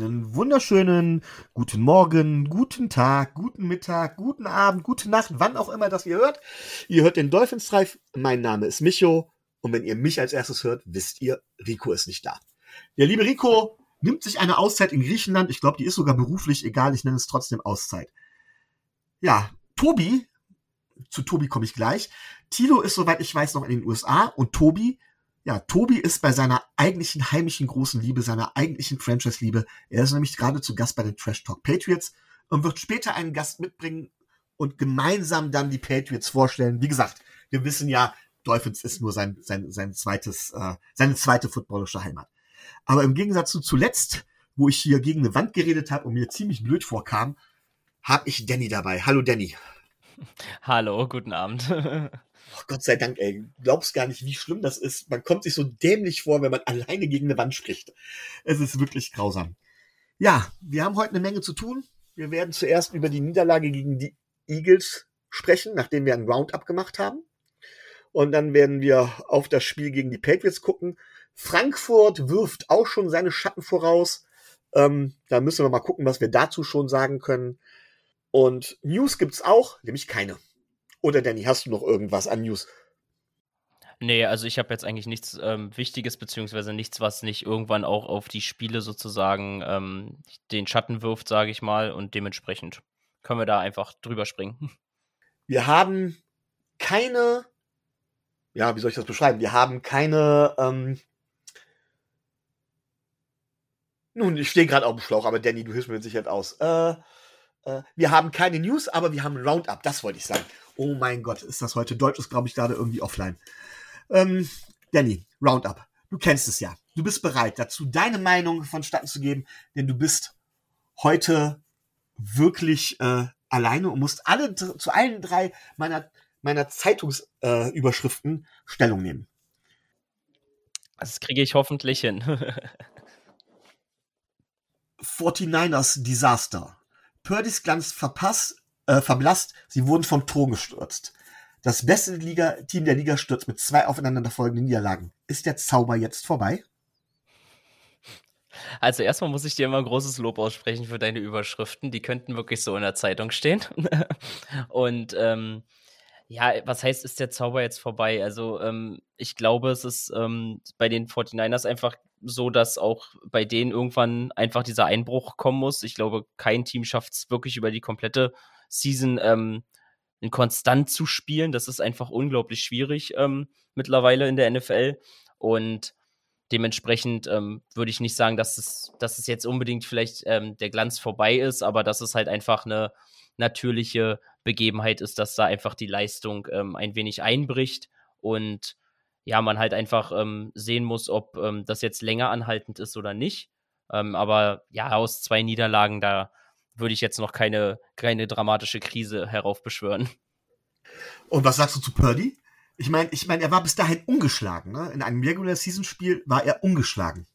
einen wunderschönen guten Morgen, guten Tag, guten Mittag, guten Abend, gute Nacht, wann auch immer das ihr hört. Ihr hört den Dolphins Drive. Mein Name ist Micho. Und wenn ihr mich als erstes hört, wisst ihr, Rico ist nicht da. Der liebe Rico nimmt sich eine Auszeit in Griechenland. Ich glaube, die ist sogar beruflich, egal, ich nenne es trotzdem Auszeit. Ja, Tobi, zu Tobi komme ich gleich. Tilo ist, soweit ich weiß, noch in den USA und Tobi ja, Tobi ist bei seiner eigentlichen heimischen großen Liebe, seiner eigentlichen Franchise-Liebe. Er ist nämlich gerade zu Gast bei den Trash Talk Patriots und wird später einen Gast mitbringen und gemeinsam dann die Patriots vorstellen. Wie gesagt, wir wissen ja, Dolphins ist nur sein, sein, sein zweites, äh, seine zweite footballische Heimat. Aber im Gegensatz zu zuletzt, wo ich hier gegen eine Wand geredet habe und mir ziemlich blöd vorkam, habe ich Danny dabei. Hallo Danny. Hallo, guten Abend. Oh, Gott sei Dank, ey. Glaubst gar nicht, wie schlimm das ist. Man kommt sich so dämlich vor, wenn man alleine gegen eine Wand spricht. Es ist wirklich grausam. Ja, wir haben heute eine Menge zu tun. Wir werden zuerst über die Niederlage gegen die Eagles sprechen, nachdem wir ein Roundup gemacht haben. Und dann werden wir auf das Spiel gegen die Patriots gucken. Frankfurt wirft auch schon seine Schatten voraus. Ähm, da müssen wir mal gucken, was wir dazu schon sagen können. Und News gibt's auch, nämlich keine. Oder Danny, hast du noch irgendwas an News? Nee, also ich habe jetzt eigentlich nichts ähm, Wichtiges, beziehungsweise nichts, was nicht irgendwann auch auf die Spiele sozusagen ähm, den Schatten wirft, sage ich mal. Und dementsprechend können wir da einfach drüber springen. Wir haben keine, ja, wie soll ich das beschreiben? Wir haben keine, ähm, nun, ich stehe gerade auf dem Schlauch, aber Danny, du hilfst mir mit Sicherheit aus. Äh, äh, wir haben keine News, aber wir haben ein Roundup, das wollte ich sagen. Oh mein Gott, ist das heute Deutsch, ist glaube ich gerade irgendwie offline. Ähm, Danny, Roundup. Du kennst es ja. Du bist bereit dazu, deine Meinung vonstatten zu geben, denn du bist heute wirklich äh, alleine und musst alle zu allen drei meiner meiner Zeitungsüberschriften äh, Stellung nehmen. Das kriege ich hoffentlich hin. 49ers Desaster. Purdys Glanz verpasst, äh, verblasst, sie wurden vom Thron gestürzt. Das beste Liga Team der Liga stürzt mit zwei aufeinanderfolgenden Niederlagen. Ist der Zauber jetzt vorbei? Also erstmal muss ich dir immer ein großes Lob aussprechen für deine Überschriften. Die könnten wirklich so in der Zeitung stehen. Und ähm, ja, was heißt, ist der Zauber jetzt vorbei? Also ähm, ich glaube, es ist ähm, bei den 49ers einfach so, dass auch bei denen irgendwann einfach dieser Einbruch kommen muss. Ich glaube, kein Team schafft es wirklich über die komplette Season ähm, konstant zu spielen. Das ist einfach unglaublich schwierig ähm, mittlerweile in der NFL. Und dementsprechend ähm, würde ich nicht sagen, dass es, dass es jetzt unbedingt vielleicht ähm, der Glanz vorbei ist, aber dass es halt einfach eine natürliche Begebenheit ist, dass da einfach die Leistung ähm, ein wenig einbricht und ja, man halt einfach ähm, sehen muss, ob ähm, das jetzt länger anhaltend ist oder nicht. Aber ja, aus zwei Niederlagen, da würde ich jetzt noch keine, keine dramatische Krise heraufbeschwören. Und was sagst du zu Purdy? Ich meine, ich meine, er war bis dahin ungeschlagen. Ne? In einem Regular Season Spiel war er ungeschlagen.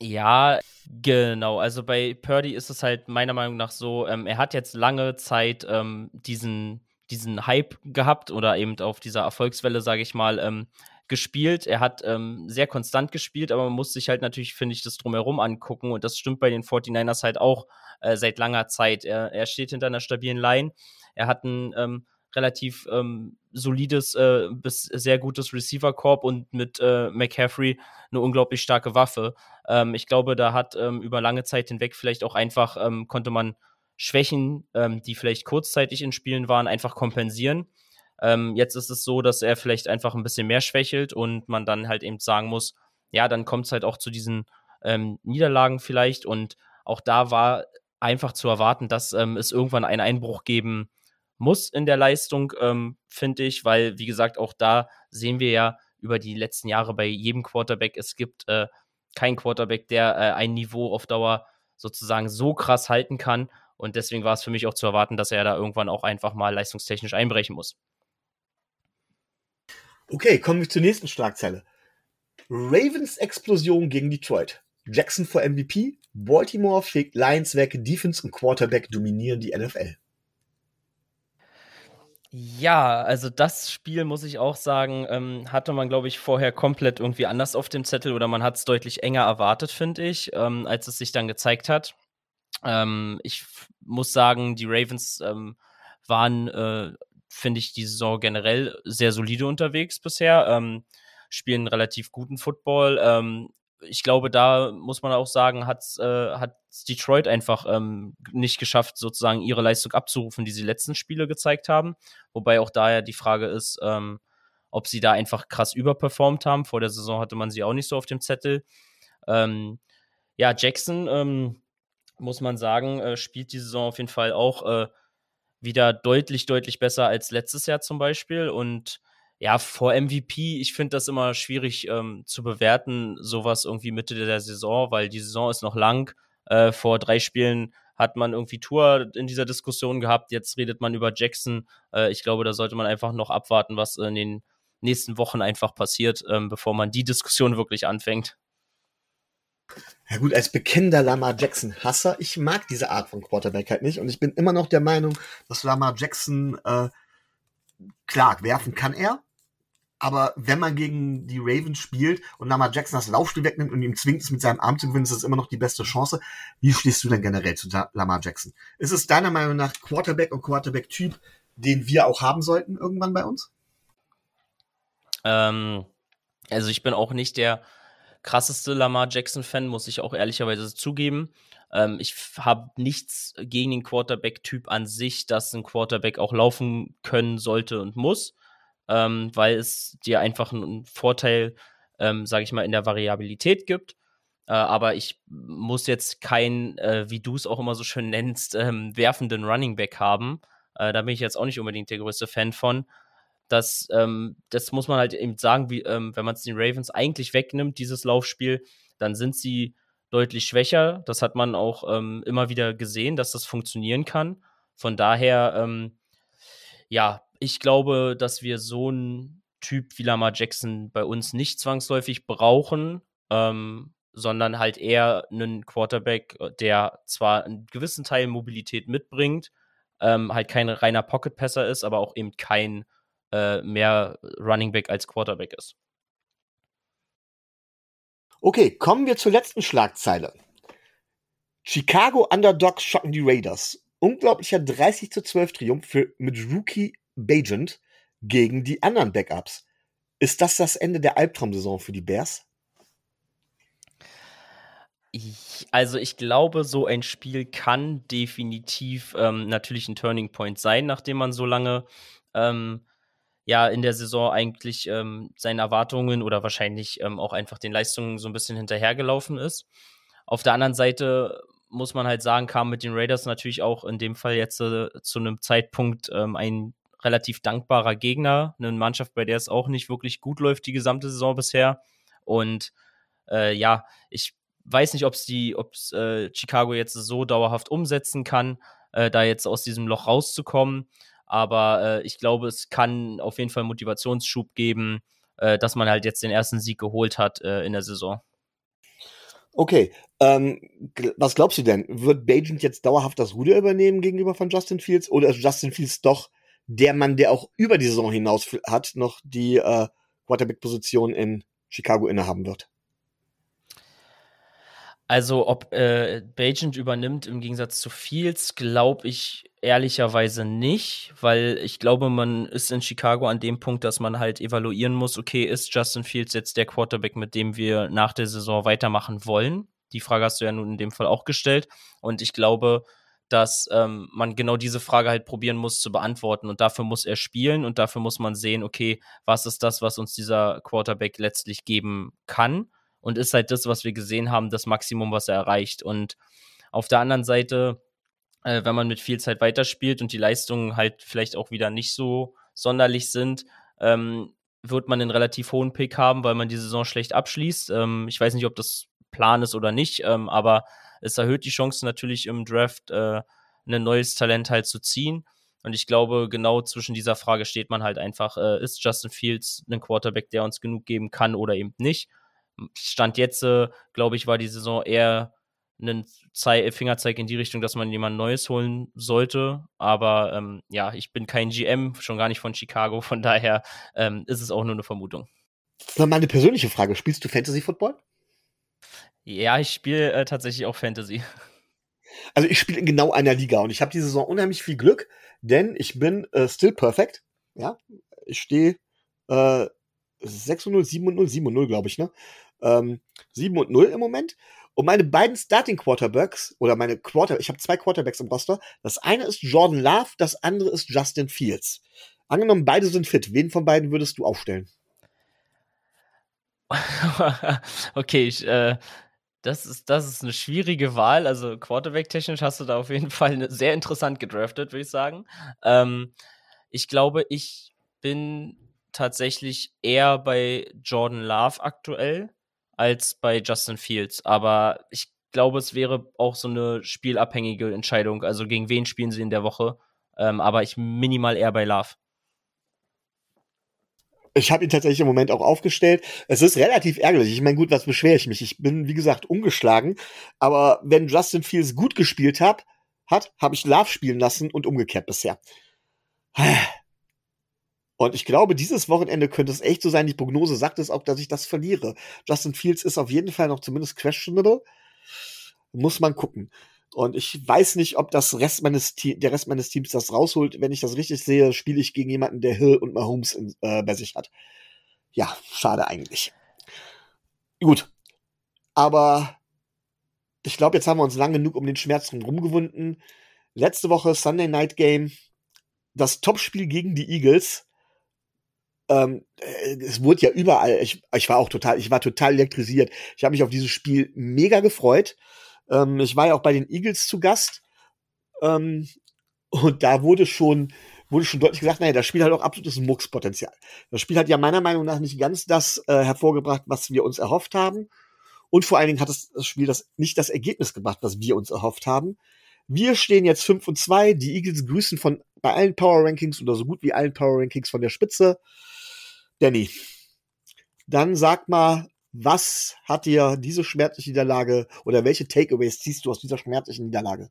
Ja, genau. Also bei Purdy ist es halt meiner Meinung nach so, ähm, er hat jetzt lange Zeit ähm, diesen diesen Hype gehabt oder eben auf dieser Erfolgswelle, sage ich mal, ähm, gespielt. Er hat ähm, sehr konstant gespielt, aber man muss sich halt natürlich, finde ich, das drumherum angucken. Und das stimmt bei den 49ers halt auch äh, seit langer Zeit. Er, er steht hinter einer stabilen Line. Er hat ein ähm, relativ ähm, solides äh, bis sehr gutes Receiver-Korb und mit äh, McCaffrey eine unglaublich starke Waffe. Ähm, ich glaube, da hat ähm, über lange Zeit hinweg vielleicht auch einfach, ähm, konnte man Schwächen, die vielleicht kurzzeitig in Spielen waren, einfach kompensieren. Ähm, jetzt ist es so, dass er vielleicht einfach ein bisschen mehr schwächelt und man dann halt eben sagen muss, ja, dann kommt es halt auch zu diesen ähm, Niederlagen vielleicht. Und auch da war einfach zu erwarten, dass ähm, es irgendwann einen Einbruch geben muss in der Leistung, ähm, finde ich, weil, wie gesagt, auch da sehen wir ja über die letzten Jahre bei jedem Quarterback, es gibt äh, keinen Quarterback, der äh, ein Niveau auf Dauer sozusagen so krass halten kann. Und deswegen war es für mich auch zu erwarten, dass er da irgendwann auch einfach mal leistungstechnisch einbrechen muss. Okay, kommen wir zur nächsten Schlagzeile. Ravens Explosion gegen Detroit. Jackson vor MVP. Baltimore fegt Lions weg. Defense und Quarterback dominieren die NFL. Ja, also das Spiel, muss ich auch sagen, ähm, hatte man, glaube ich, vorher komplett irgendwie anders auf dem Zettel oder man hat es deutlich enger erwartet, finde ich, ähm, als es sich dann gezeigt hat. Ähm, ich muss sagen, die Ravens ähm, waren, äh, finde ich, die Saison generell sehr solide unterwegs bisher, ähm, spielen relativ guten Football, ähm, ich glaube, da muss man auch sagen, hat äh, hat Detroit einfach ähm, nicht geschafft, sozusagen ihre Leistung abzurufen, die sie letzten Spiele gezeigt haben. Wobei auch daher die Frage ist, ähm, ob sie da einfach krass überperformt haben. Vor der Saison hatte man sie auch nicht so auf dem Zettel. Ähm, ja, Jackson, ähm, muss man sagen, äh, spielt die Saison auf jeden Fall auch äh, wieder deutlich, deutlich besser als letztes Jahr zum Beispiel. Und ja, vor MVP, ich finde das immer schwierig ähm, zu bewerten, sowas irgendwie Mitte der Saison, weil die Saison ist noch lang. Äh, vor drei Spielen hat man irgendwie Tour in dieser Diskussion gehabt. Jetzt redet man über Jackson. Äh, ich glaube, da sollte man einfach noch abwarten, was in den nächsten Wochen einfach passiert, ähm, bevor man die Diskussion wirklich anfängt. Ja gut, als bekennender Lamar Jackson-Hasser, ich mag diese Art von Quarterback halt nicht und ich bin immer noch der Meinung, dass Lamar Jackson, äh, klar, werfen kann er, aber wenn man gegen die Ravens spielt und Lamar Jackson das Laufspiel wegnimmt und ihm zwingt, es mit seinem Arm zu gewinnen, ist das immer noch die beste Chance. Wie stehst du denn generell zu Lamar Jackson? Ist es deiner Meinung nach Quarterback und Quarterback-Typ, den wir auch haben sollten irgendwann bei uns? Ähm, also ich bin auch nicht der krasseste Lamar Jackson-Fan, muss ich auch ehrlicherweise zugeben. Ähm, ich habe nichts gegen den Quarterback-Typ an sich, dass ein Quarterback auch laufen können sollte und muss ähm, weil es dir einfach einen Vorteil, ähm, sage ich mal, in der Variabilität gibt. Äh, aber ich muss jetzt kein, äh, wie du es auch immer so schön nennst, ähm, werfenden Running Back haben. Äh, da bin ich jetzt auch nicht unbedingt der größte Fan von. Das, ähm, das muss man halt eben sagen, wie, ähm, wenn man es den Ravens eigentlich wegnimmt, dieses Laufspiel, dann sind sie deutlich schwächer. Das hat man auch ähm, immer wieder gesehen, dass das funktionieren kann. Von daher, ähm, ja, ich glaube, dass wir so einen Typ wie Lamar Jackson bei uns nicht zwangsläufig brauchen, ähm, sondern halt eher einen Quarterback, der zwar einen gewissen Teil Mobilität mitbringt, ähm, halt kein reiner Pocket-Passer ist, aber auch eben kein äh, mehr Running Back als Quarterback ist. Okay, kommen wir zur letzten Schlagzeile. Chicago Underdogs schocken die Raiders. Unglaublicher 30 zu 12 Triumph für, mit Rookie Bagent gegen die anderen Backups. Ist das das Ende der Albtraumsaison für die Bears? Ich, also ich glaube, so ein Spiel kann definitiv ähm, natürlich ein Turning Point sein, nachdem man so lange ähm, ja in der Saison eigentlich ähm, seinen Erwartungen oder wahrscheinlich ähm, auch einfach den Leistungen so ein bisschen hinterhergelaufen ist. Auf der anderen Seite muss man halt sagen, kam mit den Raiders natürlich auch in dem Fall jetzt äh, zu einem Zeitpunkt ähm, ein relativ dankbarer Gegner, eine Mannschaft, bei der es auch nicht wirklich gut läuft die gesamte Saison bisher. Und äh, ja, ich weiß nicht, ob es ob äh, Chicago jetzt so dauerhaft umsetzen kann, äh, da jetzt aus diesem Loch rauszukommen. Aber äh, ich glaube, es kann auf jeden Fall Motivationsschub geben, äh, dass man halt jetzt den ersten Sieg geholt hat äh, in der Saison. Okay, ähm, was glaubst du denn? Wird Bajent jetzt dauerhaft das Ruder übernehmen gegenüber von Justin Fields oder ist Justin Fields doch der Mann, der auch über die Saison hinaus hat, noch die äh, Quarterback-Position in Chicago innehaben wird. Also, ob äh, Bajent übernimmt im Gegensatz zu Fields, glaube ich ehrlicherweise nicht, weil ich glaube, man ist in Chicago an dem Punkt, dass man halt evaluieren muss, okay, ist Justin Fields jetzt der Quarterback, mit dem wir nach der Saison weitermachen wollen? Die Frage hast du ja nun in dem Fall auch gestellt. Und ich glaube, dass ähm, man genau diese Frage halt probieren muss zu beantworten. Und dafür muss er spielen und dafür muss man sehen, okay, was ist das, was uns dieser Quarterback letztlich geben kann? Und ist halt das, was wir gesehen haben, das Maximum, was er erreicht. Und auf der anderen Seite, äh, wenn man mit viel Zeit weiterspielt und die Leistungen halt vielleicht auch wieder nicht so sonderlich sind, ähm, wird man einen relativ hohen Pick haben, weil man die Saison schlecht abschließt. Ähm, ich weiß nicht, ob das Plan ist oder nicht, ähm, aber es erhöht die Chance natürlich im Draft, äh, ein neues Talent halt zu ziehen. Und ich glaube, genau zwischen dieser Frage steht man halt einfach, äh, ist Justin Fields ein Quarterback, der uns genug geben kann oder eben nicht? Stand jetzt, äh, glaube ich, war die Saison eher einen Zei Fingerzeig in die Richtung, dass man jemand Neues holen sollte. Aber ähm, ja, ich bin kein GM, schon gar nicht von Chicago. Von daher ähm, ist es auch nur eine Vermutung. Meine persönliche Frage: Spielst du Fantasy Football? Ja, ich spiele äh, tatsächlich auch Fantasy. Also ich spiele in genau einer Liga und ich habe diese Saison unheimlich viel Glück, denn ich bin äh, still perfect. Ja, ich stehe äh, 6 und 0, 7 und 0, 7 und 0, glaube ich, ne? Ähm, 7 und 0 im Moment. Und meine beiden Starting Quarterbacks, oder meine Quarter, ich habe zwei Quarterbacks im Roster. Das eine ist Jordan Love, das andere ist Justin Fields. Angenommen, beide sind fit. Wen von beiden würdest du aufstellen? okay, ich, äh, das ist, das ist eine schwierige Wahl. Also Quarterback-technisch hast du da auf jeden Fall sehr interessant gedraftet, würde ich sagen. Ähm, ich glaube, ich bin tatsächlich eher bei Jordan Love aktuell als bei Justin Fields. Aber ich glaube, es wäre auch so eine spielabhängige Entscheidung. Also gegen wen spielen sie in der Woche? Ähm, aber ich minimal eher bei Love. Ich habe ihn tatsächlich im Moment auch aufgestellt. Es ist relativ ärgerlich. Ich meine, gut, was beschwere ich mich? Ich bin, wie gesagt, ungeschlagen. Aber wenn Justin Fields gut gespielt hat, hat, habe ich Love spielen lassen und umgekehrt bisher. Und ich glaube, dieses Wochenende könnte es echt so sein. Die Prognose sagt es auch, dass ich das verliere. Justin Fields ist auf jeden Fall noch zumindest questionable. Muss man gucken. Und ich weiß nicht, ob das Rest meines der Rest meines Teams das rausholt. Wenn ich das richtig sehe, spiele ich gegen jemanden, der Hill und Mahomes in, äh, bei sich hat. Ja, schade eigentlich. Gut. Aber ich glaube, jetzt haben wir uns lang genug um den Schmerz rumgewunden. Letzte Woche Sunday Night Game. Das Topspiel gegen die Eagles ähm, äh, es wurde ja überall, ich, ich war auch total, ich war total elektrisiert. Ich habe mich auf dieses Spiel mega gefreut. Ähm, ich war ja auch bei den Eagles zu Gast. Ähm, und da wurde schon, wurde schon deutlich gesagt, naja, das Spiel hat auch absolutes Muckspotenzial. Das Spiel hat ja meiner Meinung nach nicht ganz das äh, hervorgebracht, was wir uns erhofft haben. Und vor allen Dingen hat das, das Spiel das nicht das Ergebnis gebracht, was wir uns erhofft haben. Wir stehen jetzt 5 und 2. Die Eagles grüßen von bei allen Power Rankings oder so gut wie allen Power Rankings von der Spitze. Danny, dann sag mal, was hat dir diese schmerzliche Niederlage oder welche Takeaways ziehst du aus dieser schmerzlichen Niederlage?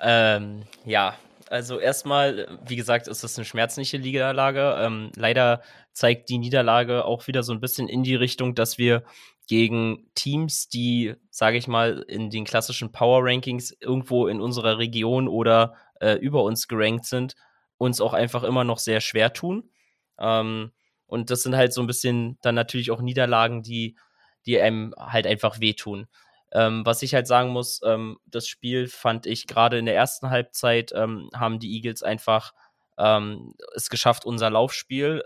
Ähm, ja, also erstmal, wie gesagt, ist das eine schmerzliche Niederlage. Ähm, leider zeigt die Niederlage auch wieder so ein bisschen in die Richtung, dass wir gegen Teams, die, sage ich mal, in den klassischen Power Rankings irgendwo in unserer Region oder äh, über uns gerankt sind, uns auch einfach immer noch sehr schwer tun. Ähm, und das sind halt so ein bisschen dann natürlich auch Niederlagen, die, die einem halt einfach wehtun. Ähm, was ich halt sagen muss, ähm, das Spiel fand ich gerade in der ersten Halbzeit ähm, haben die Eagles einfach ähm, es geschafft, unser Laufspiel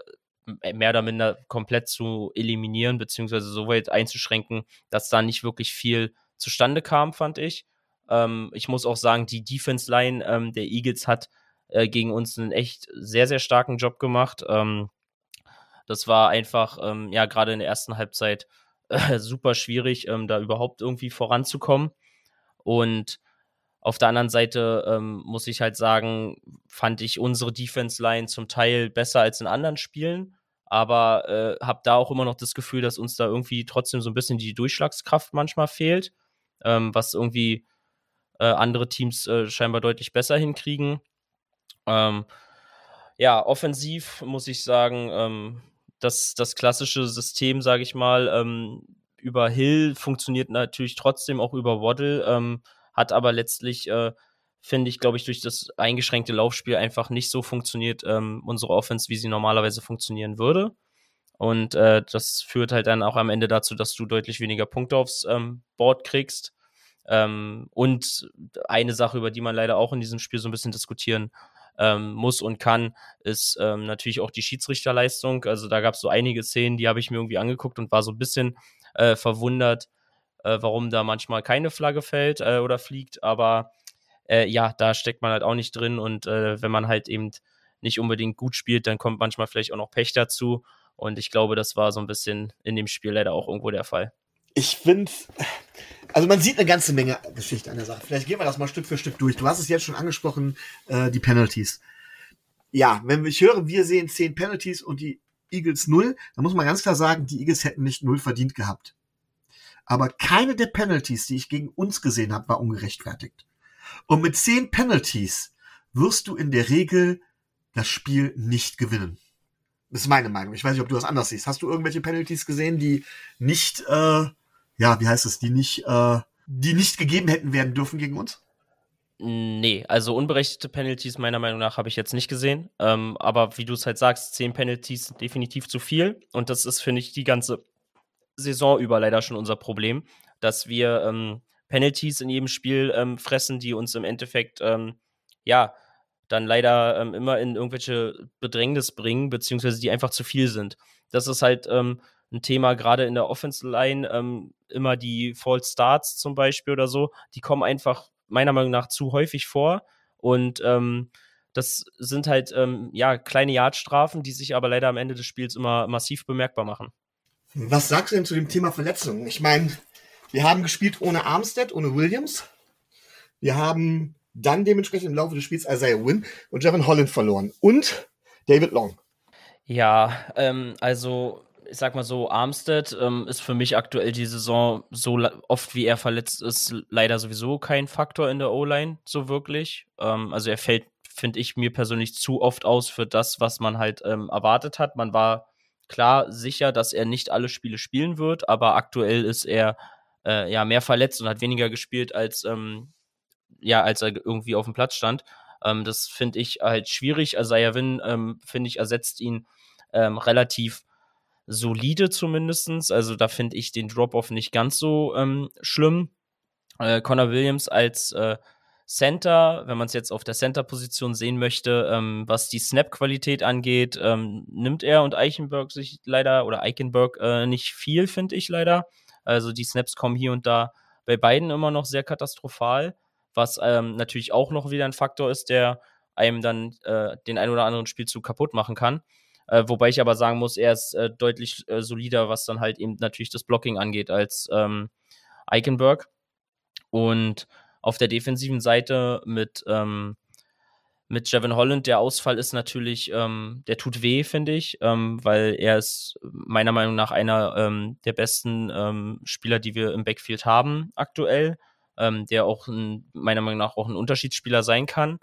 äh, mehr oder minder komplett zu eliminieren, beziehungsweise so weit einzuschränken, dass da nicht wirklich viel zustande kam, fand ich. Ähm, ich muss auch sagen, die Defense Line ähm, der Eagles hat äh, gegen uns einen echt sehr, sehr starken Job gemacht. Ähm, das war einfach, ähm, ja, gerade in der ersten Halbzeit äh, super schwierig, ähm, da überhaupt irgendwie voranzukommen. Und auf der anderen Seite ähm, muss ich halt sagen, fand ich unsere Defense Line zum Teil besser als in anderen Spielen, aber äh, habe da auch immer noch das Gefühl, dass uns da irgendwie trotzdem so ein bisschen die Durchschlagskraft manchmal fehlt, ähm, was irgendwie äh, andere Teams äh, scheinbar deutlich besser hinkriegen. Ähm, ja, offensiv muss ich sagen, ähm, das, das klassische System, sage ich mal, ähm, über Hill funktioniert natürlich trotzdem auch über Waddle, ähm, hat aber letztlich, äh, finde ich, glaube ich, durch das eingeschränkte Laufspiel einfach nicht so funktioniert, ähm, unsere Offense, wie sie normalerweise funktionieren würde. Und äh, das führt halt dann auch am Ende dazu, dass du deutlich weniger Punkte aufs ähm, Board kriegst. Ähm, und eine Sache, über die man leider auch in diesem Spiel so ein bisschen diskutieren ähm, muss und kann, ist ähm, natürlich auch die Schiedsrichterleistung. Also da gab es so einige Szenen, die habe ich mir irgendwie angeguckt und war so ein bisschen äh, verwundert, äh, warum da manchmal keine Flagge fällt äh, oder fliegt. Aber äh, ja, da steckt man halt auch nicht drin und äh, wenn man halt eben nicht unbedingt gut spielt, dann kommt manchmal vielleicht auch noch Pech dazu. Und ich glaube, das war so ein bisschen in dem Spiel leider auch irgendwo der Fall. Ich finde, also man sieht eine ganze Menge Geschichte an der Sache. Vielleicht gehen wir das mal Stück für Stück durch. Du hast es jetzt schon angesprochen, äh, die Penalties. Ja, wenn ich höre, wir sehen zehn Penalties und die Eagles null, dann muss man ganz klar sagen, die Eagles hätten nicht null verdient gehabt. aber keine der Penalties, die ich gegen uns gesehen habe, war ungerechtfertigt. Und mit zehn Penalties wirst du in der Regel das Spiel nicht gewinnen. Das ist meine Meinung. Ich weiß nicht, ob du das anders siehst. Hast du irgendwelche Penalties gesehen, die nicht, äh, ja, wie heißt es, die nicht, äh, die nicht gegeben hätten werden dürfen gegen uns? Nee, also unberechtigte Penalties meiner Meinung nach habe ich jetzt nicht gesehen. Ähm, aber wie du es halt sagst, zehn Penalties sind definitiv zu viel. Und das ist, finde ich, die ganze Saison über leider schon unser Problem, dass wir ähm, Penalties in jedem Spiel ähm, fressen, die uns im Endeffekt, ähm, ja, dann leider ähm, immer in irgendwelche Bedrängnis bringen, beziehungsweise die einfach zu viel sind. Das ist halt ähm, ein Thema, gerade in der Offensive Line, immer die False Starts zum Beispiel oder so, die kommen einfach meiner Meinung nach zu häufig vor. Und ähm, das sind halt ähm, ja kleine Yardstrafen, die sich aber leider am Ende des Spiels immer massiv bemerkbar machen. Was sagst du denn zu dem Thema Verletzungen? Ich meine, wir haben gespielt ohne Armstead, ohne Williams. Wir haben dann dementsprechend im Laufe des Spiels Isaiah Wynn und Javon Holland verloren. Und David Long. Ja, ähm, also ich sag mal so, Armstead ähm, ist für mich aktuell die Saison so oft wie er verletzt ist, leider sowieso kein Faktor in der O-Line, so wirklich. Ähm, also er fällt, finde ich, mir persönlich zu oft aus für das, was man halt ähm, erwartet hat. Man war klar sicher, dass er nicht alle Spiele spielen wird, aber aktuell ist er äh, ja mehr verletzt und hat weniger gespielt, als, ähm, ja, als er irgendwie auf dem Platz stand. Ähm, das finde ich halt schwierig. Isaiah Win, ähm, finde ich, ersetzt ihn relativ solide zumindestens. Also da finde ich den Drop-Off nicht ganz so ähm, schlimm. Äh, Connor Williams als äh, Center, wenn man es jetzt auf der Center-Position sehen möchte, ähm, was die Snap-Qualität angeht, ähm, nimmt er und Eichenberg sich leider oder Eichenberg äh, nicht viel, finde ich leider. Also die Snaps kommen hier und da bei beiden immer noch sehr katastrophal, was ähm, natürlich auch noch wieder ein Faktor ist, der einem dann äh, den ein oder anderen Spielzug kaputt machen kann. Äh, wobei ich aber sagen muss, er ist äh, deutlich äh, solider, was dann halt eben natürlich das Blocking angeht, als ähm, Eichenberg. Und auf der defensiven Seite mit, ähm, mit Jevin Holland, der Ausfall ist natürlich, ähm, der tut weh, finde ich, ähm, weil er ist meiner Meinung nach einer ähm, der besten ähm, Spieler, die wir im Backfield haben aktuell, der auch ein, meiner Meinung nach auch ein Unterschiedsspieler sein kann.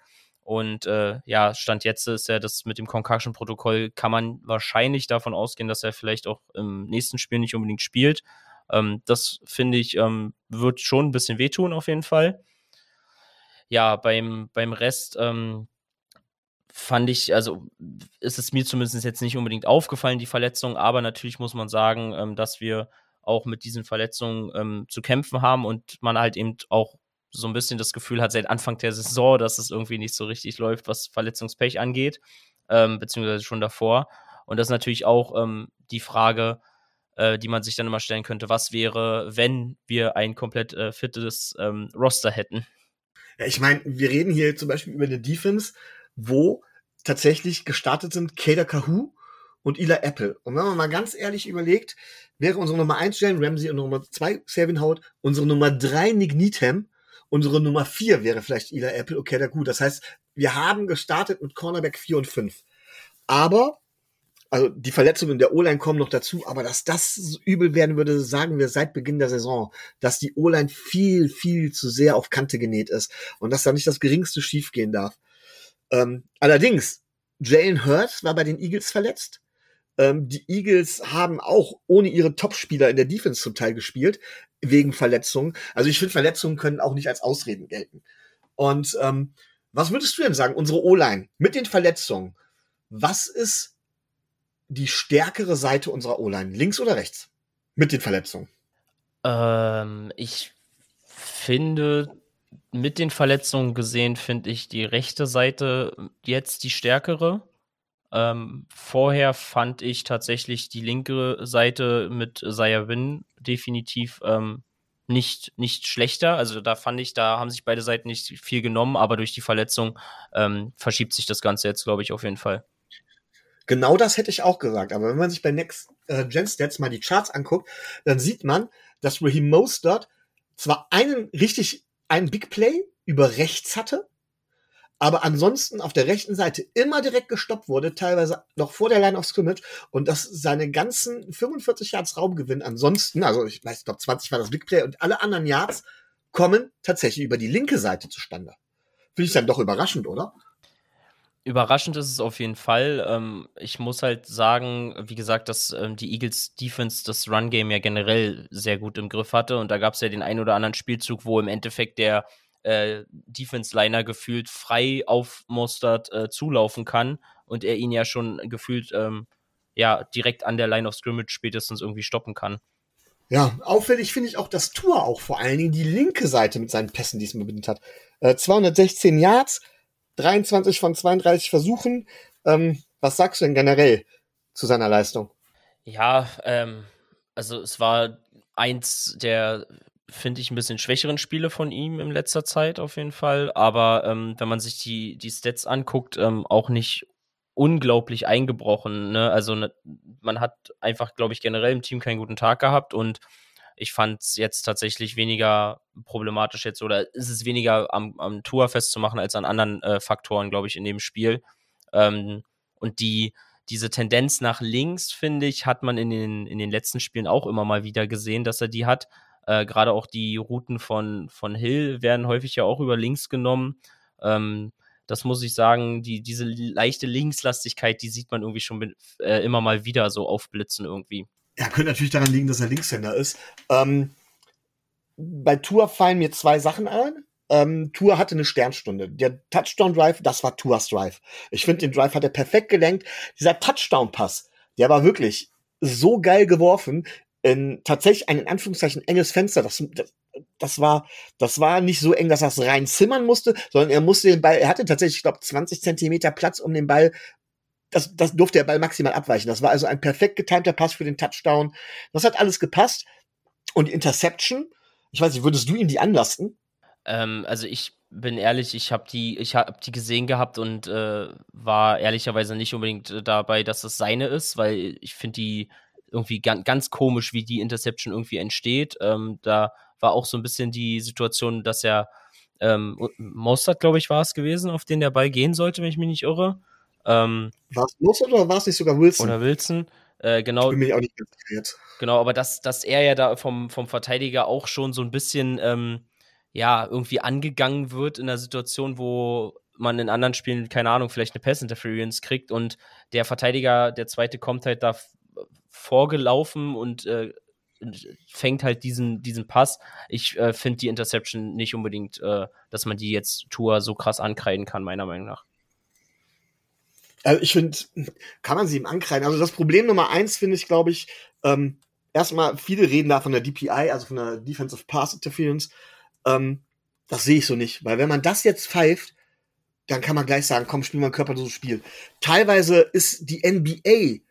Und äh, ja, Stand jetzt ist ja das mit dem Concussion-Protokoll, kann man wahrscheinlich davon ausgehen, dass er vielleicht auch im nächsten Spiel nicht unbedingt spielt. Ähm, das finde ich, ähm, wird schon ein bisschen wehtun auf jeden Fall. Ja, beim, beim Rest ähm, fand ich, also ist es mir zumindest jetzt nicht unbedingt aufgefallen, die Verletzung, aber natürlich muss man sagen, ähm, dass wir auch mit diesen Verletzungen ähm, zu kämpfen haben und man halt eben auch so ein bisschen das Gefühl hat seit Anfang der Saison, dass es irgendwie nicht so richtig läuft, was Verletzungspech angeht, ähm, beziehungsweise schon davor. Und das ist natürlich auch ähm, die Frage, äh, die man sich dann immer stellen könnte, was wäre, wenn wir ein komplett äh, fittes ähm, Roster hätten? Ja, ich meine, wir reden hier zum Beispiel über eine Defense, wo tatsächlich gestartet sind Kader Kahu und Ila Apple. Und wenn man mal ganz ehrlich überlegt, wäre unsere Nummer 1 Jalen Ramsey und Nummer 2 Savin Hout, unsere Nummer 3 Nick Needham Unsere Nummer vier wäre vielleicht Ila Apple. Okay, da gut. Das heißt, wir haben gestartet mit Cornerback 4 und 5. Aber, also die Verletzungen der O-Line kommen noch dazu, aber dass das übel werden würde, sagen wir seit Beginn der Saison, dass die O-Line viel, viel zu sehr auf Kante genäht ist und dass da nicht das geringste schiefgehen darf. Ähm, allerdings, Jalen Hurts war bei den Eagles verletzt. Ähm, die Eagles haben auch ohne ihre Topspieler in der Defense zum Teil gespielt, wegen Verletzungen. Also ich finde, Verletzungen können auch nicht als Ausreden gelten. Und ähm, was würdest du denn sagen, unsere O-Line mit den Verletzungen, was ist die stärkere Seite unserer O-Line, links oder rechts, mit den Verletzungen? Ähm, ich finde, mit den Verletzungen gesehen, finde ich die rechte Seite jetzt die stärkere. Ähm, vorher fand ich tatsächlich die linke Seite mit Saya Win definitiv ähm, nicht, nicht schlechter. Also da fand ich, da haben sich beide Seiten nicht viel genommen, aber durch die Verletzung ähm, verschiebt sich das Ganze jetzt, glaube ich, auf jeden Fall. Genau das hätte ich auch gesagt. Aber wenn man sich bei Next äh, Gen Stats mal die Charts anguckt, dann sieht man, dass Raheem Mostert zwar einen richtig, einen Big Play über rechts hatte, aber ansonsten auf der rechten Seite immer direkt gestoppt wurde, teilweise noch vor der Line of Scrimmage und dass seine ganzen 45 Yards Raumgewinn ansonsten, also ich weiß, ich glaube 20 war das Big Play und alle anderen Yards kommen tatsächlich über die linke Seite zustande. Finde ich dann doch überraschend, oder? Überraschend ist es auf jeden Fall. Ähm, ich muss halt sagen, wie gesagt, dass ähm, die Eagles Defense das Run-Game ja generell sehr gut im Griff hatte. Und da gab es ja den einen oder anderen Spielzug, wo im Endeffekt der äh, Defense-Liner gefühlt frei auf Mostert äh, zulaufen kann und er ihn ja schon gefühlt ähm, ja direkt an der Line of Scrimmage spätestens irgendwie stoppen kann. Ja, auffällig finde ich auch, dass Tour auch vor allen Dingen die linke Seite mit seinen Pässen diesmal bedient hat. Äh, 216 Yards, 23 von 32 Versuchen. Ähm, was sagst du denn generell zu seiner Leistung? Ja, ähm, also es war eins der finde ich, ein bisschen schwächeren Spiele von ihm in letzter Zeit auf jeden Fall. Aber ähm, wenn man sich die, die Stats anguckt, ähm, auch nicht unglaublich eingebrochen. Ne? Also ne, man hat einfach, glaube ich, generell im Team keinen guten Tag gehabt und ich fand es jetzt tatsächlich weniger problematisch jetzt oder ist es weniger am, am Tour festzumachen als an anderen äh, Faktoren, glaube ich, in dem Spiel. Ähm, und die, diese Tendenz nach links, finde ich, hat man in den, in den letzten Spielen auch immer mal wieder gesehen, dass er die hat. Äh, Gerade auch die Routen von, von Hill werden häufig ja auch über links genommen. Ähm, das muss ich sagen, die, diese leichte Linkslastigkeit, die sieht man irgendwie schon mit, äh, immer mal wieder so aufblitzen irgendwie. Ja, könnte natürlich daran liegen, dass er Linkshänder ist. Ähm, bei Tour fallen mir zwei Sachen ein. Ähm, Tour hatte eine Sternstunde. Der Touchdown Drive, das war Tours Drive. Ich finde, den Drive hat er perfekt gelenkt. Dieser Touchdown Pass, der war wirklich so geil geworfen in tatsächlich ein in Anführungszeichen enges Fenster. Das, das, das war, das war nicht so eng, dass er es reinzimmern musste, sondern er musste den Ball, er hatte tatsächlich, ich glaube, 20 Zentimeter Platz, um den Ball das, das durfte der Ball maximal abweichen. Das war also ein perfekt getimter Pass für den Touchdown. Das hat alles gepasst. Und die Interception, ich weiß nicht, würdest du ihm die anlasten? Ähm, also ich bin ehrlich, ich habe die, ich habe die gesehen gehabt und äh, war ehrlicherweise nicht unbedingt äh, dabei, dass es seine ist, weil ich finde die irgendwie ganz, ganz komisch, wie die Interception irgendwie entsteht. Ähm, da war auch so ein bisschen die Situation, dass er ähm, Mostert, glaube ich, war es gewesen, auf den der Ball gehen sollte, wenn ich mich nicht irre. Ähm, war es Mostert oder war es nicht sogar Wilson? Oder Wilson. Äh, genau. Ich bin mich auch nicht ganz Genau, aber dass, dass er ja da vom, vom Verteidiger auch schon so ein bisschen ähm, ja, irgendwie angegangen wird in einer Situation, wo man in anderen Spielen, keine Ahnung, vielleicht eine Pass-Interference kriegt und der Verteidiger, der zweite, kommt halt da vorgelaufen und äh, fängt halt diesen, diesen Pass. Ich äh, finde die Interception nicht unbedingt, äh, dass man die jetzt Tour so krass ankreiden kann, meiner Meinung nach. Also ich finde, kann man sie ihm ankreiden. Also das Problem Nummer eins finde ich, glaube ich, ähm, erstmal, viele reden da von der DPI, also von der Defensive Pass Interference. Ähm, das sehe ich so nicht, weil wenn man das jetzt pfeift, dann kann man gleich sagen, komm, spiel mal ein körperloses Spiel. Teilweise ist die NBA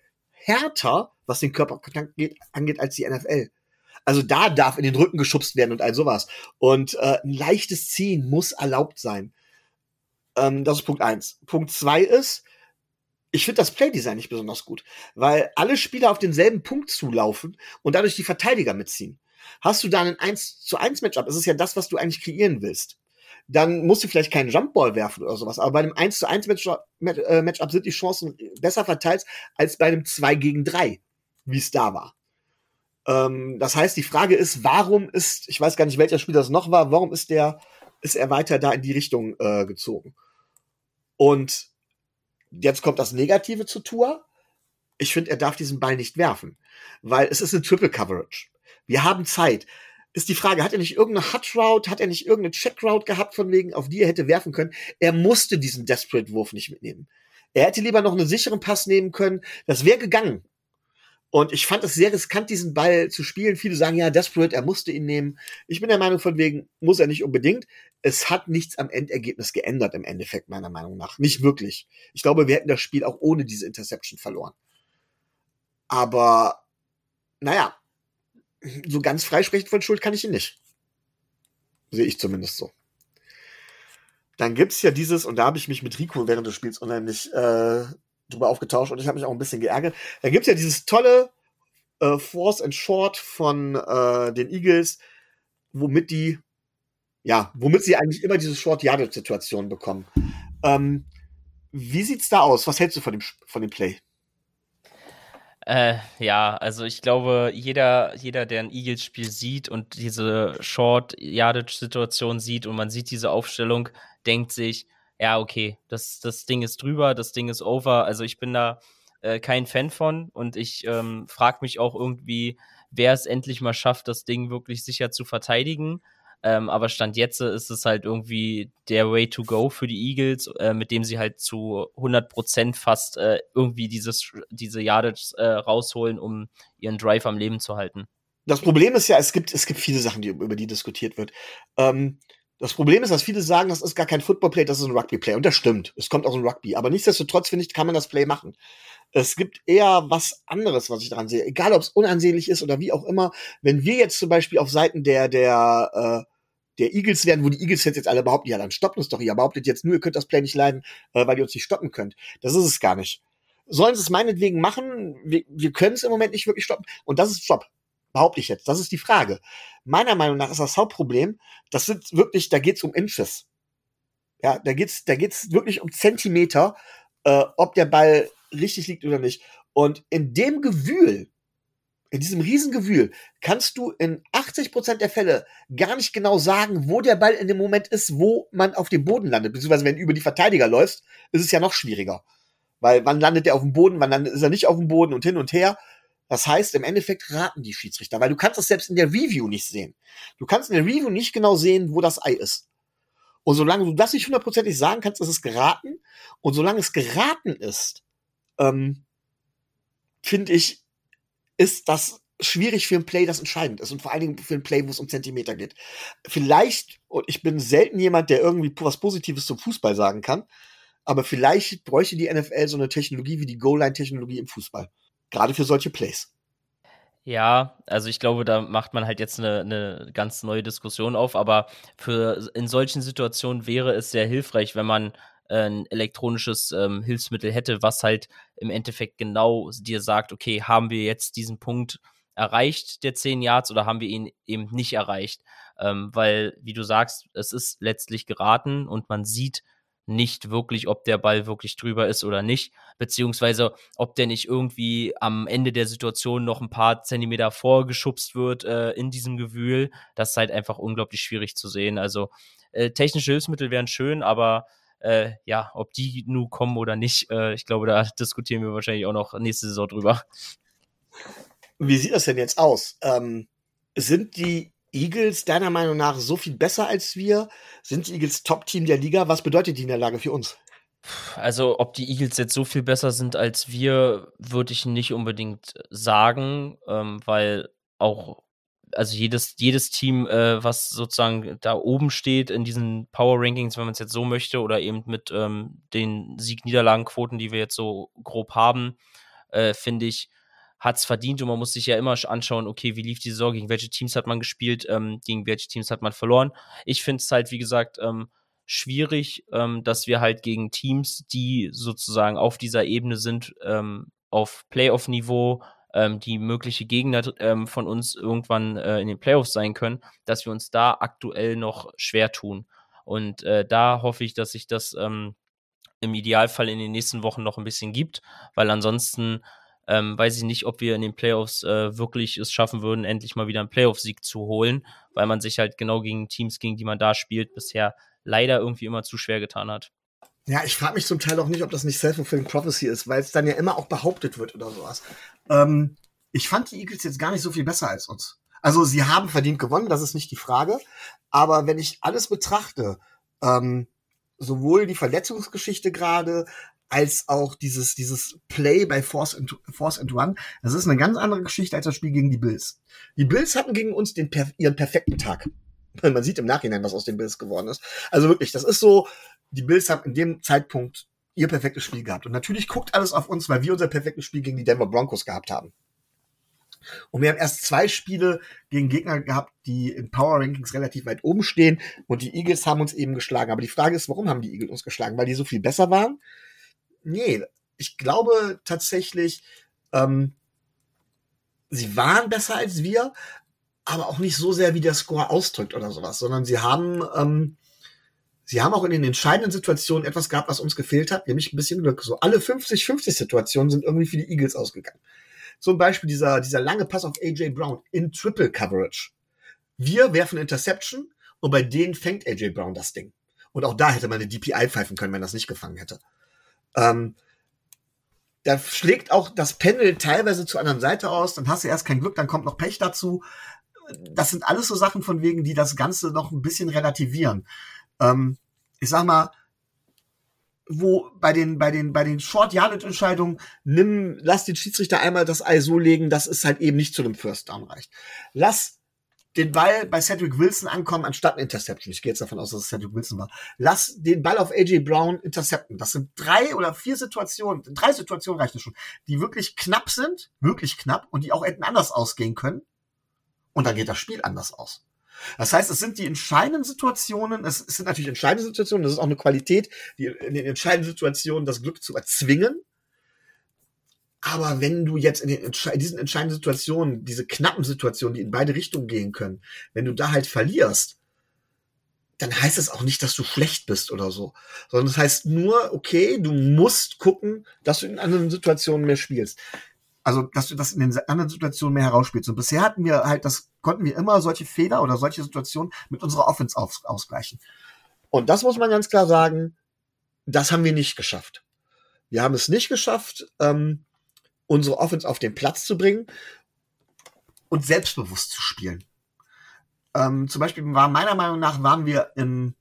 härter, was den Körperkontakt angeht, als die NFL. Also da darf in den Rücken geschubst werden und all sowas. Und äh, ein leichtes Ziehen muss erlaubt sein. Ähm, das ist Punkt eins. Punkt zwei ist, ich finde das Playdesign nicht besonders gut, weil alle Spieler auf denselben Punkt zulaufen und dadurch die Verteidiger mitziehen. Hast du da ein 1 zu 1 Matchup, ist es ja das, was du eigentlich kreieren willst dann musst du vielleicht keinen Jumpball werfen oder sowas. Aber bei einem 1 zu 1 Matchup, äh, Matchup sind die Chancen besser verteilt als bei einem 2 gegen 3, wie es da war. Ähm, das heißt, die Frage ist, warum ist, ich weiß gar nicht, welcher Spieler das noch war, warum ist der, ist er weiter da in die Richtung äh, gezogen? Und jetzt kommt das Negative zu Tour. Ich finde, er darf diesen Ball nicht werfen, weil es ist eine Triple Coverage. Wir haben Zeit ist die Frage, hat er nicht irgendeine Hut Route, hat er nicht irgendeine Check Route gehabt, von wegen, auf die er hätte werfen können? Er musste diesen Desperate Wurf nicht mitnehmen. Er hätte lieber noch einen sicheren Pass nehmen können. Das wäre gegangen. Und ich fand es sehr riskant, diesen Ball zu spielen. Viele sagen, ja, Desperate, er musste ihn nehmen. Ich bin der Meinung, von wegen, muss er nicht unbedingt. Es hat nichts am Endergebnis geändert, im Endeffekt, meiner Meinung nach. Nicht wirklich. Ich glaube, wir hätten das Spiel auch ohne diese Interception verloren. Aber, naja, so ganz freisprechen von Schuld kann ich ihn nicht. Sehe ich zumindest so. Dann gibt's ja dieses, und da habe ich mich mit Rico während des Spiels unheimlich äh, drüber aufgetauscht und ich habe mich auch ein bisschen geärgert. Da gibt's ja dieses tolle äh, Force and Short von äh, den Eagles, womit die, ja, womit sie eigentlich immer diese Short-Yardage-Situation bekommen. Ähm, wie sieht's da aus? Was hältst du von dem, von dem Play? Äh, ja, also ich glaube, jeder, jeder, der ein Eagles-Spiel sieht und diese Short-Yardage-Situation sieht und man sieht diese Aufstellung, denkt sich, ja, okay, das, das Ding ist drüber, das Ding ist over. Also ich bin da äh, kein Fan von und ich ähm, frage mich auch irgendwie, wer es endlich mal schafft, das Ding wirklich sicher zu verteidigen. Ähm, aber Stand jetzt ist es halt irgendwie der Way to go für die Eagles, äh, mit dem sie halt zu 100 Prozent fast äh, irgendwie dieses, diese Yardage äh, rausholen, um ihren Drive am Leben zu halten. Das Problem ist ja, es gibt, es gibt viele Sachen, die, über die diskutiert wird. Ähm, das Problem ist, dass viele sagen, das ist gar kein Football-Play, das ist ein Rugby-Play. Und das stimmt. Es kommt aus dem Rugby. Aber nichtsdestotrotz, finde ich, kann man das Play machen. Es gibt eher was anderes, was ich daran sehe. Egal, ob es unansehnlich ist oder wie auch immer. Wenn wir jetzt zum Beispiel auf Seiten der, der, äh, der Eagles wären, wo die Eagles jetzt alle behaupten, ja, dann stoppt uns doch. Ihr behauptet jetzt nur, ihr könnt das Play nicht leiden, äh, weil ihr uns nicht stoppen könnt. Das ist es gar nicht. Sollen sie es meinetwegen machen? Wir, wir können es im Moment nicht wirklich stoppen. Und das ist Job. Behaupte ich jetzt. Das ist die Frage. Meiner Meinung nach ist das Hauptproblem, das sind wirklich, da geht's um Inches. Ja, da geht's, da geht's wirklich um Zentimeter, äh, ob der Ball richtig liegt oder nicht. Und in dem Gewühl, in diesem Riesengewühl, kannst du in 80 Prozent der Fälle gar nicht genau sagen, wo der Ball in dem Moment ist, wo man auf dem Boden landet. Beziehungsweise, wenn du über die Verteidiger läufst, ist es ja noch schwieriger. Weil wann landet er auf dem Boden, wann landet, ist er nicht auf dem Boden und hin und her. Das heißt, im Endeffekt raten die Schiedsrichter, weil du kannst das selbst in der Review nicht sehen. Du kannst in der Review nicht genau sehen, wo das Ei ist. Und solange du das nicht hundertprozentig sagen kannst, ist es geraten. Und solange es geraten ist, ähm, finde ich, ist das schwierig für ein Play, das entscheidend ist und vor allen Dingen für ein Play, wo es um Zentimeter geht. Vielleicht, und ich bin selten jemand, der irgendwie was Positives zum Fußball sagen kann, aber vielleicht bräuchte die NFL so eine Technologie wie die Goal-Line-Technologie im Fußball. Gerade für solche Plays. Ja, also ich glaube, da macht man halt jetzt eine, eine ganz neue Diskussion auf, aber für in solchen Situationen wäre es sehr hilfreich, wenn man ein elektronisches ähm, Hilfsmittel hätte, was halt im Endeffekt genau dir sagt, okay, haben wir jetzt diesen Punkt erreicht, der 10 Yards, oder haben wir ihn eben nicht erreicht? Ähm, weil, wie du sagst, es ist letztlich geraten und man sieht nicht wirklich, ob der Ball wirklich drüber ist oder nicht, beziehungsweise ob der nicht irgendwie am Ende der Situation noch ein paar Zentimeter vorgeschubst wird äh, in diesem Gewühl. Das ist halt einfach unglaublich schwierig zu sehen. Also äh, technische Hilfsmittel wären schön, aber äh, ja, ob die nun kommen oder nicht, äh, ich glaube, da diskutieren wir wahrscheinlich auch noch nächste Saison drüber. Wie sieht das denn jetzt aus? Ähm, sind die Eagles deiner Meinung nach so viel besser als wir? Sind die Eagles Top-Team der Liga? Was bedeutet die Niederlage für uns? Also, ob die Eagles jetzt so viel besser sind als wir, würde ich nicht unbedingt sagen, ähm, weil auch also jedes, jedes Team, äh, was sozusagen da oben steht in diesen Power Rankings, wenn man es jetzt so möchte, oder eben mit ähm, den Sieg-Niederlagen-Quoten, die wir jetzt so grob haben, äh, finde ich, hat es verdient und man muss sich ja immer anschauen, okay, wie lief die Saison, gegen welche Teams hat man gespielt, ähm, gegen welche Teams hat man verloren. Ich finde es halt, wie gesagt, ähm, schwierig, ähm, dass wir halt gegen Teams, die sozusagen auf dieser Ebene sind, ähm, auf Playoff-Niveau, ähm, die mögliche Gegner ähm, von uns irgendwann äh, in den Playoffs sein können, dass wir uns da aktuell noch schwer tun. Und äh, da hoffe ich, dass sich das im Idealfall in den nächsten Wochen noch ein bisschen gibt, weil ansonsten ähm, weiß ich nicht, ob wir in den Playoffs äh, wirklich es schaffen würden, endlich mal wieder einen Playoff-Sieg zu holen, weil man sich halt genau gegen Teams, gegen die man da spielt, bisher leider irgendwie immer zu schwer getan hat. Ja, ich frage mich zum Teil auch nicht, ob das nicht Self-Fulfilling Prophecy ist, weil es dann ja immer auch behauptet wird oder sowas. Ähm, ich fand die Eagles jetzt gar nicht so viel besser als uns. Also sie haben verdient gewonnen, das ist nicht die Frage. Aber wenn ich alles betrachte, ähm, sowohl die Verletzungsgeschichte gerade, als auch dieses, dieses Play bei Force and, Force and Run, das ist eine ganz andere Geschichte als das Spiel gegen die Bills. Die Bills hatten gegen uns den, ihren perfekten Tag. Man sieht im Nachhinein, was aus den Bills geworden ist. Also wirklich, das ist so, die Bills haben in dem Zeitpunkt ihr perfektes Spiel gehabt. Und natürlich guckt alles auf uns, weil wir unser perfektes Spiel gegen die Denver Broncos gehabt haben. Und wir haben erst zwei Spiele gegen Gegner gehabt, die in Power Rankings relativ weit oben stehen. Und die Eagles haben uns eben geschlagen. Aber die Frage ist, warum haben die Eagles uns geschlagen? Weil die so viel besser waren? Nee, ich glaube tatsächlich, ähm, sie waren besser als wir, aber auch nicht so sehr, wie der Score ausdrückt oder sowas, sondern sie haben ähm, sie haben auch in den entscheidenden Situationen etwas gehabt, was uns gefehlt hat, nämlich ein bisschen Glück. So alle 50-50 Situationen sind irgendwie für die Eagles ausgegangen. Zum Beispiel dieser, dieser lange Pass auf AJ Brown in Triple Coverage. Wir werfen Interception und bei denen fängt AJ Brown das Ding. Und auch da hätte man eine DPI pfeifen können, wenn das nicht gefangen hätte. Ähm, da schlägt auch das Pendel teilweise zur anderen Seite aus, dann hast du erst kein Glück, dann kommt noch Pech dazu. Das sind alles so Sachen von wegen, die das Ganze noch ein bisschen relativieren. Ähm, ich sag mal, wo bei den bei den bei den Short Yardage Entscheidungen nimm lass den Schiedsrichter einmal das Ei so legen, dass es halt eben nicht zu einem First Down reicht. Lass den Ball bei Cedric Wilson ankommen anstatt ein Interception. Ich gehe jetzt davon aus, dass es Cedric Wilson war. Lass den Ball auf AJ Brown intercepten. Das sind drei oder vier Situationen, drei Situationen reichen schon, die wirklich knapp sind, wirklich knapp und die auch hätten anders ausgehen können. Und dann geht das Spiel anders aus. Das heißt, es sind die entscheidenden Situationen, es sind natürlich entscheidende Situationen, das ist auch eine Qualität, die in den entscheidenden Situationen das Glück zu erzwingen. Aber wenn du jetzt in, den, in diesen entscheidenden Situationen, diese knappen Situationen, die in beide Richtungen gehen können, wenn du da halt verlierst, dann heißt es auch nicht, dass du schlecht bist oder so, sondern es das heißt nur, okay, du musst gucken, dass du in anderen Situationen mehr spielst. Also, dass du das in den anderen Situationen mehr herausspielst. Und bisher hatten wir halt, das konnten wir immer solche Fehler oder solche Situationen mit unserer Offense aus, ausgleichen. Und das muss man ganz klar sagen, das haben wir nicht geschafft. Wir haben es nicht geschafft, ähm, unsere Offense auf den Platz zu bringen und selbstbewusst zu spielen. Ähm, zum Beispiel war meiner Meinung nach waren wir im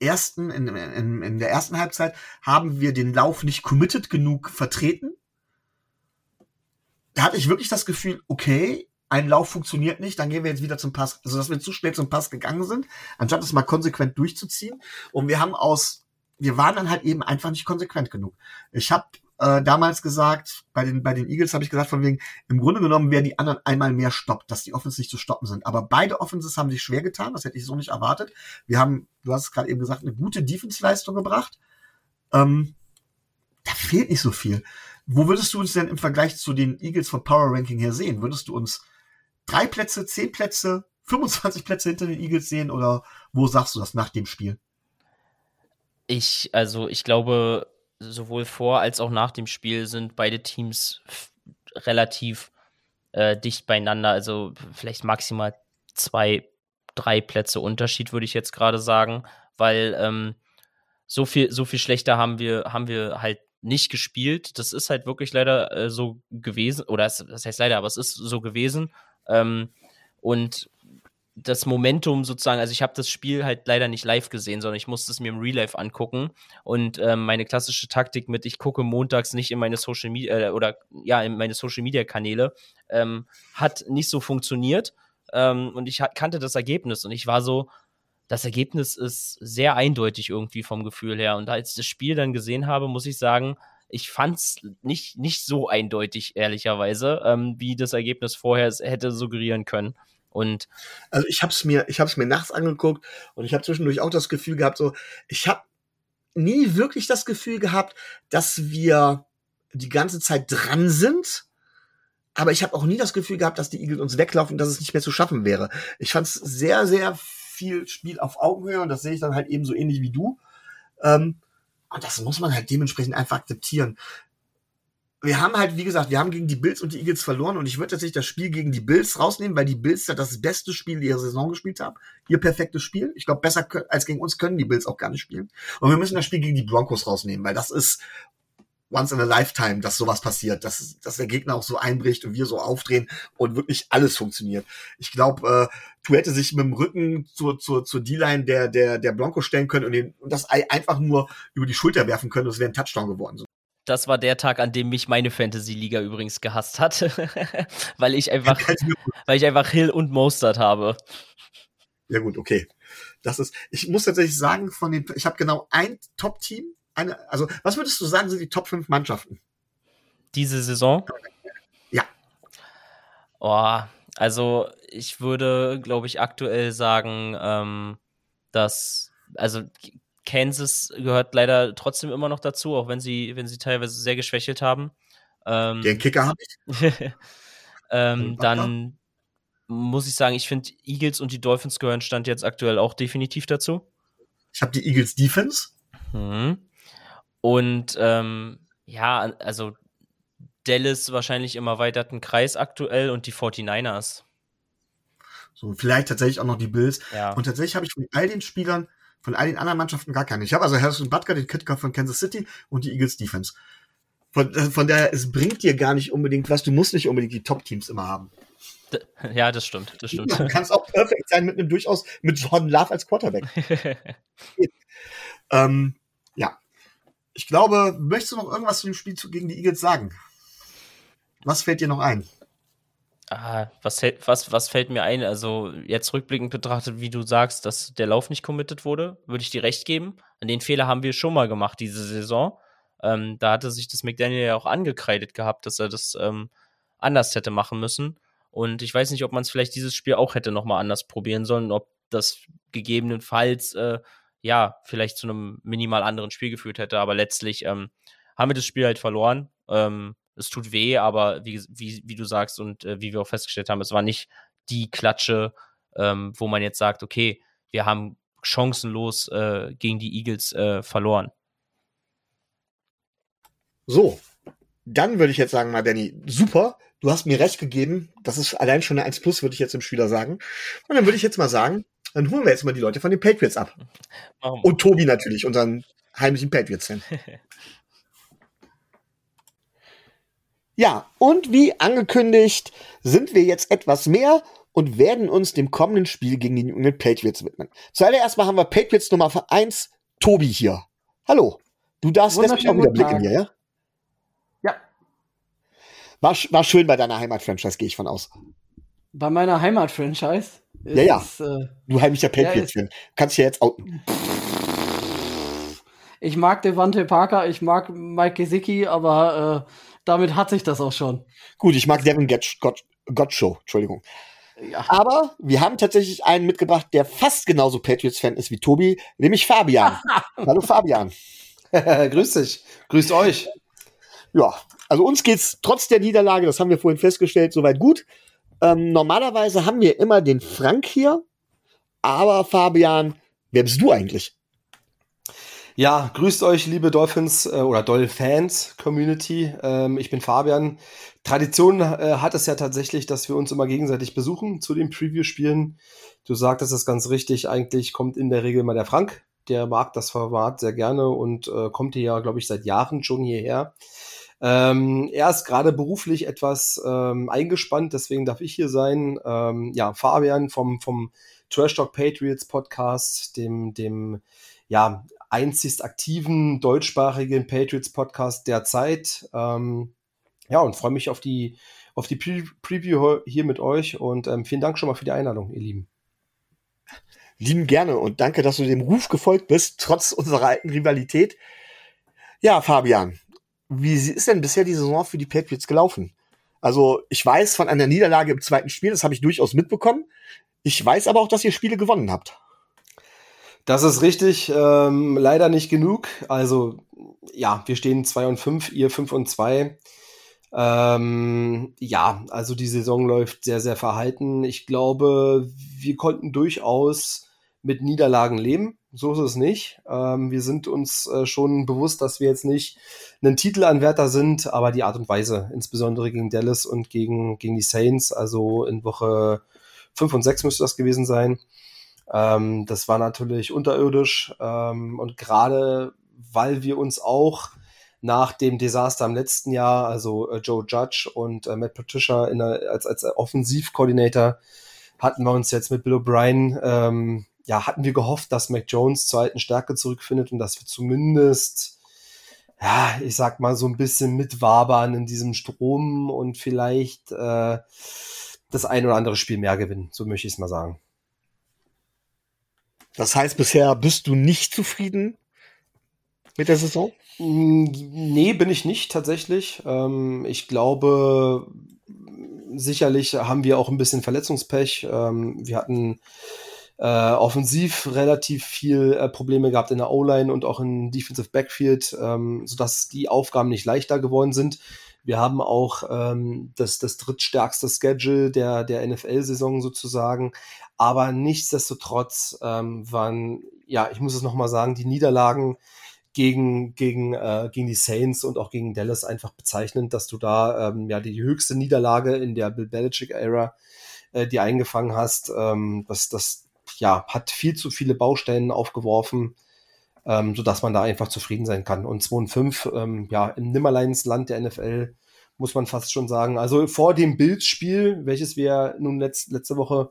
ersten, in, in, in der ersten Halbzeit haben wir den Lauf nicht committed genug vertreten da hatte ich wirklich das Gefühl, okay, ein Lauf funktioniert nicht, dann gehen wir jetzt wieder zum Pass. Also, dass wir zu schnell zum Pass gegangen sind, anstatt es mal konsequent durchzuziehen. Und wir haben aus, wir waren dann halt eben einfach nicht konsequent genug. Ich habe äh, damals gesagt, bei den, bei den Eagles habe ich gesagt, von wegen, im Grunde genommen wären die anderen einmal mehr stoppt, dass die Offenses nicht zu stoppen sind. Aber beide Offenses haben sich schwer getan, das hätte ich so nicht erwartet. Wir haben, du hast es gerade eben gesagt, eine gute Defense-Leistung gebracht. Ähm, da fehlt nicht so viel. Wo würdest du uns denn im Vergleich zu den Eagles von Power Ranking her sehen? Würdest du uns drei Plätze, zehn Plätze, 25 Plätze hinter den Eagles sehen oder wo sagst du das nach dem Spiel? Ich, also ich glaube, sowohl vor als auch nach dem Spiel sind beide Teams relativ äh, dicht beieinander. Also vielleicht maximal zwei, drei Plätze Unterschied, würde ich jetzt gerade sagen, weil ähm, so viel, so viel schlechter haben wir, haben wir halt nicht gespielt. Das ist halt wirklich leider äh, so gewesen, oder es, das heißt leider, aber es ist so gewesen. Ähm, und das Momentum sozusagen, also ich habe das Spiel halt leider nicht live gesehen, sondern ich musste es mir im Real Life angucken. Und ähm, meine klassische Taktik mit, ich gucke montags nicht in meine Social Media äh, oder ja, in meine Social Media Kanäle, ähm, hat nicht so funktioniert. Ähm, und ich kannte das Ergebnis und ich war so, das Ergebnis ist sehr eindeutig irgendwie vom Gefühl her. Und als ich das Spiel dann gesehen habe, muss ich sagen, ich fand es nicht, nicht so eindeutig, ehrlicherweise, ähm, wie das Ergebnis vorher hätte suggerieren können. Und also ich habe es mir, ich habe es mir nachts angeguckt und ich habe zwischendurch auch das Gefühl gehabt, so ich habe nie wirklich das Gefühl gehabt, dass wir die ganze Zeit dran sind. Aber ich habe auch nie das Gefühl gehabt, dass die Eagles uns weglaufen, dass es nicht mehr zu schaffen wäre. Ich fand es sehr, sehr viel Spiel auf Augenhöhe und das sehe ich dann halt eben so ähnlich wie du. Ähm, und das muss man halt dementsprechend einfach akzeptieren. Wir haben halt, wie gesagt, wir haben gegen die Bills und die Eagles verloren und ich würde tatsächlich das Spiel gegen die Bills rausnehmen, weil die Bills ja das beste Spiel ihrer Saison gespielt haben. Ihr perfektes Spiel. Ich glaube, besser als gegen uns können die Bills auch gar nicht spielen. Und wir müssen das Spiel gegen die Broncos rausnehmen, weil das ist once in a lifetime, dass sowas passiert, dass, dass der Gegner auch so einbricht und wir so aufdrehen und wirklich alles funktioniert. Ich glaube, äh, Tu hätte sich mit dem Rücken zur, zur, zur D-Line der, der, der Blanco stellen können und, den, und das Ei einfach nur über die Schulter werfen können und es wäre ein Touchdown geworden. Das war der Tag, an dem mich meine Fantasy-Liga übrigens gehasst hat, weil ich einfach, weil ich einfach Hill und Mostert habe. Ja gut, okay. Das ist, ich muss tatsächlich sagen, von den, ich habe genau ein Top-Team eine, also was würdest du sagen, sind die Top 5 Mannschaften? Diese Saison? Ja. Oh, also ich würde, glaube ich, aktuell sagen, ähm, dass, also Kansas gehört leider trotzdem immer noch dazu, auch wenn sie, wenn sie teilweise sehr geschwächelt haben. Ähm, Den Kicker habe ich. ähm, dann muss ich sagen, ich finde, Eagles und die Dolphins gehören Stand jetzt aktuell auch definitiv dazu. Ich habe die Eagles Defense. Mhm. Und ähm, ja, also Dallas wahrscheinlich im erweiterten Kreis aktuell und die 49ers. So, vielleicht tatsächlich auch noch die Bills. Ja. Und tatsächlich habe ich von all den Spielern, von all den anderen Mannschaften gar keine. Ich habe also Harrison Butker, den Kicker von Kansas City und die Eagles Defense. Von, äh, von daher, es bringt dir gar nicht unbedingt was. Du musst nicht unbedingt die Top-Teams immer haben. Ja, das stimmt, das stimmt. Du kannst auch perfekt sein mit einem durchaus, mit Jordan Love als Quarterback. ähm, ja. Ich glaube, möchtest du noch irgendwas zu dem Spiel gegen die Eagles sagen? Was fällt dir noch ein? Ah, was, was, was fällt mir ein? Also, jetzt rückblickend betrachtet, wie du sagst, dass der Lauf nicht committed wurde, würde ich dir recht geben. An den Fehler haben wir schon mal gemacht diese Saison. Ähm, da hatte sich das McDaniel ja auch angekreidet gehabt, dass er das ähm, anders hätte machen müssen. Und ich weiß nicht, ob man es vielleicht dieses Spiel auch hätte nochmal anders probieren sollen, ob das gegebenenfalls, äh, ja, vielleicht zu einem minimal anderen Spiel geführt hätte. Aber letztlich ähm, haben wir das Spiel halt verloren. Ähm, es tut weh, aber wie, wie, wie du sagst und äh, wie wir auch festgestellt haben, es war nicht die Klatsche, ähm, wo man jetzt sagt, okay, wir haben chancenlos äh, gegen die Eagles äh, verloren. So, dann würde ich jetzt sagen, mal Danny, super, du hast mir recht gegeben. Das ist allein schon eine 1 Plus, würde ich jetzt dem Spieler sagen. Und dann würde ich jetzt mal sagen, dann holen wir jetzt mal die Leute von den Patriots ab. Und Tobi natürlich, unseren heimlichen Patriots-Fan. ja, und wie angekündigt, sind wir jetzt etwas mehr und werden uns dem kommenden Spiel gegen die New England Patriots widmen. Zuallererst mal haben wir Patriots Nummer 1, Tobi hier. Hallo. Du darfst mich auch wieder blicken hier, ja? Ja. War, war schön bei deiner Heimat-Franchise, gehe ich von aus. Bei meiner Heimat-Franchise? Ja, ja. Ist, äh, du heimlicher Patriots-Fan. Kannst dich ja jetzt outen. Ich mag Devante Parker, ich mag Mike Gesicki, aber äh, damit hat sich das auch schon. Gut, ich mag Devin Gottshow, Entschuldigung. Ja. Aber wir haben tatsächlich einen mitgebracht, der fast genauso Patriots-Fan ist wie Tobi, nämlich Fabian. Hallo Fabian. Grüß dich. Grüßt euch. Ja, also uns geht's trotz der Niederlage, das haben wir vorhin festgestellt, soweit gut. Ähm, normalerweise haben wir immer den Frank hier, aber Fabian, wer bist du eigentlich? Ja, grüßt euch, liebe Dolphins äh, oder Dolphins Community. Ähm, ich bin Fabian. Tradition äh, hat es ja tatsächlich, dass wir uns immer gegenseitig besuchen zu den Preview-Spielen. Du sagtest es ganz richtig, eigentlich kommt in der Regel mal der Frank. Der mag das Format sehr gerne und äh, kommt hier ja, glaube ich, seit Jahren schon hierher. Ähm, er ist gerade beruflich etwas ähm, eingespannt, deswegen darf ich hier sein. Ähm, ja, Fabian vom, vom Trash Talk Patriots Podcast, dem, dem ja, einzigst aktiven deutschsprachigen Patriots Podcast derzeit. Ähm, ja, und freue mich auf die, auf die Pre Preview hier mit euch und ähm, vielen Dank schon mal für die Einladung, ihr Lieben. Lieben gerne und danke, dass du dem Ruf gefolgt bist, trotz unserer alten Rivalität. Ja, Fabian, wie ist denn bisher die Saison für die Patriots gelaufen? Also, ich weiß von einer Niederlage im zweiten Spiel, das habe ich durchaus mitbekommen. Ich weiß aber auch, dass ihr Spiele gewonnen habt. Das ist richtig, ähm, leider nicht genug. Also, ja, wir stehen 2 und 5, ihr 5 und 2. Ähm, ja, also die Saison läuft sehr, sehr verhalten. Ich glaube, wir konnten durchaus mit Niederlagen leben. So ist es nicht. Ähm, wir sind uns äh, schon bewusst, dass wir jetzt nicht ein Titelanwärter sind, aber die Art und Weise, insbesondere gegen Dallas und gegen, gegen die Saints, also in Woche 5 und 6 müsste das gewesen sein. Ähm, das war natürlich unterirdisch ähm, und gerade weil wir uns auch nach dem Desaster im letzten Jahr, also äh, Joe Judge und äh, Matt Patricia der, als, als Offensivkoordinator, hatten wir uns jetzt mit Bill O'Brien, ähm, ja, hatten wir gehofft, dass Mac Jones zur alten Stärke zurückfindet und dass wir zumindest, ja, ich sag mal, so ein bisschen mitwabern in diesem Strom und vielleicht äh, das ein oder andere Spiel mehr gewinnen. So möchte ich es mal sagen. Das heißt, bisher bist du nicht zufrieden mit der Saison? Mm, nee, bin ich nicht tatsächlich. Ähm, ich glaube, sicherlich haben wir auch ein bisschen Verletzungspech. Ähm, wir hatten äh, offensiv relativ viel äh, Probleme gehabt in der O-Line und auch in Defensive Backfield, ähm, sodass die Aufgaben nicht leichter geworden sind. Wir haben auch ähm, das, das drittstärkste Schedule der, der NFL-Saison sozusagen. Aber nichtsdestotrotz ähm, waren ja, ich muss es nochmal sagen, die Niederlagen gegen, gegen, äh, gegen die Saints und auch gegen Dallas einfach bezeichnend, dass du da ähm, ja die höchste Niederlage in der Bill Belichick-Ära äh, die eingefangen hast. Ähm, das, das ja, hat viel zu viele Baustellen aufgeworfen, ähm, sodass man da einfach zufrieden sein kann. Und 2 und 5, ähm, ja, im Nimmerleinsland der NFL muss man fast schon sagen. Also vor dem Bills-Spiel, welches wir nun letzt, letzte Woche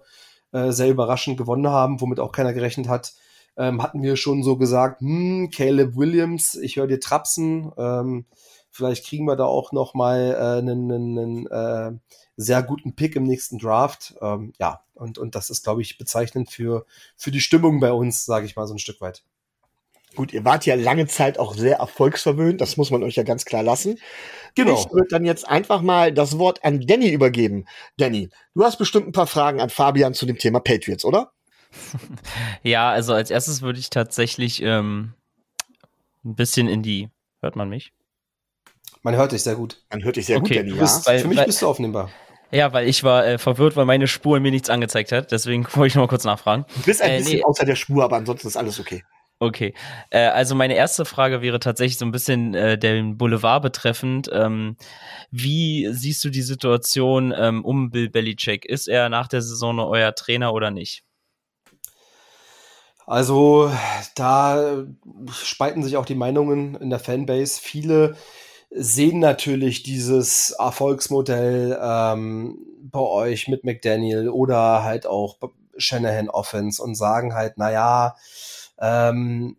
äh, sehr überraschend gewonnen haben, womit auch keiner gerechnet hat, ähm, hatten wir schon so gesagt, hm, Caleb Williams, ich höre dir trapsen, ähm, vielleicht kriegen wir da auch noch mal äh, einen, einen äh, sehr guten Pick im nächsten Draft. Ähm, ja, und, und das ist, glaube ich, bezeichnend für, für die Stimmung bei uns, sage ich mal so ein Stück weit. Gut, ihr wart ja lange Zeit auch sehr erfolgsverwöhnt, das muss man euch ja ganz klar lassen. Genau. Ich würde dann jetzt einfach mal das Wort an Danny übergeben. Danny, du hast bestimmt ein paar Fragen an Fabian zu dem Thema Patriots, oder? ja, also als erstes würde ich tatsächlich ähm, ein bisschen in die. Hört man mich? Man hört dich sehr gut. Man hört dich sehr okay. gut, Danny. Bist, weil, Für mich weil, bist du aufnehmbar. Ja, weil ich war äh, verwirrt, weil meine Spur mir nichts angezeigt hat. Deswegen wollte ich noch mal kurz nachfragen. Du bist ein äh, bisschen nee. außer der Spur, aber ansonsten ist alles okay. Okay, äh, also meine erste Frage wäre tatsächlich so ein bisschen äh, den Boulevard betreffend. Ähm, wie siehst du die Situation ähm, um Bill Belichick? Ist er nach der Saison euer Trainer oder nicht? Also da spalten sich auch die Meinungen in der Fanbase. Viele sehen natürlich dieses Erfolgsmodell ähm, bei euch mit McDaniel oder halt auch Shanahan Offense und sagen halt, naja, ähm,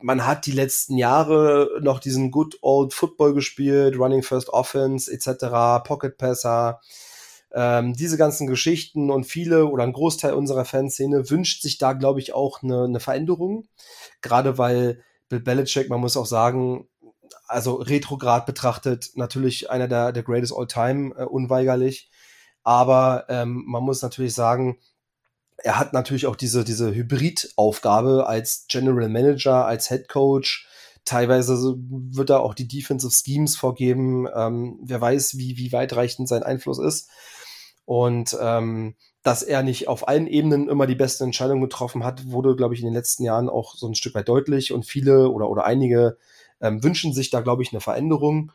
man hat die letzten Jahre noch diesen Good Old Football gespielt, Running First Offense etc., Pocket Passer, ähm, diese ganzen Geschichten und viele oder ein Großteil unserer Fanszene wünscht sich da, glaube ich, auch eine, eine Veränderung. Gerade weil Bill Belichick, man muss auch sagen, also retrograd betrachtet, natürlich einer der, der Greatest All Time, äh, unweigerlich. Aber ähm, man muss natürlich sagen, er hat natürlich auch diese, diese Hybrid-Aufgabe als General Manager, als Head Coach. Teilweise wird er auch die Defensive Schemes vorgeben. Ähm, wer weiß, wie, wie weitreichend sein Einfluss ist. Und ähm, dass er nicht auf allen Ebenen immer die beste Entscheidung getroffen hat, wurde, glaube ich, in den letzten Jahren auch so ein Stück weit deutlich. Und viele oder, oder einige ähm, wünschen sich da, glaube ich, eine Veränderung.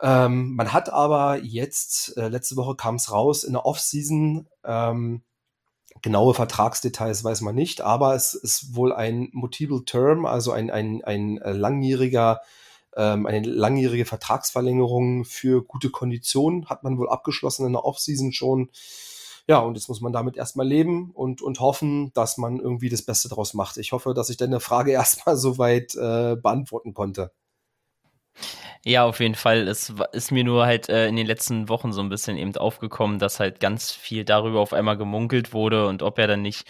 Ähm, man hat aber jetzt, äh, letzte Woche kam es raus, in der Offseason, ähm, genaue Vertragsdetails weiß man nicht, aber es ist wohl ein Multiple Term, also ein, ein, ein äh, langjähriger ähm, eine langjährige Vertragsverlängerung für gute Konditionen hat man wohl abgeschlossen in der Offseason schon. Ja, und jetzt muss man damit erstmal leben und, und hoffen, dass man irgendwie das Beste draus macht. Ich hoffe, dass ich deine Frage erstmal soweit äh, beantworten konnte. Ja, auf jeden Fall. Es ist mir nur halt äh, in den letzten Wochen so ein bisschen eben aufgekommen, dass halt ganz viel darüber auf einmal gemunkelt wurde und ob er dann nicht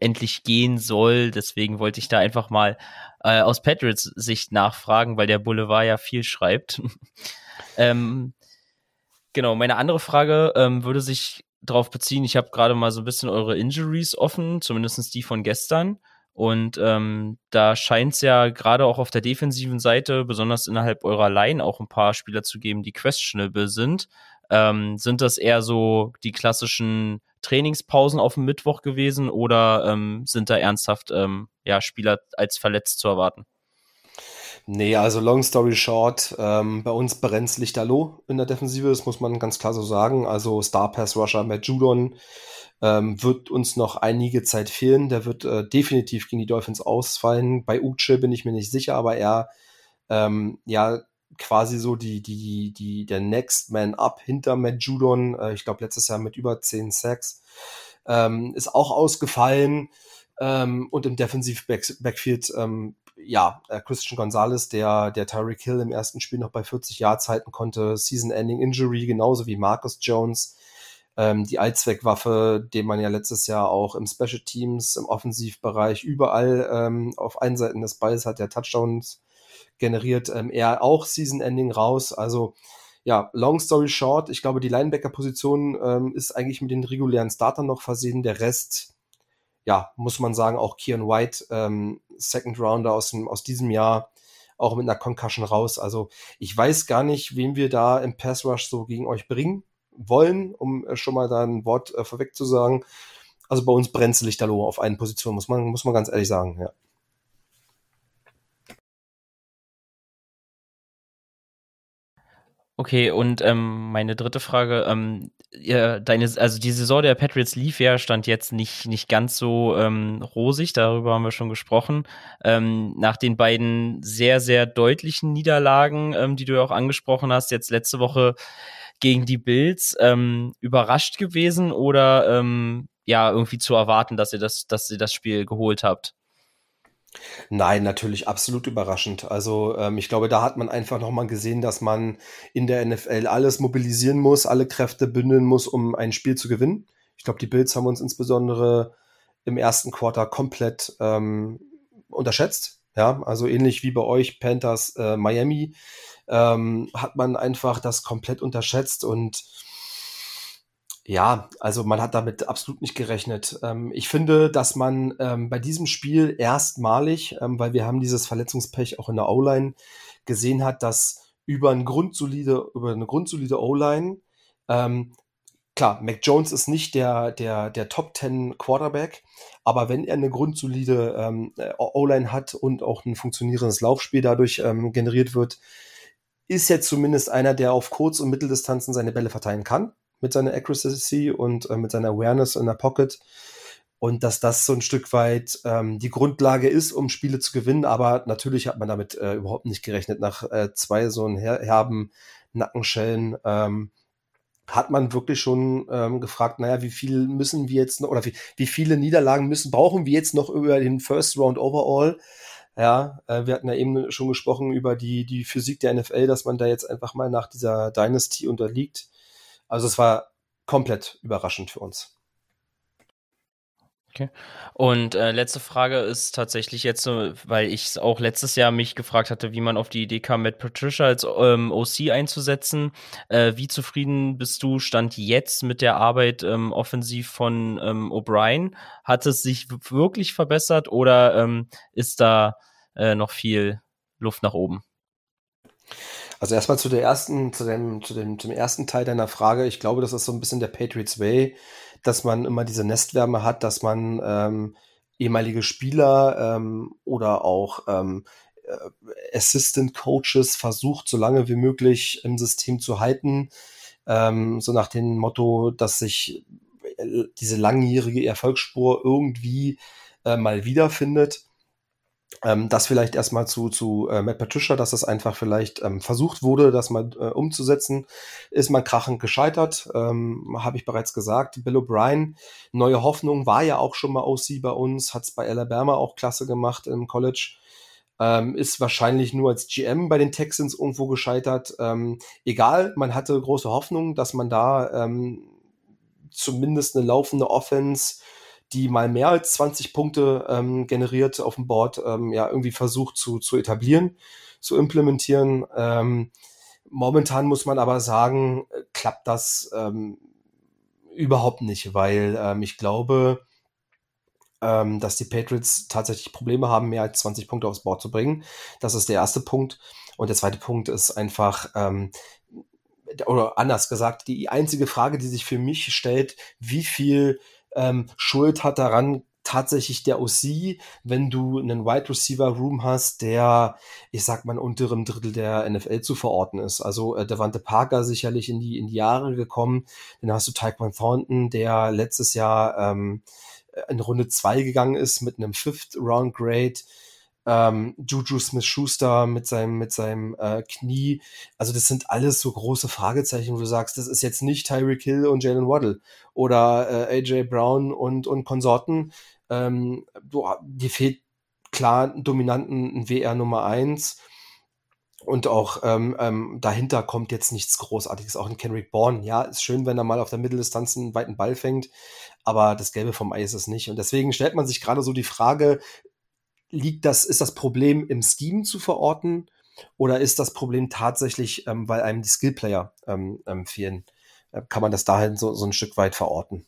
endlich gehen soll. Deswegen wollte ich da einfach mal äh, aus Patriots Sicht nachfragen, weil der Boulevard ja viel schreibt. ähm, genau, meine andere Frage ähm, würde sich darauf beziehen, ich habe gerade mal so ein bisschen eure Injuries offen, zumindest die von gestern. Und ähm, da scheint es ja gerade auch auf der defensiven Seite, besonders innerhalb eurer Line, auch ein paar Spieler zu geben, die questionable sind. Ähm, sind das eher so die klassischen Trainingspausen auf dem Mittwoch gewesen oder ähm, sind da ernsthaft ähm, ja, Spieler als verletzt zu erwarten? Nee, also long story short, ähm, bei uns brennt Lichterloh in der Defensive, das muss man ganz klar so sagen. Also Star Pass Rusher Matt Judon ähm, wird uns noch einige Zeit fehlen. Der wird äh, definitiv gegen die Dolphins ausfallen. Bei Uche bin ich mir nicht sicher, aber er ähm, ja quasi so die, die, die, der Next Man Up hinter Matt Judon. Äh, ich glaube, letztes Jahr mit über 10 Sacks. Ähm, ist auch ausgefallen. Ähm, und im Defensiv Backfield, ähm, ja, äh, Christian Gonzalez, der, der Tyreek Hill im ersten Spiel noch bei 40 Yards halten konnte, Season-Ending Injury, genauso wie Marcus Jones ähm, die Allzweckwaffe, den man ja letztes Jahr auch im Special Teams, im Offensivbereich, überall ähm, auf allen Seiten des Balls hat der Touchdowns generiert. Ähm, er auch Season-Ending raus. Also ja, long story short, ich glaube, die Linebacker-Position ähm, ist eigentlich mit den regulären Startern noch versehen. Der Rest, ja, muss man sagen, auch Kian White, ähm, Second Rounder aus, dem, aus diesem Jahr, auch mit einer Concussion raus. Also ich weiß gar nicht, wen wir da im Pass Rush so gegen euch bringen wollen, um äh, schon mal da ein Wort äh, vorweg zu sagen. Also bei uns brennt Lichterloh auf einen Position, muss man, muss man ganz ehrlich sagen, ja. Okay, und ähm, meine dritte Frage, ähm, ja, deine, also die Saison der Patriots lief ja, stand jetzt nicht, nicht ganz so ähm, rosig, darüber haben wir schon gesprochen. Ähm, nach den beiden sehr, sehr deutlichen Niederlagen, ähm, die du ja auch angesprochen hast, jetzt letzte Woche gegen die Bills, ähm, überrascht gewesen oder ähm, ja, irgendwie zu erwarten, dass ihr das, dass ihr das Spiel geholt habt? Nein, natürlich absolut überraschend. Also ähm, ich glaube, da hat man einfach nochmal gesehen, dass man in der NFL alles mobilisieren muss, alle Kräfte bündeln muss, um ein Spiel zu gewinnen. Ich glaube, die Bills haben uns insbesondere im ersten Quarter komplett ähm, unterschätzt. Ja, also ähnlich wie bei euch Panthers äh, Miami ähm, hat man einfach das komplett unterschätzt und ja, also man hat damit absolut nicht gerechnet. Ähm, ich finde, dass man ähm, bei diesem Spiel erstmalig, ähm, weil wir haben dieses Verletzungspech auch in der O-Line gesehen hat, dass über, ein grundsolide, über eine grundsolide O-Line, ähm, klar, Mac Jones ist nicht der, der, der Top 10 Quarterback, aber wenn er eine grundsolide ähm, O-Line hat und auch ein funktionierendes Laufspiel dadurch ähm, generiert wird, ist er zumindest einer, der auf Kurz- und Mitteldistanzen seine Bälle verteilen kann mit seiner Accuracy und äh, mit seiner Awareness in der Pocket. Und dass das so ein Stück weit ähm, die Grundlage ist, um Spiele zu gewinnen. Aber natürlich hat man damit äh, überhaupt nicht gerechnet. Nach äh, zwei so einen her herben Nackenschellen ähm, hat man wirklich schon ähm, gefragt, naja, wie viel müssen wir jetzt noch, oder wie, wie viele Niederlagen müssen, brauchen wir jetzt noch über den First Round Overall? Ja, äh, wir hatten ja eben schon gesprochen über die, die Physik der NFL, dass man da jetzt einfach mal nach dieser Dynasty unterliegt. Also es war komplett überraschend für uns. Okay. Und äh, letzte Frage ist tatsächlich jetzt, weil ich auch letztes Jahr mich gefragt hatte, wie man auf die Idee kam, Matt Patricia als ähm, OC einzusetzen. Äh, wie zufrieden bist du stand jetzt mit der Arbeit ähm, offensiv von ähm, O'Brien? Hat es sich wirklich verbessert oder ähm, ist da äh, noch viel Luft nach oben? Also erstmal zu der ersten, zu dem, zu dem, zum ersten Teil deiner Frage. Ich glaube, das ist so ein bisschen der Patriots Way, dass man immer diese Nestwärme hat, dass man ähm, ehemalige Spieler ähm, oder auch ähm, äh, Assistant Coaches versucht, so lange wie möglich im System zu halten. Ähm, so nach dem Motto, dass sich äh, diese langjährige Erfolgsspur irgendwie äh, mal wiederfindet. Ähm, das vielleicht erstmal zu, zu äh, Matt Patricia, dass das einfach vielleicht ähm, versucht wurde, das mal äh, umzusetzen, ist man krachend gescheitert, ähm, habe ich bereits gesagt. Bill O'Brien, neue Hoffnung, war ja auch schon mal OC bei uns, hat es bei Alabama auch klasse gemacht im College. Ähm, ist wahrscheinlich nur als GM bei den Texans irgendwo gescheitert. Ähm, egal, man hatte große Hoffnung, dass man da ähm, zumindest eine laufende Offense die mal mehr als 20 Punkte ähm, generiert auf dem Board, ähm, ja, irgendwie versucht zu, zu etablieren, zu implementieren. Ähm, momentan muss man aber sagen, äh, klappt das ähm, überhaupt nicht, weil ähm, ich glaube, ähm, dass die Patriots tatsächlich Probleme haben, mehr als 20 Punkte aufs Board zu bringen. Das ist der erste Punkt. Und der zweite Punkt ist einfach, ähm, oder anders gesagt, die einzige Frage, die sich für mich stellt, wie viel ähm, Schuld hat daran tatsächlich der OC, wenn du einen Wide Receiver Room hast, der, ich sag mal, unterem Drittel der NFL zu verorten ist. Also äh, Devante Parker sicherlich in die, in die Jahre gekommen. Dann hast du Tyquan Thornton, der letztes Jahr ähm, in Runde zwei gegangen ist mit einem Fifth Round Grade ähm, Juju Smith-Schuster mit seinem, mit seinem äh, Knie. Also das sind alles so große Fragezeichen, wo du sagst, das ist jetzt nicht Tyreek Hill und Jalen Waddle oder äh, AJ Brown und, und Konsorten. Ähm, du, dir fehlt klar einen dominanten WR Nummer eins und auch ähm, ähm, dahinter kommt jetzt nichts Großartiges. Auch ein Kenrick Bourne, ja, ist schön, wenn er mal auf der Mitteldistanz einen weiten Ball fängt, aber das Gelbe vom Ei ist es nicht. Und deswegen stellt man sich gerade so die Frage, liegt das, ist das Problem im Scheme zu verorten oder ist das Problem tatsächlich, ähm, weil einem die Skillplayer ähm, ähm, fehlen? Äh, kann man das dahin so, so ein Stück weit verorten?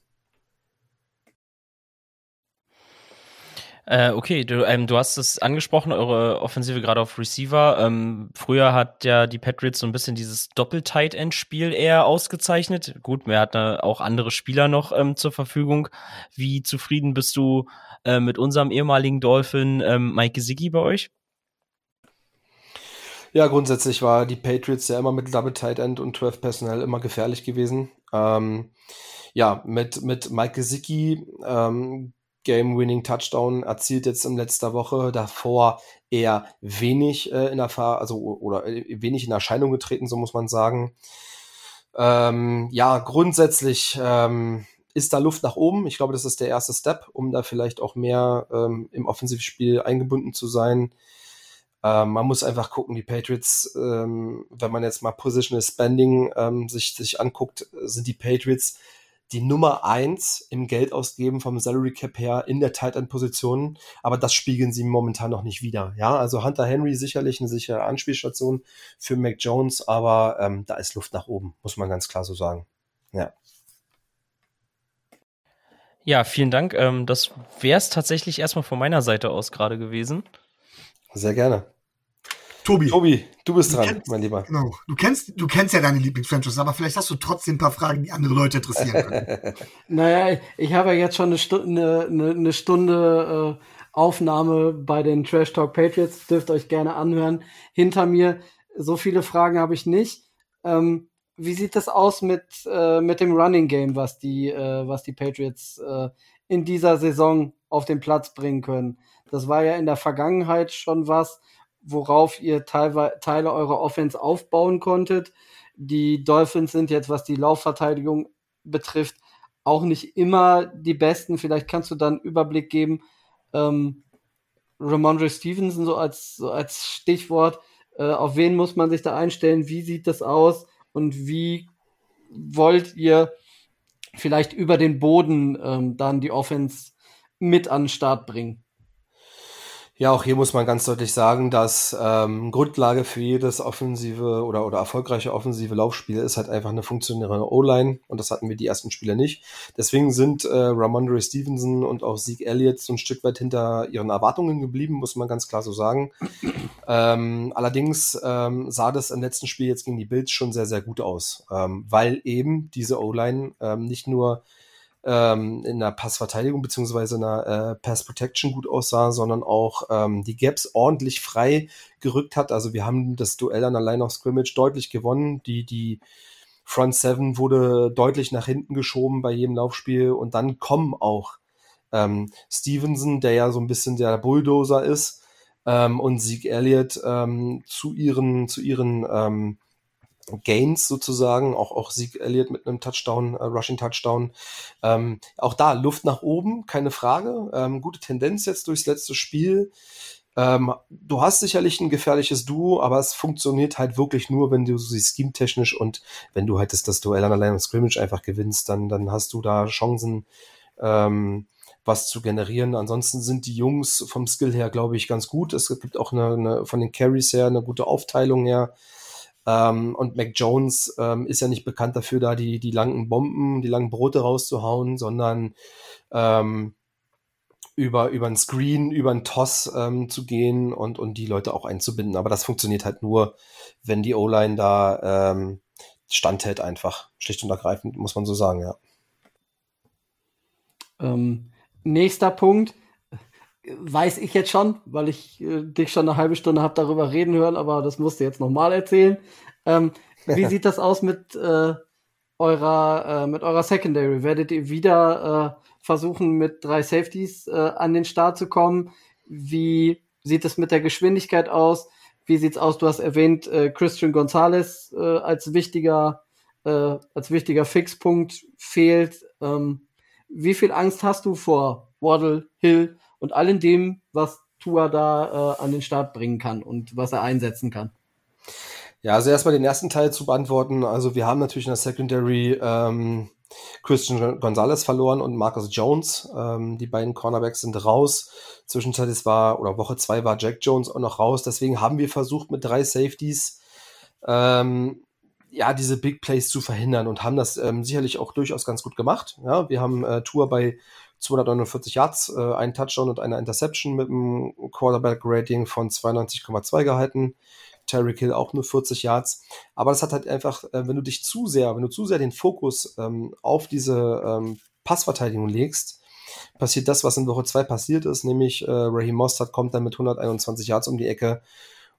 Äh, okay, du, ähm, du hast es angesprochen, eure Offensive gerade auf Receiver. Ähm, früher hat ja die Patriots so ein bisschen dieses Doppel-Tight-End-Spiel eher ausgezeichnet. Gut, wir hatten auch andere Spieler noch ähm, zur Verfügung. Wie zufrieden bist du äh, mit unserem ehemaligen Dolphin ähm, Mike Gesicki bei euch? Ja, grundsätzlich war die Patriots ja immer mit Double Tight End und 12 Personnel immer gefährlich gewesen. Ähm, ja, mit, mit Mike Gesicki ähm, Game-Winning-Touchdown erzielt jetzt in letzter Woche. Davor eher wenig äh, in Erfahrung, also oder äh, wenig in Erscheinung getreten, so muss man sagen. Ähm, ja, grundsätzlich ähm, ist da Luft nach oben. Ich glaube, das ist der erste Step, um da vielleicht auch mehr ähm, im Offensivspiel eingebunden zu sein. Ähm, man muss einfach gucken, die Patriots, ähm, wenn man jetzt mal Positional Spending ähm, sich, sich anguckt, sind die Patriots die Nummer eins im Geldausgeben vom Salary Cap her in der Tight End Position, aber das spiegeln sie momentan noch nicht wieder. Ja, also Hunter Henry sicherlich eine sichere Anspielstation für Mac Jones, aber ähm, da ist Luft nach oben, muss man ganz klar so sagen. Ja. Ja, vielen Dank. Ähm, das wäre es tatsächlich erstmal von meiner Seite aus gerade gewesen. Sehr gerne. Tobi. Tobi, du bist Du dran, kennst- mein Lieber. Genau. Du kennst, du kennst ja deine Lieblingsfranchise, aber vielleicht hast du trotzdem ein paar Fragen, die andere Leute interessieren können. Naja, ich habe ja jetzt schon eine, Stu eine, eine, eine Stunde äh, Aufnahme bei den Trash Talk Patriots. Dürft euch gerne anhören. Hinter mir, so viele Fragen habe ich nicht. Ähm, wie sieht das aus mit, äh, mit dem Running Game, was die, äh, was die Patriots äh, in dieser Saison auf den Platz bringen können? Das war ja in der Vergangenheit schon was, worauf ihr Teile eurer Offense aufbauen konntet. Die Dolphins sind jetzt, was die Laufverteidigung betrifft, auch nicht immer die besten. Vielleicht kannst du dann einen Überblick geben. Ähm, Ramondre Stevenson so als, so als Stichwort. Äh, auf wen muss man sich da einstellen? Wie sieht das aus? Und wie wollt ihr vielleicht über den Boden ähm, dann die Offense mit an den Start bringen? Ja, auch hier muss man ganz deutlich sagen, dass ähm, Grundlage für jedes offensive oder, oder erfolgreiche offensive Laufspiel ist halt einfach eine funktionierende O-Line und das hatten wir die ersten Spiele nicht. Deswegen sind äh, Ramondre Stevenson und auch Zeke Elliott so ein Stück weit hinter ihren Erwartungen geblieben, muss man ganz klar so sagen. ähm, allerdings ähm, sah das im letzten Spiel jetzt gegen die Bills schon sehr, sehr gut aus, ähm, weil eben diese O-Line ähm, nicht nur ähm, in der Passverteidigung beziehungsweise in der äh, Pass Protection gut aussah, sondern auch ähm, die Gaps ordentlich frei gerückt hat. Also wir haben das Duell an der Line of Scrimmage deutlich gewonnen. Die, die Front Seven wurde deutlich nach hinten geschoben bei jedem Laufspiel und dann kommen auch ähm, Stevenson, der ja so ein bisschen der Bulldozer ist, ähm, und Zeke Elliott ähm, zu ihren, zu ihren ähm, Gains sozusagen, auch, auch Sieg Elliott mit einem Touchdown, äh, Rushing Touchdown. Ähm, auch da Luft nach oben, keine Frage. Ähm, gute Tendenz jetzt durchs letzte Spiel. Ähm, du hast sicherlich ein gefährliches Duo, aber es funktioniert halt wirklich nur, wenn du sie scheme-technisch und wenn du halt das, das Duell an der Line of Scrimmage einfach gewinnst, dann, dann hast du da Chancen, ähm, was zu generieren. Ansonsten sind die Jungs vom Skill her, glaube ich, ganz gut. Es gibt auch eine, eine von den Carries her eine gute Aufteilung her. Ähm, und Mac Jones ähm, ist ja nicht bekannt dafür, da die, die langen Bomben, die langen Brote rauszuhauen, sondern ähm, über, über ein Screen, über einen Toss ähm, zu gehen und, und die Leute auch einzubinden. Aber das funktioniert halt nur, wenn die O-Line da ähm, standhält einfach. Schlicht und ergreifend, muss man so sagen, ja. Ähm, nächster Punkt. Weiß ich jetzt schon, weil ich äh, dich schon eine halbe Stunde habe darüber reden hören, aber das musst du jetzt nochmal erzählen. Ähm, wie sieht das aus mit äh, eurer äh, mit eurer Secondary? Werdet ihr wieder äh, versuchen, mit drei Safeties äh, an den Start zu kommen? Wie sieht es mit der Geschwindigkeit aus? Wie sieht's aus? Du hast erwähnt, äh, Christian Gonzalez als wichtiger als wichtiger Fixpunkt fehlt. Ähm, wie viel Angst hast du vor Waddle, Hill und allem dem, was Tua da äh, an den Start bringen kann und was er einsetzen kann? Ja, also erstmal den ersten Teil zu beantworten. Also wir haben natürlich in der Secondary ähm, Christian Gonzalez verloren und Marcus Jones. Ähm, die beiden Cornerbacks sind raus. Zwischenzeitlich war, oder Woche zwei war Jack Jones auch noch raus. Deswegen haben wir versucht, mit drei Safeties ähm, ja, diese Big Plays zu verhindern und haben das ähm, sicherlich auch durchaus ganz gut gemacht. Ja, wir haben äh, Tour bei 249 Yards, äh, ein Touchdown und eine Interception mit einem Quarterback-Rating von 92,2 gehalten. Terry Kill auch nur 40 Yards. Aber das hat halt einfach, äh, wenn du dich zu sehr, wenn du zu sehr den Fokus ähm, auf diese ähm, Passverteidigung legst, passiert das, was in Woche 2 passiert ist, nämlich äh, Raheem Mostert kommt dann mit 121 Yards um die Ecke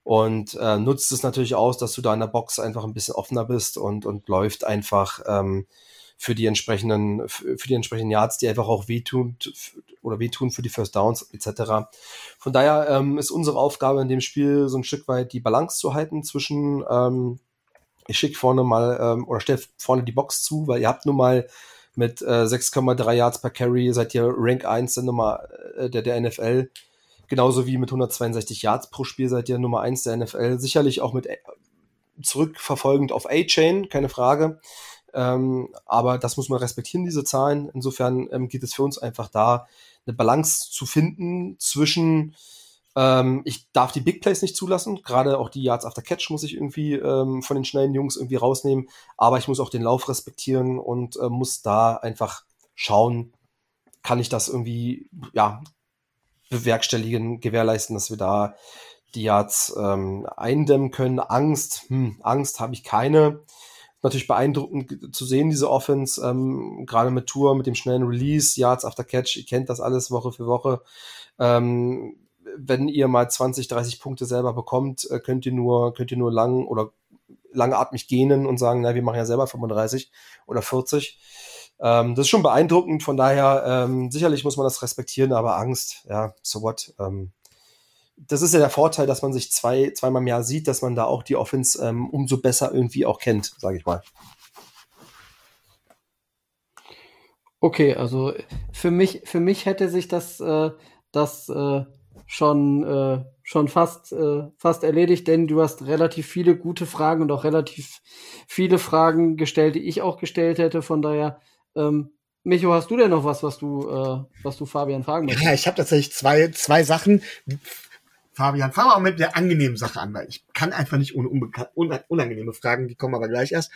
und äh, nutzt es natürlich aus, dass du da in der Box einfach ein bisschen offener bist und, und läuft einfach ähm, für die entsprechenden, für die entsprechenden Yards, die einfach auch wehtun oder wehtun für die First Downs etc. Von daher ähm, ist unsere Aufgabe in dem Spiel so ein Stück weit die Balance zu halten zwischen ähm, ich schicke vorne mal ähm, oder stelle vorne die Box zu, weil ihr habt nun mal mit äh, 6,3 Yards per Carry seid ihr Rank 1 der Nummer äh, der, der NFL. Genauso wie mit 162 Yards pro Spiel seid ihr Nummer 1 der NFL. Sicherlich auch mit äh, zurückverfolgend auf A-Chain, keine Frage. Ähm, aber das muss man respektieren, diese Zahlen. Insofern ähm, geht es für uns einfach da, eine Balance zu finden zwischen ähm, ich darf die Big Plays nicht zulassen, gerade auch die Yards after Catch muss ich irgendwie ähm, von den schnellen Jungs irgendwie rausnehmen, aber ich muss auch den Lauf respektieren und äh, muss da einfach schauen, kann ich das irgendwie ja bewerkstelligen, gewährleisten, dass wir da die Yards ähm, eindämmen können. Angst, hm, Angst habe ich keine natürlich beeindruckend zu sehen, diese Offense, ähm, gerade mit Tour, mit dem schnellen Release, Yards after Catch, ihr kennt das alles Woche für Woche. Ähm, wenn ihr mal 20, 30 Punkte selber bekommt, äh, könnt ihr nur, könnt ihr nur lang oder langatmig gähnen und sagen, na, wir machen ja selber 35 oder 40. Ähm, das ist schon beeindruckend, von daher ähm, sicherlich muss man das respektieren, aber Angst, ja, so what. Ähm, das ist ja der Vorteil, dass man sich zwei, zweimal im Jahr sieht, dass man da auch die Offense ähm, umso besser irgendwie auch kennt, sage ich mal. Okay, also für mich, für mich hätte sich das, äh, das äh, schon, äh, schon fast, äh, fast erledigt, denn du hast relativ viele gute Fragen und auch relativ viele Fragen gestellt, die ich auch gestellt hätte. Von daher, ähm, Micho, hast du denn noch was, was du, äh, was du Fabian fragen möchtest? Ja, ich habe tatsächlich zwei, zwei Sachen. Fabian, fangen wir auch mit der angenehmen Sache an, weil ich kann einfach nicht ohne unangenehme Fragen, die kommen aber gleich erst.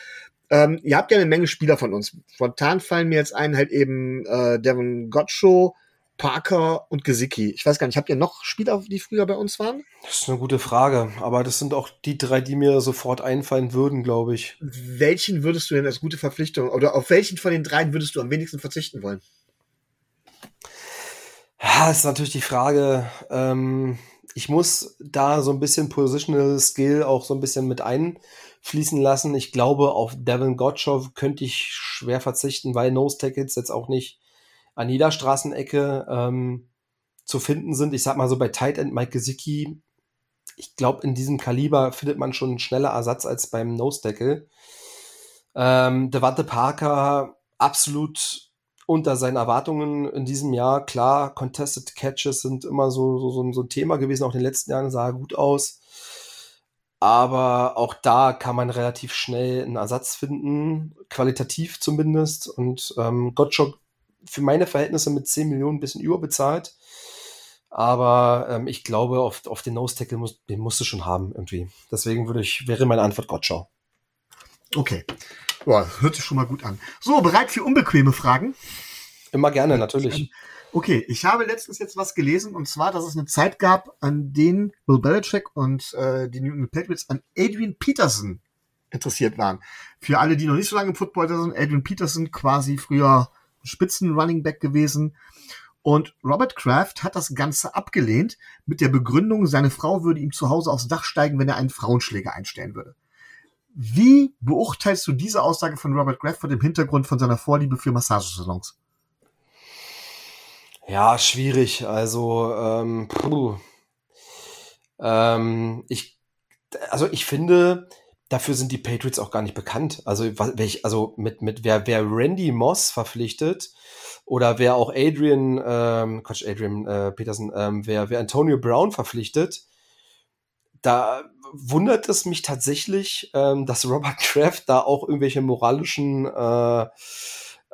Ähm, ihr habt ja eine Menge Spieler von uns. Spontan fallen mir jetzt ein, halt eben äh, Devin Gottschow, Parker und Gesicki. Ich weiß gar nicht, habt ihr noch Spieler, die früher bei uns waren? Das ist eine gute Frage, aber das sind auch die drei, die mir sofort einfallen würden, glaube ich. Welchen würdest du denn als gute Verpflichtung oder auf welchen von den dreien würdest du am wenigsten verzichten wollen? Ja, ist natürlich die Frage. Ähm, ich muss da so ein bisschen Positional Skill auch so ein bisschen mit einfließen lassen. Ich glaube, auf Devin Gottschalk könnte ich schwer verzichten, weil Nose Tackles jetzt auch nicht an jeder Straßenecke ähm, zu finden sind. Ich sag mal so bei Tight End Mike Gesicki, ich glaube, in diesem Kaliber findet man schon schneller Ersatz als beim Nose Tackle. Ähm, Devante Parker absolut unter seinen Erwartungen in diesem Jahr. Klar, Contested Catches sind immer so, so, so, ein Thema gewesen, auch in den letzten Jahren sah er gut aus. Aber auch da kann man relativ schnell einen Ersatz finden, qualitativ zumindest. Und ähm, Gottschalk für meine Verhältnisse mit 10 Millionen ein bisschen überbezahlt. Aber ähm, ich glaube, auf, auf den Nose-Tackle muss, den musst du schon haben irgendwie. Deswegen würde ich, wäre meine Antwort Gottschalk. Okay. Boah, hört sich schon mal gut an. So, bereit für unbequeme Fragen? Immer gerne, natürlich. Okay, ich habe letztens jetzt was gelesen und zwar, dass es eine Zeit gab, an denen Bill Belichick und äh, die New England Patriots an Adrian Peterson interessiert waren. Für alle, die noch nicht so lange im Football sind, Adrian Peterson quasi früher Spitzen-Running Back gewesen. Und Robert Kraft hat das Ganze abgelehnt mit der Begründung, seine Frau würde ihm zu Hause aufs Dach steigen, wenn er einen Frauenschläger einstellen würde. Wie beurteilst du diese Aussage von Robert Kraft vor dem Hintergrund von seiner Vorliebe für Massagesalons? Ja, schwierig. Also, ähm, puh. Ähm, ich, also ich finde, dafür sind die Patriots auch gar nicht bekannt. Also, welch, also mit, mit wer, wer Randy Moss verpflichtet oder wer auch Adrian, ähm, Quatsch, Adrian äh, Peterson, ähm, wer, wer Antonio Brown verpflichtet, da wundert es mich tatsächlich, ähm, dass Robert Kraft da auch irgendwelche moralischen äh,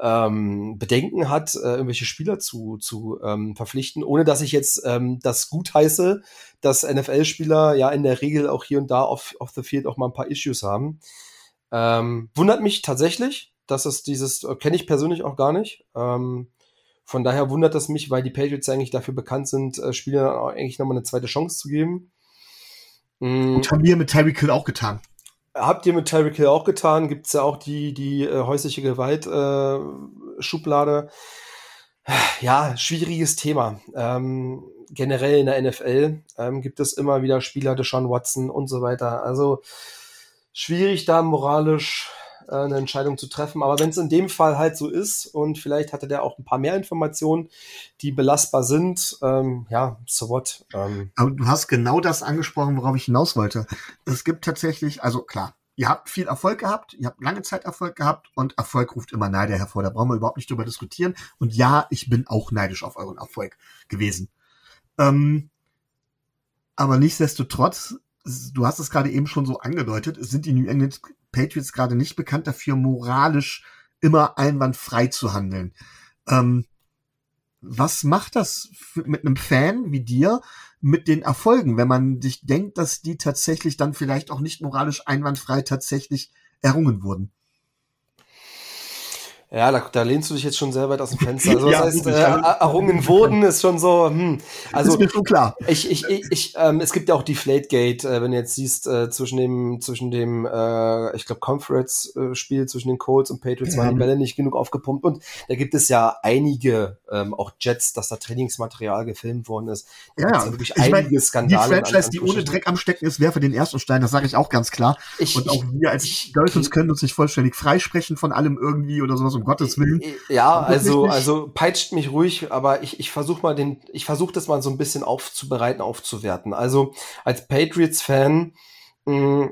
ähm, Bedenken hat, äh, irgendwelche Spieler zu, zu ähm, verpflichten, ohne dass ich jetzt ähm, das gut heiße, dass NFL-Spieler ja in der Regel auch hier und da auf, auf the field auch mal ein paar Issues haben. Ähm, wundert mich tatsächlich, dass es dieses, äh, kenne ich persönlich auch gar nicht. Ähm, Von daher wundert das mich, weil die Patriots eigentlich dafür bekannt sind, äh, Spielern eigentlich nochmal eine zweite Chance zu geben. Mhm. Und haben wir mit Tyreek Hill auch getan. Habt ihr mit Tyreek Hill auch getan? Gibt es ja auch die, die äh, häusliche Gewalt-Schublade. Äh, ja, schwieriges Thema. Ähm, generell in der NFL ähm, gibt es immer wieder Spieler, Deshaun Watson und so weiter. Also schwierig da moralisch äh, eine Entscheidung zu treffen. Aber wenn es in dem Fall halt so ist und vielleicht hatte der auch ein paar mehr Informationen, die belastbar sind, ähm, ja, so what. Ähm. Aber du hast genau das angesprochen, worauf ich hinaus wollte. Es gibt tatsächlich, also klar, ihr habt viel Erfolg gehabt, ihr habt lange Zeit Erfolg gehabt und Erfolg ruft immer Neider hervor. Da brauchen wir überhaupt nicht drüber diskutieren. Und ja, ich bin auch neidisch auf euren Erfolg gewesen. Ähm, aber nichtsdestotrotz, du hast es gerade eben schon so angedeutet, sind die New England Patriots gerade nicht bekannt dafür, moralisch immer einwandfrei zu handeln. Ähm, was macht das mit einem Fan wie dir mit den Erfolgen, wenn man sich denkt, dass die tatsächlich dann vielleicht auch nicht moralisch einwandfrei tatsächlich errungen wurden? Ja, da, da lehnst du dich jetzt schon sehr weit aus dem Fenster. Also, ja, das heißt, äh, errungen wurden ist schon so, hm. Also, ist mir schon klar. Ich, ich, ich, ich ähm, es gibt ja auch Deflategate, äh, wenn du jetzt siehst, äh, zwischen dem, zwischen dem, äh, ich glaube, Conference-Spiel zwischen den Colts und Patriots ja. waren die Bälle nicht genug aufgepumpt und da gibt es ja einige, ähm, auch Jets, dass da Trainingsmaterial gefilmt worden ist. Da ja, ja. wirklich ich einige mein, Skandale. Die Franchise, die ohne Dreck am Stecken ist, werfe den ersten Stein, das sage ich auch ganz klar. Ich, und auch wir als ich, Dolphins können uns nicht vollständig freisprechen von allem irgendwie oder sowas, um Gottes Willen. Ja, also, also peitscht mich ruhig, aber ich, ich versuche mal den, ich versuche das mal so ein bisschen aufzubereiten, aufzuwerten. Also als Patriots-Fan mm,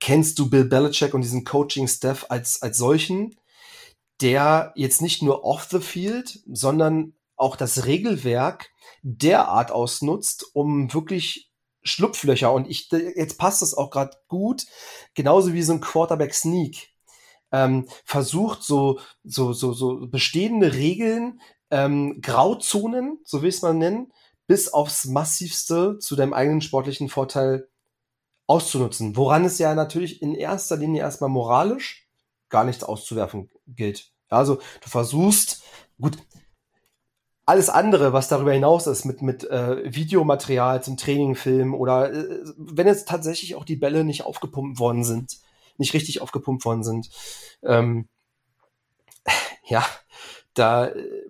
kennst du Bill Belichick und diesen Coaching-Staff als, als solchen, der jetzt nicht nur off the field, sondern auch das Regelwerk derart ausnutzt, um wirklich Schlupflöcher und ich jetzt passt das auch gerade gut, genauso wie so ein Quarterback Sneak ähm, versucht, so, so, so, so bestehende Regeln, ähm, Grauzonen, so will ich es mal nennen, bis aufs Massivste zu deinem eigenen sportlichen Vorteil auszunutzen. Woran es ja natürlich in erster Linie erstmal moralisch gar nichts auszuwerfen gilt. Also du versuchst, gut, alles andere, was darüber hinaus ist, mit, mit äh, Videomaterial zum Trainingfilm oder äh, wenn jetzt tatsächlich auch die Bälle nicht aufgepumpt worden sind, nicht richtig aufgepumpt worden sind. Ähm, ja, da äh,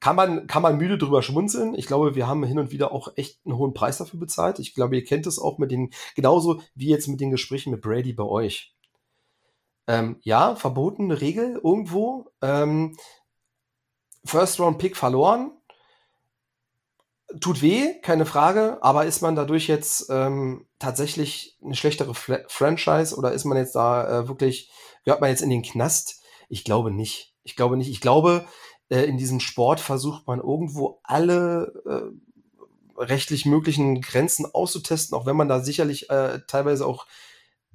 kann man, kann man müde drüber schmunzeln. Ich glaube, wir haben hin und wieder auch echt einen hohen Preis dafür bezahlt. Ich glaube, ihr kennt es auch mit den, genauso wie jetzt mit den Gesprächen mit Brady bei euch. Ähm, ja, verbotene Regel irgendwo. Ähm, First Round Pick verloren tut weh, keine Frage, aber ist man dadurch jetzt ähm, tatsächlich eine schlechtere Fla Franchise oder ist man jetzt da äh, wirklich, gehört man jetzt in den Knast? Ich glaube nicht. Ich glaube nicht. Ich glaube, äh, in diesem Sport versucht man irgendwo alle äh, rechtlich möglichen Grenzen auszutesten, auch wenn man da sicherlich äh, teilweise auch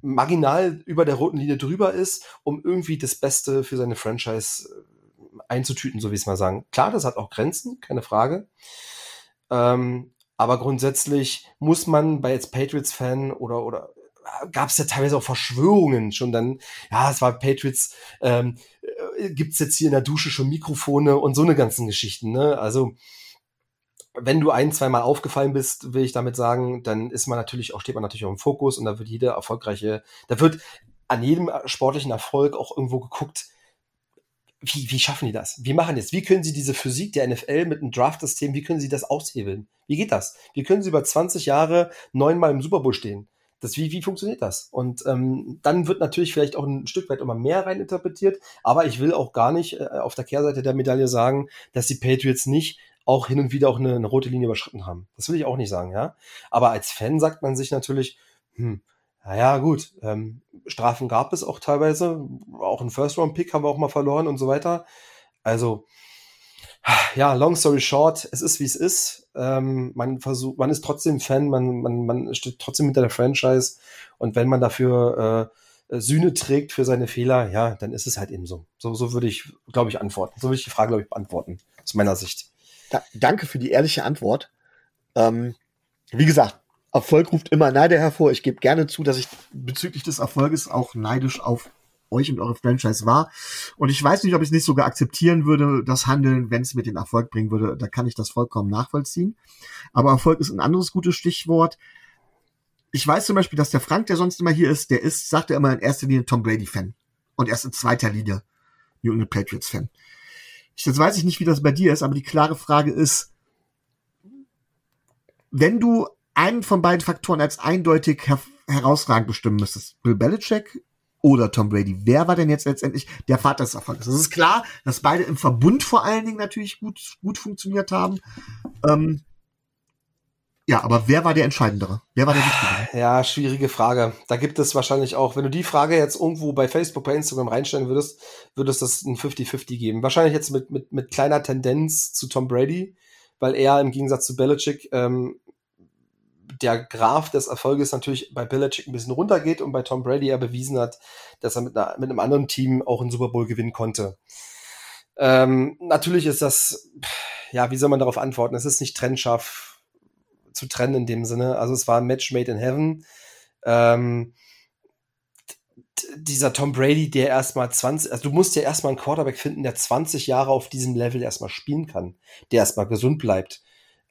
marginal über der roten Linie drüber ist, um irgendwie das Beste für seine Franchise äh, einzutüten, so wie es mal sagen. Klar, das hat auch Grenzen, keine Frage. Ähm, aber grundsätzlich muss man bei jetzt Patriots-Fan oder, oder gab es ja teilweise auch Verschwörungen schon dann, ja, es war Patriots, ähm, äh, gibt's jetzt hier in der Dusche schon Mikrofone und so eine ganzen Geschichten, ne? Also, wenn du ein, zweimal aufgefallen bist, will ich damit sagen, dann ist man natürlich auch, steht man natürlich auch im Fokus und da wird jeder erfolgreiche, da wird an jedem sportlichen Erfolg auch irgendwo geguckt, wie, wie schaffen die das? Wie machen die das? Wie können sie diese Physik der NFL mit einem Draft-System, wie können sie das aushebeln? Wie geht das? Wie können sie über 20 Jahre neunmal im Super Bowl stehen? Das, wie, wie funktioniert das? Und ähm, dann wird natürlich vielleicht auch ein Stück weit immer mehr reininterpretiert, aber ich will auch gar nicht äh, auf der Kehrseite der Medaille sagen, dass die Patriots nicht auch hin und wieder auch eine, eine rote Linie überschritten haben. Das will ich auch nicht sagen, ja. Aber als Fan sagt man sich natürlich, hm, naja, gut, ähm, Strafen gab es auch teilweise. Auch ein First-Round-Pick haben wir auch mal verloren und so weiter. Also, ja, long story short, es ist wie es ist. Ähm, man versucht, man ist trotzdem Fan, man, man, man steht trotzdem hinter der Franchise und wenn man dafür äh, Sühne trägt für seine Fehler, ja, dann ist es halt eben so. So, so würde ich, glaube ich, antworten. So würde ich die Frage, glaube ich, beantworten, aus meiner Sicht. Da, danke für die ehrliche Antwort. Ähm, wie gesagt, Erfolg ruft immer Neider hervor. Ich gebe gerne zu, dass ich bezüglich des Erfolges auch neidisch auf euch und eure Franchise war. Und ich weiß nicht, ob ich es nicht sogar akzeptieren würde, das Handeln, wenn es mir den Erfolg bringen würde. Da kann ich das vollkommen nachvollziehen. Aber Erfolg ist ein anderes gutes Stichwort. Ich weiß zum Beispiel, dass der Frank, der sonst immer hier ist, der ist, sagt er immer in erster Linie Tom Brady-Fan. Und erst in zweiter Linie New England Patriots-Fan. Jetzt weiß ich nicht, wie das bei dir ist, aber die klare Frage ist, wenn du einen von beiden Faktoren als eindeutig her herausragend bestimmen müsstest, Bill Belichick oder Tom Brady, wer war denn jetzt letztendlich der Vater des Erfolgs? Es ist klar, dass beide im Verbund vor allen Dingen natürlich gut, gut funktioniert haben. Ähm, ja, aber wer war der Entscheidendere? Wer war der Wichtigere? Ja, schwierige Frage. Da gibt es wahrscheinlich auch, wenn du die Frage jetzt irgendwo bei Facebook, bei Instagram reinstellen würdest, würdest das ein 50-50 geben. Wahrscheinlich jetzt mit, mit, mit kleiner Tendenz zu Tom Brady, weil er im Gegensatz zu Belichick ähm, der Graph des Erfolges natürlich bei Belichick ein bisschen runtergeht und bei Tom Brady er bewiesen hat, dass er mit, einer, mit einem anderen Team auch einen Super Bowl gewinnen konnte. Ähm, natürlich ist das, ja, wie soll man darauf antworten? Es ist nicht trennscharf zu trennen in dem Sinne. Also es war ein Match made in heaven. Ähm, dieser Tom Brady, der erstmal 20, also du musst ja erstmal einen Quarterback finden, der 20 Jahre auf diesem Level erstmal spielen kann, der erstmal gesund bleibt,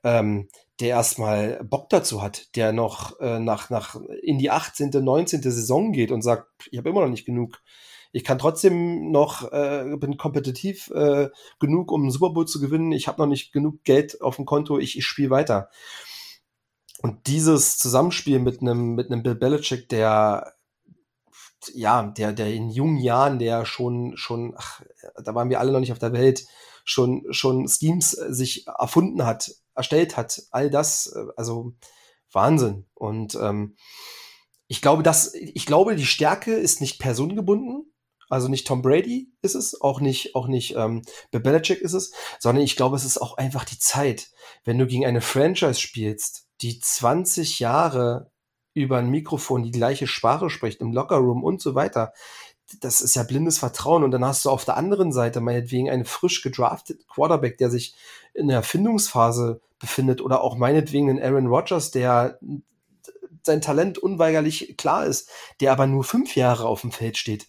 ähm, der erstmal Bock dazu hat, der noch äh, nach, nach in die 18., 19. Saison geht und sagt, ich habe immer noch nicht genug. Ich kann trotzdem noch, äh, bin kompetitiv äh, genug, um einen Super Bowl zu gewinnen. Ich habe noch nicht genug Geld auf dem Konto, ich, ich spiele weiter. Und dieses Zusammenspiel mit einem mit einem Bill Belichick, der ja, der der in jungen Jahren, der schon schon, ach, da waren wir alle noch nicht auf der Welt, schon schon Schemes sich erfunden hat, erstellt hat. All das, äh, also Wahnsinn. Und ähm, ich glaube, dass, ich glaube, die Stärke ist nicht personengebunden. Also nicht Tom Brady ist es, auch nicht, auch nicht ähm, Belichick ist es, sondern ich glaube, es ist auch einfach die Zeit. Wenn du gegen eine Franchise spielst, die 20 Jahre über ein Mikrofon die gleiche Sprache spricht, im Lockerroom und so weiter, das ist ja blindes Vertrauen. Und dann hast du auf der anderen Seite meinetwegen einen frisch gedraftet Quarterback, der sich in der Erfindungsphase befindet oder auch meinetwegen einen Aaron Rodgers, der sein Talent unweigerlich klar ist, der aber nur fünf Jahre auf dem Feld steht.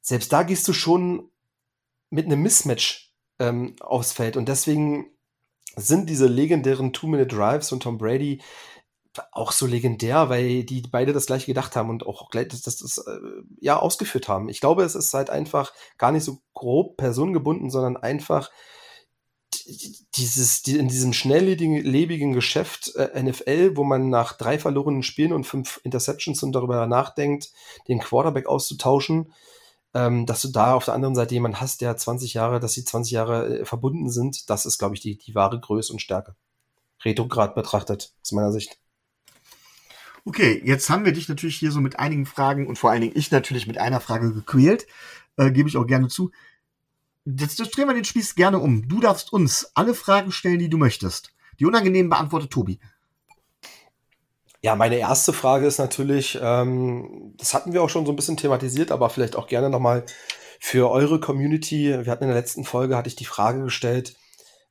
Selbst da gehst du schon mit einem Mismatch ähm, aufs Feld und deswegen sind diese legendären Two-Minute-Drives von Tom Brady auch so legendär, weil die beide das gleiche gedacht haben und auch gleich das, das, das äh, ja ausgeführt haben. Ich glaube, es ist halt einfach gar nicht so grob personengebunden, sondern einfach dieses, die, in diesem schnelllebigen Geschäft äh, NFL, wo man nach drei verlorenen Spielen und fünf Interceptions und darüber nachdenkt, den Quarterback auszutauschen, ähm, dass du da auf der anderen Seite jemanden hast, der 20 Jahre, dass sie 20 Jahre äh, verbunden sind, das ist, glaube ich, die, die wahre Größe und Stärke. Retrograd betrachtet, aus meiner Sicht. Okay, jetzt haben wir dich natürlich hier so mit einigen Fragen und vor allen Dingen ich natürlich mit einer Frage gequält. Äh, Gebe ich auch gerne zu. Jetzt, drehen wir den Spieß gerne um. Du darfst uns alle Fragen stellen, die du möchtest. Die unangenehmen beantwortet Tobi. Ja, meine erste Frage ist natürlich, ähm, das hatten wir auch schon so ein bisschen thematisiert, aber vielleicht auch gerne nochmal für eure Community. Wir hatten in der letzten Folge, hatte ich die Frage gestellt,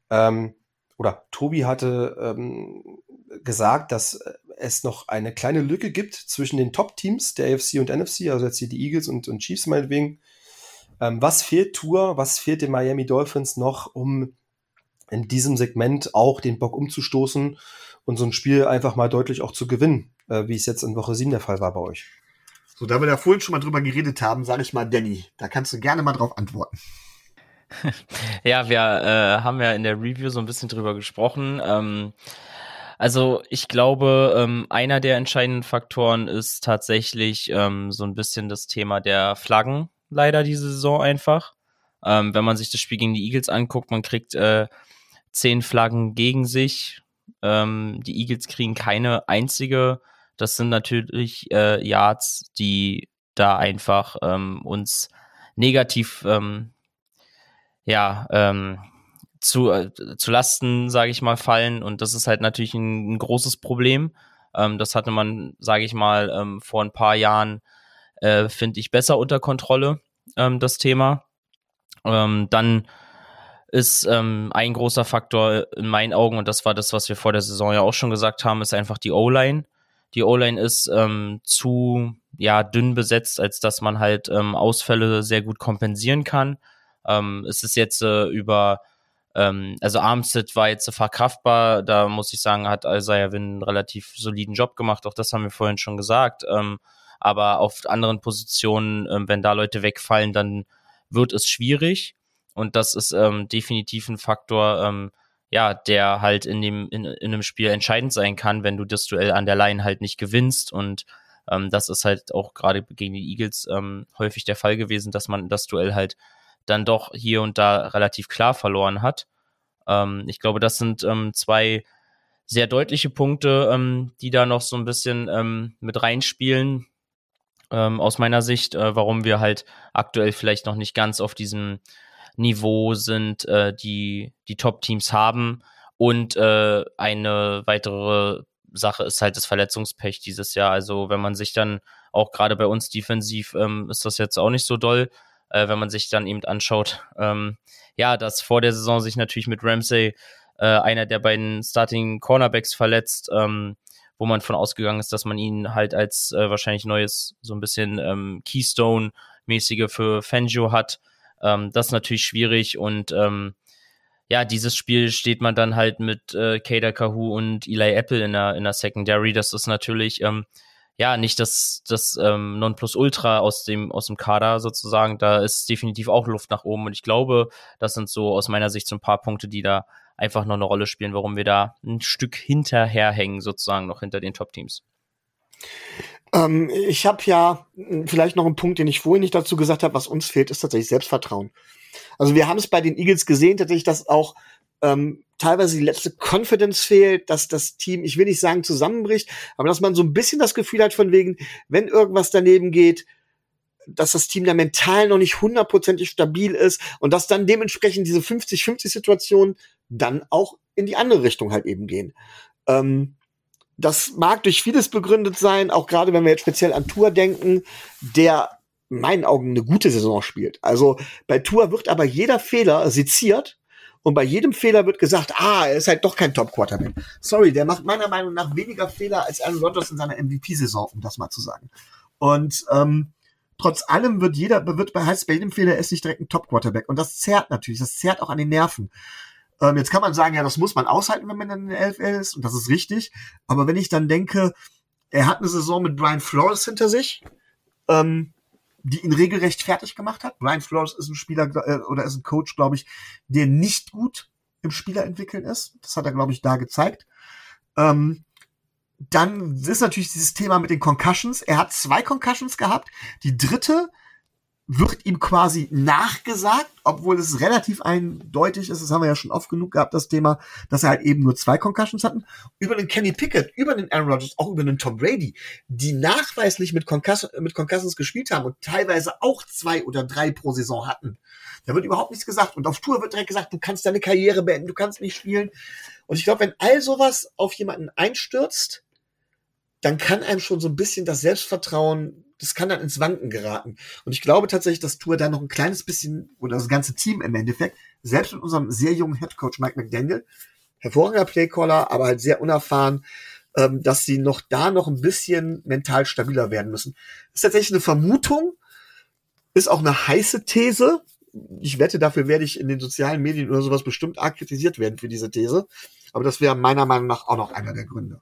ähm, oder Tobi hatte ähm, gesagt, dass es noch eine kleine Lücke gibt zwischen den Top-Teams der AFC und NFC, also jetzt hier die Eagles und, und Chiefs meinetwegen, ähm, was fehlt Tour, was fehlt den Miami Dolphins noch, um in diesem Segment auch den Bock umzustoßen und so ein Spiel einfach mal deutlich auch zu gewinnen, äh, wie es jetzt in Woche 7 der Fall war bei euch? So, da wir da vorhin schon mal drüber geredet haben, sage ich mal, Danny, da kannst du gerne mal drauf antworten. ja, wir äh, haben ja in der Review so ein bisschen drüber gesprochen. Ähm, also ich glaube, ähm, einer der entscheidenden Faktoren ist tatsächlich ähm, so ein bisschen das Thema der Flaggen leider diese Saison einfach. Ähm, wenn man sich das Spiel gegen die Eagles anguckt, man kriegt äh, zehn Flaggen gegen sich. Ähm, die Eagles kriegen keine einzige. Das sind natürlich äh, Yards, die da einfach ähm, uns negativ ähm, ja ähm, zu, äh, zu Lasten, sage ich mal, fallen. Und das ist halt natürlich ein, ein großes Problem. Ähm, das hatte man, sage ich mal, vor ein paar Jahren äh, finde ich, besser unter Kontrolle, ähm, das Thema. Ähm, dann ist ähm, ein großer Faktor in meinen Augen, und das war das, was wir vor der Saison ja auch schon gesagt haben, ist einfach die O-Line. Die O-Line ist ähm, zu ja dünn besetzt, als dass man halt ähm, Ausfälle sehr gut kompensieren kann. Ähm, es ist jetzt äh, über ähm, also Armstead war jetzt verkraftbar, da muss ich sagen, hat Isaiah Win einen relativ soliden Job gemacht, auch das haben wir vorhin schon gesagt. Ähm, aber auf anderen Positionen, ähm, wenn da Leute wegfallen, dann wird es schwierig. Und das ist ähm, definitiv ein Faktor, ähm, ja, der halt in dem, in, in einem Spiel entscheidend sein kann, wenn du das Duell an der Line halt nicht gewinnst. Und ähm, das ist halt auch gerade gegen die Eagles ähm, häufig der Fall gewesen, dass man das Duell halt dann doch hier und da relativ klar verloren hat. Ähm, ich glaube, das sind ähm, zwei sehr deutliche Punkte, ähm, die da noch so ein bisschen ähm, mit reinspielen. Ähm, aus meiner Sicht, äh, warum wir halt aktuell vielleicht noch nicht ganz auf diesem Niveau sind, äh, die die Top-Teams haben. Und äh, eine weitere Sache ist halt das Verletzungspech dieses Jahr. Also wenn man sich dann auch gerade bei uns defensiv ähm, ist das jetzt auch nicht so doll äh, wenn man sich dann eben anschaut, ähm, ja, dass vor der Saison sich natürlich mit Ramsey äh, einer der beiden Starting Cornerbacks verletzt, ähm, wo man von ausgegangen ist, dass man ihn halt als äh, wahrscheinlich neues, so ein bisschen ähm, Keystone-mäßige für Fangio hat. Ähm, das ist natürlich schwierig und ähm, ja, dieses Spiel steht man dann halt mit äh, Kader Kahu und Eli Apple in der, in der Secondary. Das ist natürlich ähm, ja, nicht das, das ähm, Nonplusultra aus dem, aus dem Kader sozusagen. Da ist definitiv auch Luft nach oben. Und ich glaube, das sind so aus meiner Sicht so ein paar Punkte, die da einfach noch eine Rolle spielen, warum wir da ein Stück hinterherhängen, sozusagen noch hinter den Top-Teams. Ähm, ich habe ja hm, vielleicht noch einen Punkt, den ich vorhin nicht dazu gesagt habe, was uns fehlt, ist tatsächlich Selbstvertrauen. Also wir haben es bei den Eagles gesehen, tatsächlich, dass auch ähm, teilweise die letzte Confidence fehlt, dass das Team, ich will nicht sagen zusammenbricht, aber dass man so ein bisschen das Gefühl hat von wegen, wenn irgendwas daneben geht, dass das Team da mental noch nicht hundertprozentig stabil ist und dass dann dementsprechend diese 50-50-Situationen dann auch in die andere Richtung halt eben gehen. Ähm, das mag durch vieles begründet sein, auch gerade wenn wir jetzt speziell an Tour denken, der in meinen Augen eine gute Saison spielt. Also bei Tour wird aber jeder Fehler seziert und bei jedem Fehler wird gesagt, ah, er ist halt doch kein Top-Quarterback. Sorry, der macht meiner Meinung nach weniger Fehler als Aaron Rodgers in seiner MVP-Saison, um das mal zu sagen. Und ähm, trotz allem wird jeder, wird bei, heißt bei jedem Fehler ist nicht direkt ein Top-Quarterback. Und das zerrt natürlich, das zerrt auch an den Nerven. Ähm, jetzt kann man sagen, ja, das muss man aushalten, wenn man in der LFL ist, und das ist richtig. Aber wenn ich dann denke, er hat eine Saison mit Brian Flores hinter sich, ähm, die ihn regelrecht fertig gemacht hat. Brian Flores ist ein Spieler äh, oder ist ein Coach, glaube ich, der nicht gut im Spielerentwickeln ist. Das hat er, glaube ich, da gezeigt. Ähm, dann ist natürlich dieses Thema mit den Concussions. Er hat zwei Concussions gehabt. Die dritte wird ihm quasi nachgesagt, obwohl es relativ eindeutig ist, das haben wir ja schon oft genug gehabt, das Thema, dass er halt eben nur zwei Concussions hatten, über den Kenny Pickett, über den Aaron Rodgers, auch über den Tom Brady, die nachweislich mit, Concuss mit Concussions gespielt haben und teilweise auch zwei oder drei pro Saison hatten. Da wird überhaupt nichts gesagt. Und auf Tour wird direkt gesagt, du kannst deine Karriere beenden, du kannst nicht spielen. Und ich glaube, wenn all sowas auf jemanden einstürzt, dann kann einem schon so ein bisschen das Selbstvertrauen das kann dann ins Wanken geraten. Und ich glaube tatsächlich, dass Tour da noch ein kleines bisschen, oder das ganze Team im Endeffekt, selbst mit unserem sehr jungen Headcoach Mike McDaniel, hervorragender Playcaller, aber halt sehr unerfahren, ähm, dass sie noch da noch ein bisschen mental stabiler werden müssen. Ist tatsächlich eine Vermutung, ist auch eine heiße These. Ich wette, dafür werde ich in den sozialen Medien oder sowas bestimmt arg kritisiert werden für diese These. Aber das wäre meiner Meinung nach auch noch einer der Gründe.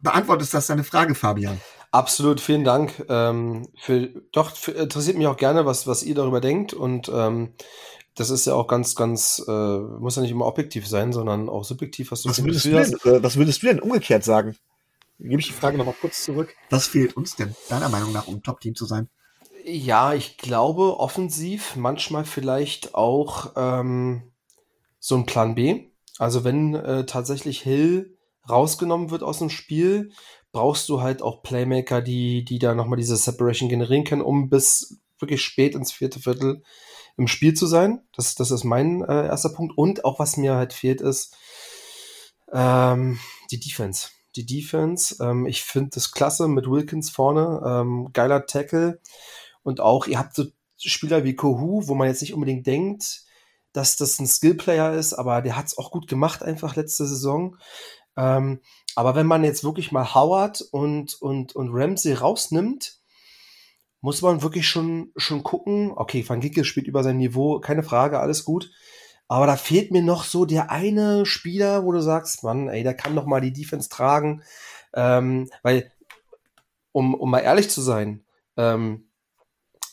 Beantwortest das deine Frage, Fabian? Absolut, vielen Dank. Ähm, für, doch, für, interessiert mich auch gerne, was, was ihr darüber denkt. Und ähm, das ist ja auch ganz, ganz, äh, muss ja nicht immer objektiv sein, sondern auch subjektiv, was du was würdest du, denn, äh, was würdest du denn umgekehrt sagen? Gebe ich die Frage nochmal kurz zurück. Was fehlt uns denn, deiner Meinung nach, um Top-Team zu sein? Ja, ich glaube, offensiv manchmal vielleicht auch ähm, so ein Plan B. Also wenn äh, tatsächlich Hill rausgenommen wird aus dem Spiel, brauchst du halt auch Playmaker, die, die da nochmal diese Separation generieren können, um bis wirklich spät ins vierte Viertel im Spiel zu sein. Das, das ist mein äh, erster Punkt. Und auch was mir halt fehlt, ist ähm, die Defense. Die Defense, ähm, ich finde das klasse mit Wilkins vorne, ähm, geiler Tackle. Und auch, ihr habt so Spieler wie Kohu, wo man jetzt nicht unbedingt denkt, dass das ein Skillplayer ist, aber der hat es auch gut gemacht einfach letzte Saison. Ähm, aber wenn man jetzt wirklich mal Howard und, und, und Ramsey rausnimmt, muss man wirklich schon, schon gucken. Okay, Van Gicke spielt über sein Niveau, keine Frage, alles gut. Aber da fehlt mir noch so der eine Spieler, wo du sagst, Mann, ey, der kann noch mal die Defense tragen. Ähm, weil, um, um mal ehrlich zu sein, ähm,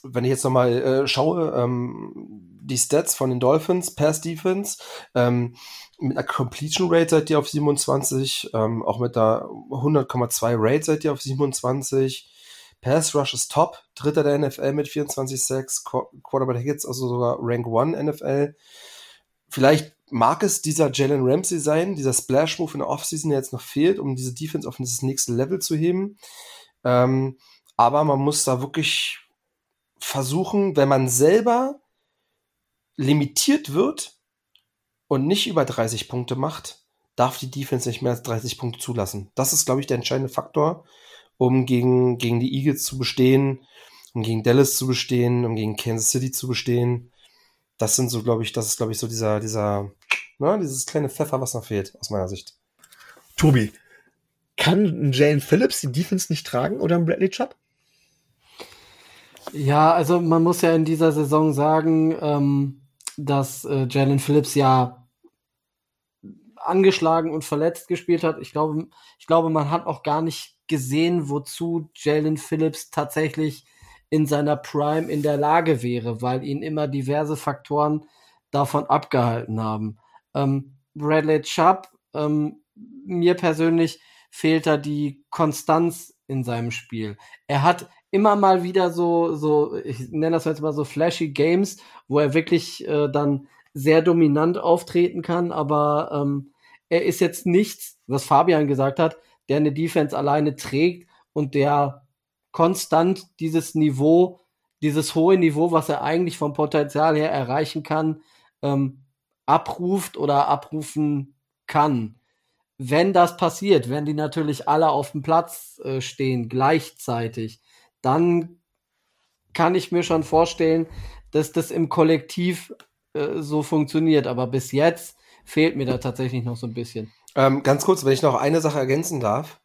wenn ich jetzt noch mal äh, schaue, ähm, die Stats von den Dolphins, Pass Defense, ähm, mit einer Completion Rate seid ihr auf 27, ähm, auch mit der 100,2 Rate seid ihr auf 27. Pass Rush ist top, dritter der NFL mit 24,6, Quarterback Hits, also sogar Rank 1 NFL. Vielleicht mag es dieser Jalen Ramsey sein, dieser Splash-Move in der Offseason, der jetzt noch fehlt, um diese Defense auf das nächste Level zu heben. Ähm, aber man muss da wirklich versuchen, wenn man selber limitiert wird und nicht über 30 Punkte macht, darf die Defense nicht mehr als 30 Punkte zulassen. Das ist, glaube ich, der entscheidende Faktor, um gegen, gegen die Eagles zu bestehen, um gegen Dallas zu bestehen, um gegen Kansas City zu bestehen. Das sind so, glaube ich, das ist, glaube ich, so dieser, dieser, ne, dieses kleine Pfeffer, was noch fehlt, aus meiner Sicht. Tobi, kann Jane Phillips die Defense nicht tragen oder ein Bradley Chubb? Ja, also man muss ja in dieser Saison sagen, ähm, dass äh, Jalen Phillips ja angeschlagen und verletzt gespielt hat. Ich glaube, ich glaube, man hat auch gar nicht gesehen, wozu Jalen Phillips tatsächlich in seiner Prime in der Lage wäre, weil ihn immer diverse Faktoren davon abgehalten haben. Ähm, Bradley Chubb, ähm, mir persönlich fehlt da die Konstanz in seinem Spiel. Er hat immer mal wieder so, so, ich nenne das jetzt mal so flashy Games, wo er wirklich äh, dann sehr dominant auftreten kann, aber ähm, er ist jetzt nichts, was Fabian gesagt hat, der eine Defense alleine trägt und der konstant dieses Niveau, dieses hohe Niveau, was er eigentlich vom Potenzial her erreichen kann, ähm, abruft oder abrufen kann. Wenn das passiert, wenn die natürlich alle auf dem Platz äh, stehen gleichzeitig, dann kann ich mir schon vorstellen, dass das im Kollektiv äh, so funktioniert. Aber bis jetzt fehlt mir da tatsächlich noch so ein bisschen. Ähm, ganz kurz, wenn ich noch eine Sache ergänzen darf.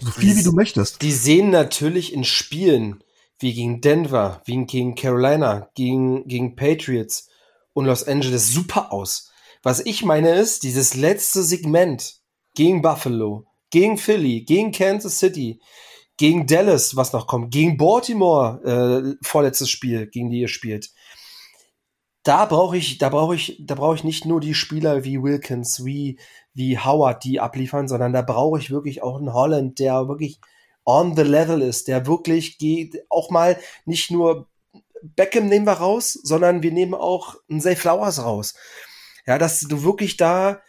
So viel die, wie du möchtest. Die sehen natürlich in Spielen wie gegen Denver, wie gegen Carolina, gegen, gegen Patriots und Los Angeles super aus. Was ich meine ist, dieses letzte Segment gegen Buffalo, gegen Philly, gegen Kansas City, gegen Dallas, was noch kommt, gegen Baltimore, äh, vorletztes Spiel, gegen die ihr spielt. Da brauche ich, da brauche ich, da brauche ich nicht nur die Spieler wie Wilkins, wie, wie Howard, die abliefern, sondern da brauche ich wirklich auch einen Holland, der wirklich on the level ist, der wirklich geht, auch mal nicht nur Beckham nehmen wir raus, sondern wir nehmen auch einen Zay Flowers raus. Ja, dass du wirklich da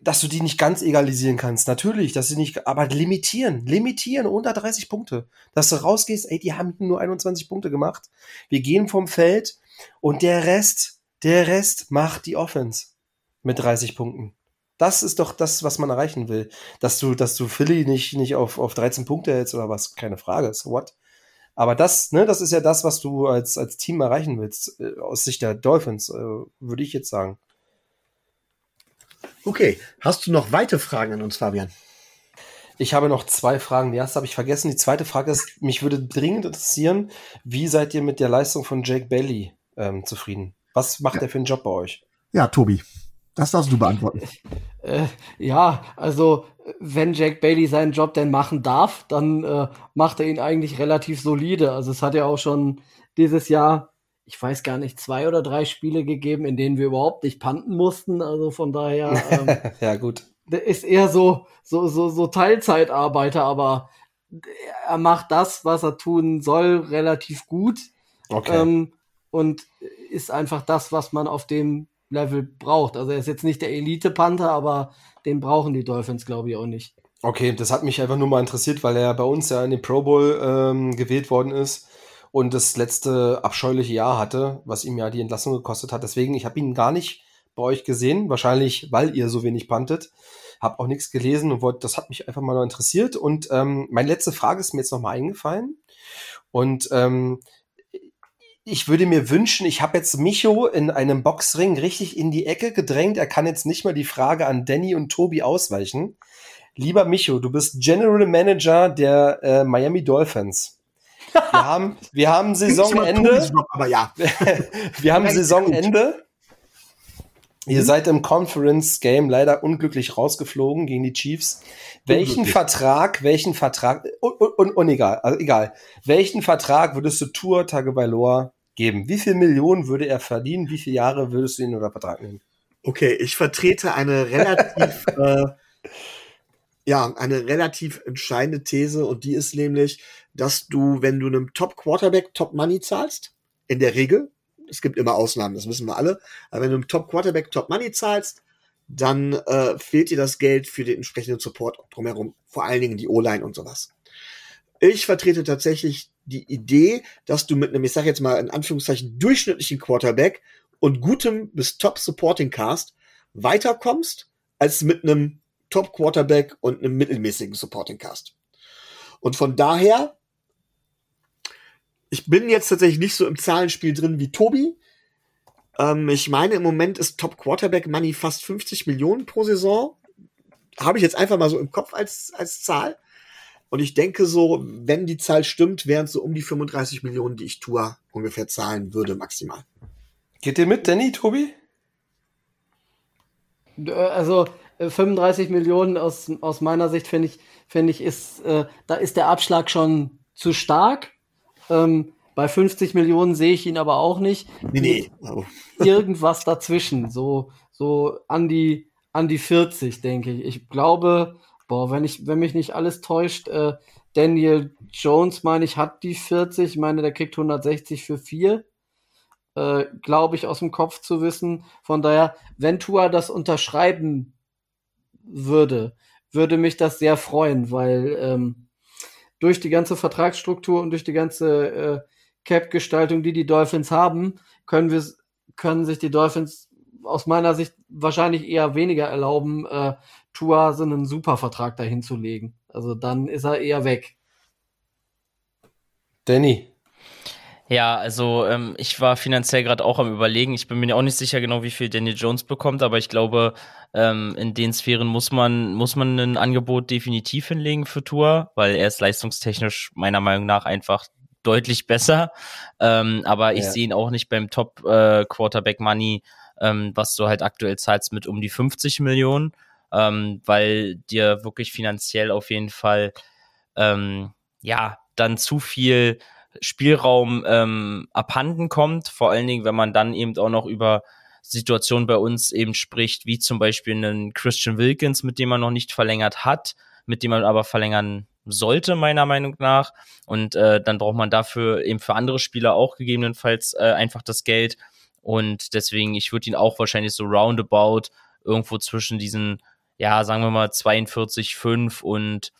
dass du die nicht ganz egalisieren kannst. Natürlich, dass sie nicht, aber limitieren, limitieren unter 30 Punkte. Dass du rausgehst, ey, die haben nur 21 Punkte gemacht. Wir gehen vom Feld und der Rest, der Rest macht die Offense mit 30 Punkten. Das ist doch das, was man erreichen will. Dass du, dass du Philly nicht, nicht auf, auf 13 Punkte hältst oder was, keine Frage, so what? Aber das, ne, das ist ja das, was du als, als Team erreichen willst, äh, aus Sicht der Dolphins, äh, würde ich jetzt sagen. Okay, hast du noch weitere Fragen an uns, Fabian? Ich habe noch zwei Fragen. Die erste habe ich vergessen. Die zweite Frage ist, mich würde dringend interessieren, wie seid ihr mit der Leistung von Jake Bailey ähm, zufrieden? Was macht ja. er für einen Job bei euch? Ja, Tobi, das darfst du beantworten. Äh, ja, also wenn Jack Bailey seinen Job denn machen darf, dann äh, macht er ihn eigentlich relativ solide. Also es hat ja auch schon dieses Jahr ich weiß gar nicht, zwei oder drei Spiele gegeben, in denen wir überhaupt nicht panten mussten. Also von daher. Ähm, ja, gut. Der ist eher so, so, so, so Teilzeitarbeiter, aber er macht das, was er tun soll, relativ gut. Okay. Ähm, und ist einfach das, was man auf dem Level braucht. Also er ist jetzt nicht der Elite-Panther, aber den brauchen die Dolphins, glaube ich, auch nicht. Okay, das hat mich einfach nur mal interessiert, weil er bei uns ja in den Pro Bowl ähm, gewählt worden ist und das letzte abscheuliche Jahr hatte, was ihm ja die Entlassung gekostet hat. Deswegen, ich habe ihn gar nicht bei euch gesehen, wahrscheinlich weil ihr so wenig pantet. Hab auch nichts gelesen und wollte, das hat mich einfach mal interessiert. Und ähm, meine letzte Frage ist mir jetzt noch mal eingefallen. Und ähm, ich würde mir wünschen, ich habe jetzt Micho in einem Boxring richtig in die Ecke gedrängt. Er kann jetzt nicht mal die Frage an Danny und Tobi ausweichen. Lieber Micho, du bist General Manager der äh, Miami Dolphins. Wir haben, wir haben Saisonende. Aber ja. wir haben Saisonende. Ihr seid im Conference Game leider unglücklich rausgeflogen gegen die Chiefs. Welchen Vertrag, welchen Vertrag, und, und, und egal, also egal, welchen Vertrag würdest du Tour Tagovailoa geben? Wie viel Millionen würde er verdienen? Wie viele Jahre würdest du ihn unter Vertrag nehmen? Okay, ich vertrete eine relativ, äh, ja, eine relativ entscheidende These und die ist nämlich, dass du, wenn du einem Top Quarterback Top Money zahlst, in der Regel, es gibt immer Ausnahmen, das wissen wir alle, aber wenn du einem Top Quarterback Top Money zahlst, dann äh, fehlt dir das Geld für den entsprechenden Support drumherum, vor allen Dingen die O-Line und sowas. Ich vertrete tatsächlich die Idee, dass du mit einem, ich sag jetzt mal in Anführungszeichen, durchschnittlichen Quarterback und gutem bis Top Supporting Cast weiterkommst, als mit einem Top Quarterback und einem mittelmäßigen Supporting Cast. Und von daher, ich bin jetzt tatsächlich nicht so im Zahlenspiel drin wie Tobi. Ähm, ich meine, im Moment ist Top Quarterback Money fast 50 Millionen pro Saison. Habe ich jetzt einfach mal so im Kopf als, als Zahl. Und ich denke so, wenn die Zahl stimmt, wären es so um die 35 Millionen, die ich Tour ungefähr zahlen würde, maximal. Geht ihr mit, Danny, Tobi? Äh, also 35 äh, Millionen aus, aus meiner Sicht finde ich, finde ich, ist, äh, da ist der Abschlag schon zu stark. Ähm, bei 50 Millionen sehe ich ihn aber auch nicht. Nee, nee. Oh. Irgendwas dazwischen, so, so an die, an die 40, denke ich. Ich glaube, boah, wenn ich, wenn mich nicht alles täuscht, äh, Daniel Jones, meine ich, hat die 40. Ich meine, der kriegt 160 für vier. Äh, glaube ich, aus dem Kopf zu wissen. Von daher, wenn Tua das unterschreiben würde, würde mich das sehr freuen, weil ähm, durch die ganze Vertragsstruktur und durch die ganze äh, Cap-Gestaltung, die die Dolphins haben, können wir können sich die Dolphins aus meiner Sicht wahrscheinlich eher weniger erlauben, äh, Tua so einen Supervertrag dahin zu legen. Also dann ist er eher weg. Danny. Ja, also ähm, ich war finanziell gerade auch am überlegen. Ich bin mir auch nicht sicher genau, wie viel Daniel Jones bekommt, aber ich glaube, ähm, in den Sphären muss man, muss man ein Angebot definitiv hinlegen für Tour, weil er ist leistungstechnisch meiner Meinung nach einfach deutlich besser. Ähm, aber ich ja. sehe ihn auch nicht beim Top äh, Quarterback Money, ähm, was du halt aktuell zahlst mit um die 50 Millionen, ähm, weil dir wirklich finanziell auf jeden Fall ähm, ja dann zu viel Spielraum ähm, abhanden kommt. Vor allen Dingen, wenn man dann eben auch noch über Situationen bei uns eben spricht, wie zum Beispiel einen Christian Wilkins, mit dem man noch nicht verlängert hat, mit dem man aber verlängern sollte, meiner Meinung nach. Und äh, dann braucht man dafür eben für andere Spieler auch gegebenenfalls äh, einfach das Geld. Und deswegen, ich würde ihn auch wahrscheinlich so roundabout irgendwo zwischen diesen, ja, sagen wir mal 42,5 und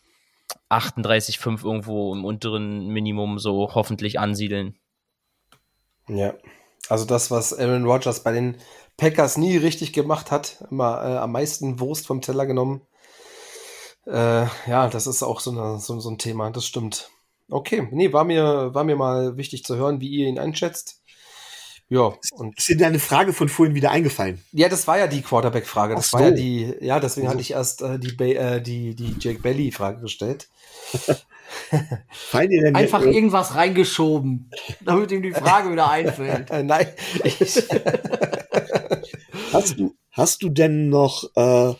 38,5 irgendwo im unteren Minimum so hoffentlich ansiedeln. Ja, also das, was Aaron Rodgers bei den Packers nie richtig gemacht hat, immer äh, am meisten Wurst vom Teller genommen. Äh, ja, das ist auch so, eine, so, so ein Thema, das stimmt. Okay, nee, war mir, war mir mal wichtig zu hören, wie ihr ihn einschätzt. Ja, und ist dir deine Frage von vorhin wieder eingefallen? Ja, das war ja die Quarterback-Frage. Das so. war ja die, ja, deswegen also. hatte ich erst äh, die, äh, die, die Jake Belly-Frage gestellt. Einfach irgendwas reingeschoben, damit ihm die Frage wieder einfällt. Nein. hast, du, hast du denn noch, äh,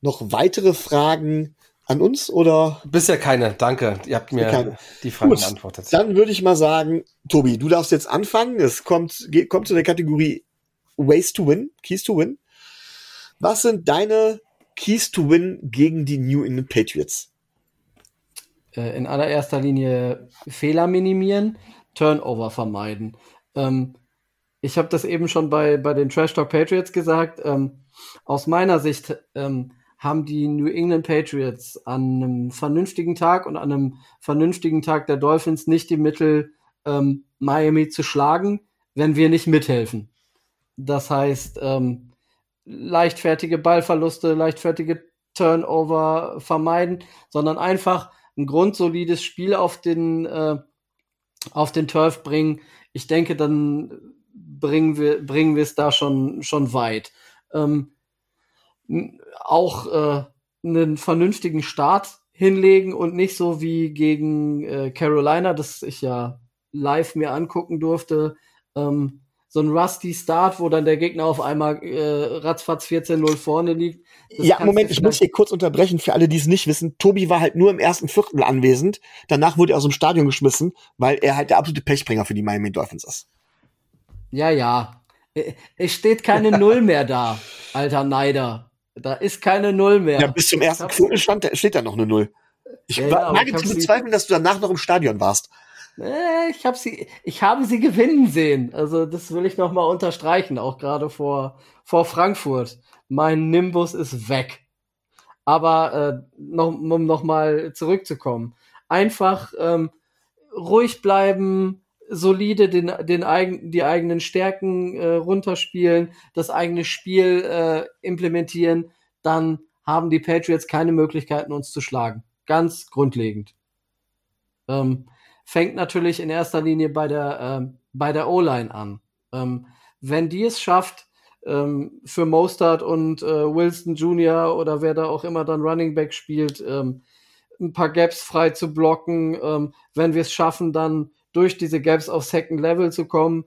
noch weitere Fragen an uns oder? Bisher keine, danke. Ihr habt mir keine. die Fragen Gut, beantwortet. Dann würde ich mal sagen, Tobi, du darfst jetzt anfangen. Es kommt, geht, kommt zu der Kategorie Ways to Win, Keys to Win. Was sind deine Keys to Win gegen die New England Patriots? Äh, in allererster Linie Fehler minimieren, Turnover vermeiden. Ähm, ich habe das eben schon bei, bei den Trash Talk Patriots gesagt. Ähm, aus meiner Sicht ähm, haben die New England Patriots an einem vernünftigen Tag und an einem vernünftigen Tag der Dolphins nicht die Mittel, ähm, Miami zu schlagen, wenn wir nicht mithelfen. Das heißt, ähm, leichtfertige Ballverluste, leichtfertige Turnover vermeiden, sondern einfach ein grundsolides Spiel auf den, äh, auf den Turf bringen. Ich denke, dann bringen wir, bringen wir es da schon, schon weit. Ähm, auch äh, einen vernünftigen Start hinlegen und nicht so wie gegen äh, Carolina, das ich ja live mir angucken durfte, ähm, so ein rusty Start, wo dann der Gegner auf einmal äh, ratzfatz 14-0 vorne liegt. Das ja, Moment, ich muss hier kurz unterbrechen für alle, die es nicht wissen. Tobi war halt nur im ersten Viertel anwesend. Danach wurde er aus dem Stadion geschmissen, weil er halt der absolute Pechbringer für die Miami Dolphins ist. Ja, ja. Es steht keine Null mehr da, alter Neider. Da ist keine Null mehr. Ja, bis zum ersten Viertel stand, steht da noch eine Null. Ich ja, wage zu bezweifeln, dass du danach noch im Stadion warst. Äh, ich habe sie, ich habe sie gewinnen sehen. Also das will ich noch mal unterstreichen, auch gerade vor vor Frankfurt. Mein Nimbus ist weg. Aber äh, noch, um noch mal zurückzukommen, einfach ähm, ruhig bleiben, solide den, den eigen, die eigenen Stärken äh, runterspielen, das eigene Spiel äh, implementieren, dann haben die Patriots keine Möglichkeiten, uns zu schlagen. Ganz grundlegend. Ähm, fängt natürlich in erster Linie bei der, ähm, bei der O-Line an. Ähm, wenn die es schafft, ähm, für Mostard und äh, Wilson Jr. oder wer da auch immer dann Running Back spielt, ähm, ein paar Gaps frei zu blocken, ähm, wenn wir es schaffen, dann durch diese Gaps auf Second Level zu kommen,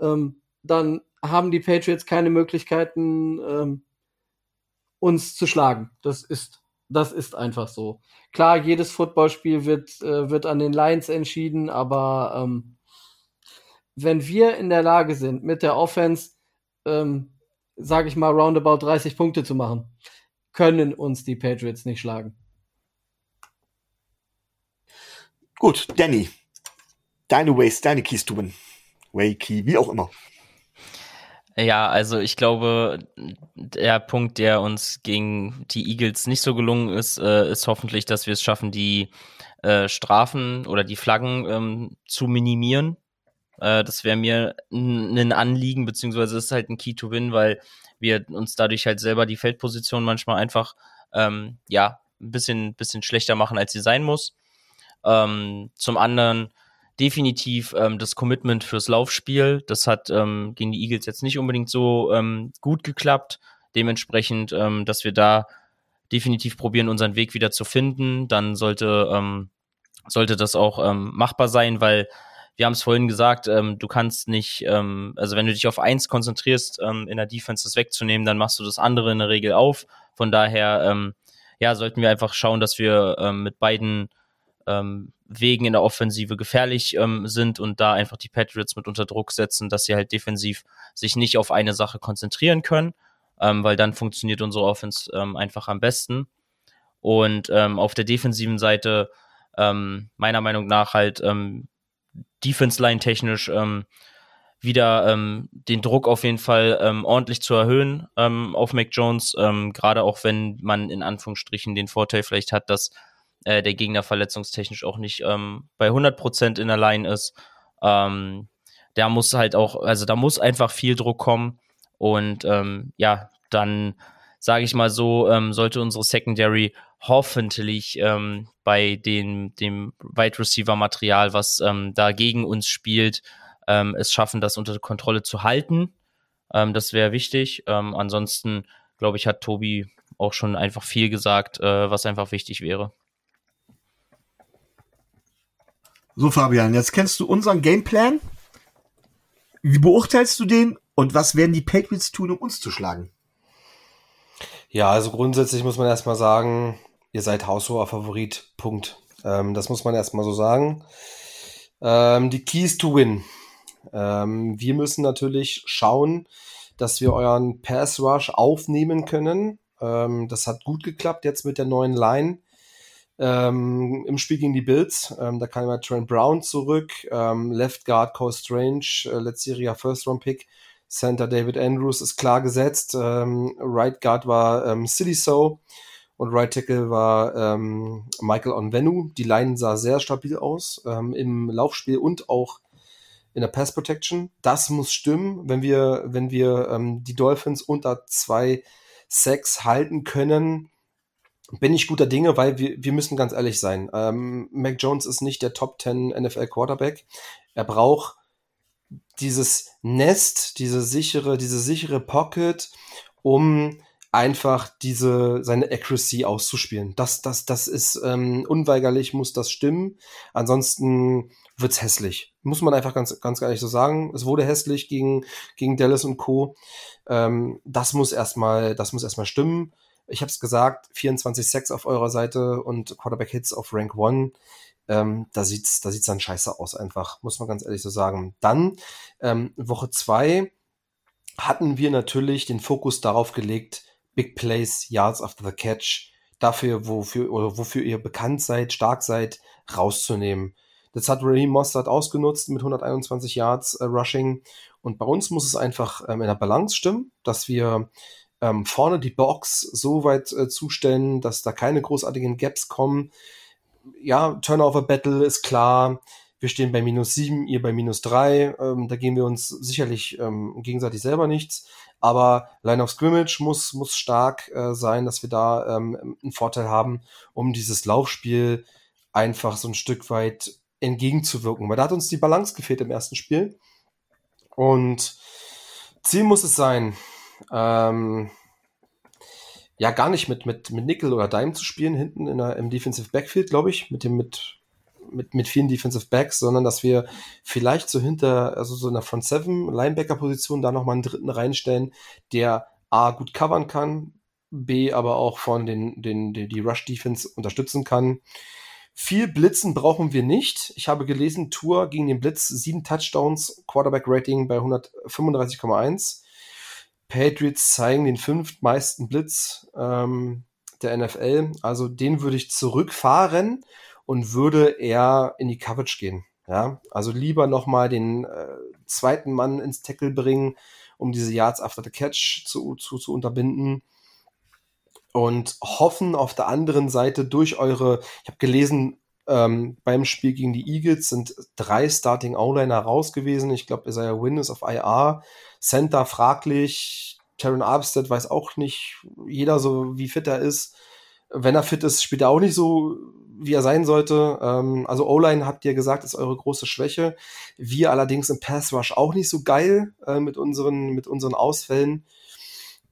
ähm, dann haben die Patriots keine Möglichkeiten, ähm, uns zu schlagen. Das ist das ist einfach so. Klar, jedes Footballspiel wird, äh, wird an den Lines entschieden, aber ähm, wenn wir in der Lage sind, mit der Offense, ähm, sage ich mal, roundabout 30 Punkte zu machen, können uns die Patriots nicht schlagen. Gut, Danny, deine Ways, deine Keys to win. Way Key, wie auch immer. Ja, also ich glaube, der Punkt, der uns gegen die Eagles nicht so gelungen ist, äh, ist hoffentlich, dass wir es schaffen, die äh, Strafen oder die Flaggen ähm, zu minimieren. Äh, das wäre mir ein Anliegen, beziehungsweise ist halt ein Key to Win, weil wir uns dadurch halt selber die Feldposition manchmal einfach ähm, ja ein bisschen, bisschen schlechter machen, als sie sein muss. Ähm, zum anderen definitiv ähm, das Commitment fürs Laufspiel. Das hat ähm, gegen die Eagles jetzt nicht unbedingt so ähm, gut geklappt. Dementsprechend, ähm, dass wir da definitiv probieren, unseren Weg wieder zu finden. Dann sollte, ähm, sollte das auch ähm, machbar sein, weil wir haben es vorhin gesagt, ähm, du kannst nicht, ähm, also wenn du dich auf eins konzentrierst, ähm, in der Defense das wegzunehmen, dann machst du das andere in der Regel auf. Von daher, ähm, ja, sollten wir einfach schauen, dass wir ähm, mit beiden ähm, Wegen in der Offensive gefährlich ähm, sind und da einfach die Patriots mit unter Druck setzen, dass sie halt defensiv sich nicht auf eine Sache konzentrieren können, ähm, weil dann funktioniert unsere Offense ähm, einfach am besten. Und ähm, auf der defensiven Seite ähm, meiner Meinung nach halt ähm, Defense-Line technisch ähm, wieder ähm, den Druck auf jeden Fall ähm, ordentlich zu erhöhen ähm, auf Mac Jones, ähm, gerade auch wenn man in Anführungsstrichen den Vorteil vielleicht hat, dass äh, der Gegner verletzungstechnisch auch nicht ähm, bei 100% in der Line ist. Ähm, da muss halt auch, also da muss einfach viel Druck kommen und ähm, ja, dann sage ich mal so, ähm, sollte unsere Secondary hoffentlich ähm, bei den, dem Wide Receiver Material, was ähm, da gegen uns spielt, ähm, es schaffen, das unter Kontrolle zu halten. Ähm, das wäre wichtig. Ähm, ansonsten, glaube ich, hat Tobi auch schon einfach viel gesagt, äh, was einfach wichtig wäre. So, Fabian, jetzt kennst du unseren Gameplan. Wie beurteilst du den und was werden die Patriots tun, um uns zu schlagen? Ja, also grundsätzlich muss man erstmal sagen, ihr seid haushoher Favorit. Punkt. Ähm, das muss man erstmal so sagen. Ähm, die Keys to Win. Ähm, wir müssen natürlich schauen, dass wir euren Pass Rush aufnehmen können. Ähm, das hat gut geklappt jetzt mit der neuen Line. Ähm, Im Spiel gegen die Bills, ähm, da kam immer Trent Brown zurück, ähm, Left Guard Cole Strange, äh, letztjähriger First Round Pick, Center David Andrews ist klar gesetzt, ähm, Right Guard war ähm, Silly So und Right Tackle war ähm, Michael Onvenu. Die Line sah sehr stabil aus ähm, im Laufspiel und auch in der Pass Protection. Das muss stimmen, wenn wir, wenn wir die Dolphins unter zwei Sacks halten können bin ich guter Dinge, weil wir, wir müssen ganz ehrlich sein. Ähm, Mac Jones ist nicht der Top 10 NFL Quarterback. Er braucht dieses Nest, diese sichere, diese sichere Pocket, um einfach diese seine Accuracy auszuspielen. Das, das, das ist ähm, unweigerlich, muss das stimmen. Ansonsten wird's hässlich. Muss man einfach ganz, ganz ehrlich so sagen. Es wurde hässlich gegen, gegen Dallas und Co. Ähm, das muss erstmal, das muss erstmal stimmen. Ich habe es gesagt, 24 Sacks auf eurer Seite und Quarterback Hits auf Rank 1. Ähm, da sieht's, da sieht's dann scheiße aus einfach, muss man ganz ehrlich so sagen. Dann ähm, Woche zwei hatten wir natürlich den Fokus darauf gelegt, Big Plays, Yards after the Catch, dafür, wofür, oder wofür ihr bekannt seid, stark seid, rauszunehmen. Das hat Raheem Mostert ausgenutzt mit 121 Yards äh, Rushing. Und bei uns muss es einfach ähm, in der Balance stimmen, dass wir ähm, vorne die Box so weit äh, zustellen, dass da keine großartigen Gaps kommen. Ja, Turnover Battle ist klar. Wir stehen bei minus sieben, ihr bei minus drei. Ähm, da gehen wir uns sicherlich ähm, gegenseitig selber nichts. Aber Line of Scrimmage muss, muss stark äh, sein, dass wir da ähm, einen Vorteil haben, um dieses Laufspiel einfach so ein Stück weit entgegenzuwirken. Weil da hat uns die Balance gefehlt im ersten Spiel. Und Ziel muss es sein, ähm, ja, gar nicht mit, mit, mit Nickel oder Dime zu spielen, hinten in der, im Defensive Backfield, glaube ich, mit dem, mit mit, mit vielen Defensive Backs, sondern dass wir vielleicht so hinter, also so in der Front Seven Linebacker-Position da nochmal einen dritten reinstellen, der A gut covern kann, B aber auch von den, den, den die Rush-Defense unterstützen kann. Viel Blitzen brauchen wir nicht. Ich habe gelesen, Tour gegen den Blitz, sieben Touchdowns, Quarterback-Rating bei 135,1. Patriots zeigen den fünftmeisten Blitz ähm, der NFL. Also den würde ich zurückfahren und würde eher in die Coverage gehen. Ja, also lieber nochmal den äh, zweiten Mann ins Tackle bringen, um diese Yards after the Catch zu, zu, zu unterbinden. Und hoffen auf der anderen Seite durch eure, ich habe gelesen, ähm, beim Spiel gegen die Eagles sind drei Starting O-Liner raus gewesen. Ich glaube, Isaiah Wynn ist auf IR. Center fraglich. Taron Armstead weiß auch nicht jeder so, wie fit er ist. Wenn er fit ist, spielt er auch nicht so wie er sein sollte. Ähm, also O-Line habt ihr gesagt, ist eure große Schwäche. Wir allerdings im Pass Rush auch nicht so geil äh, mit unseren mit unseren Ausfällen.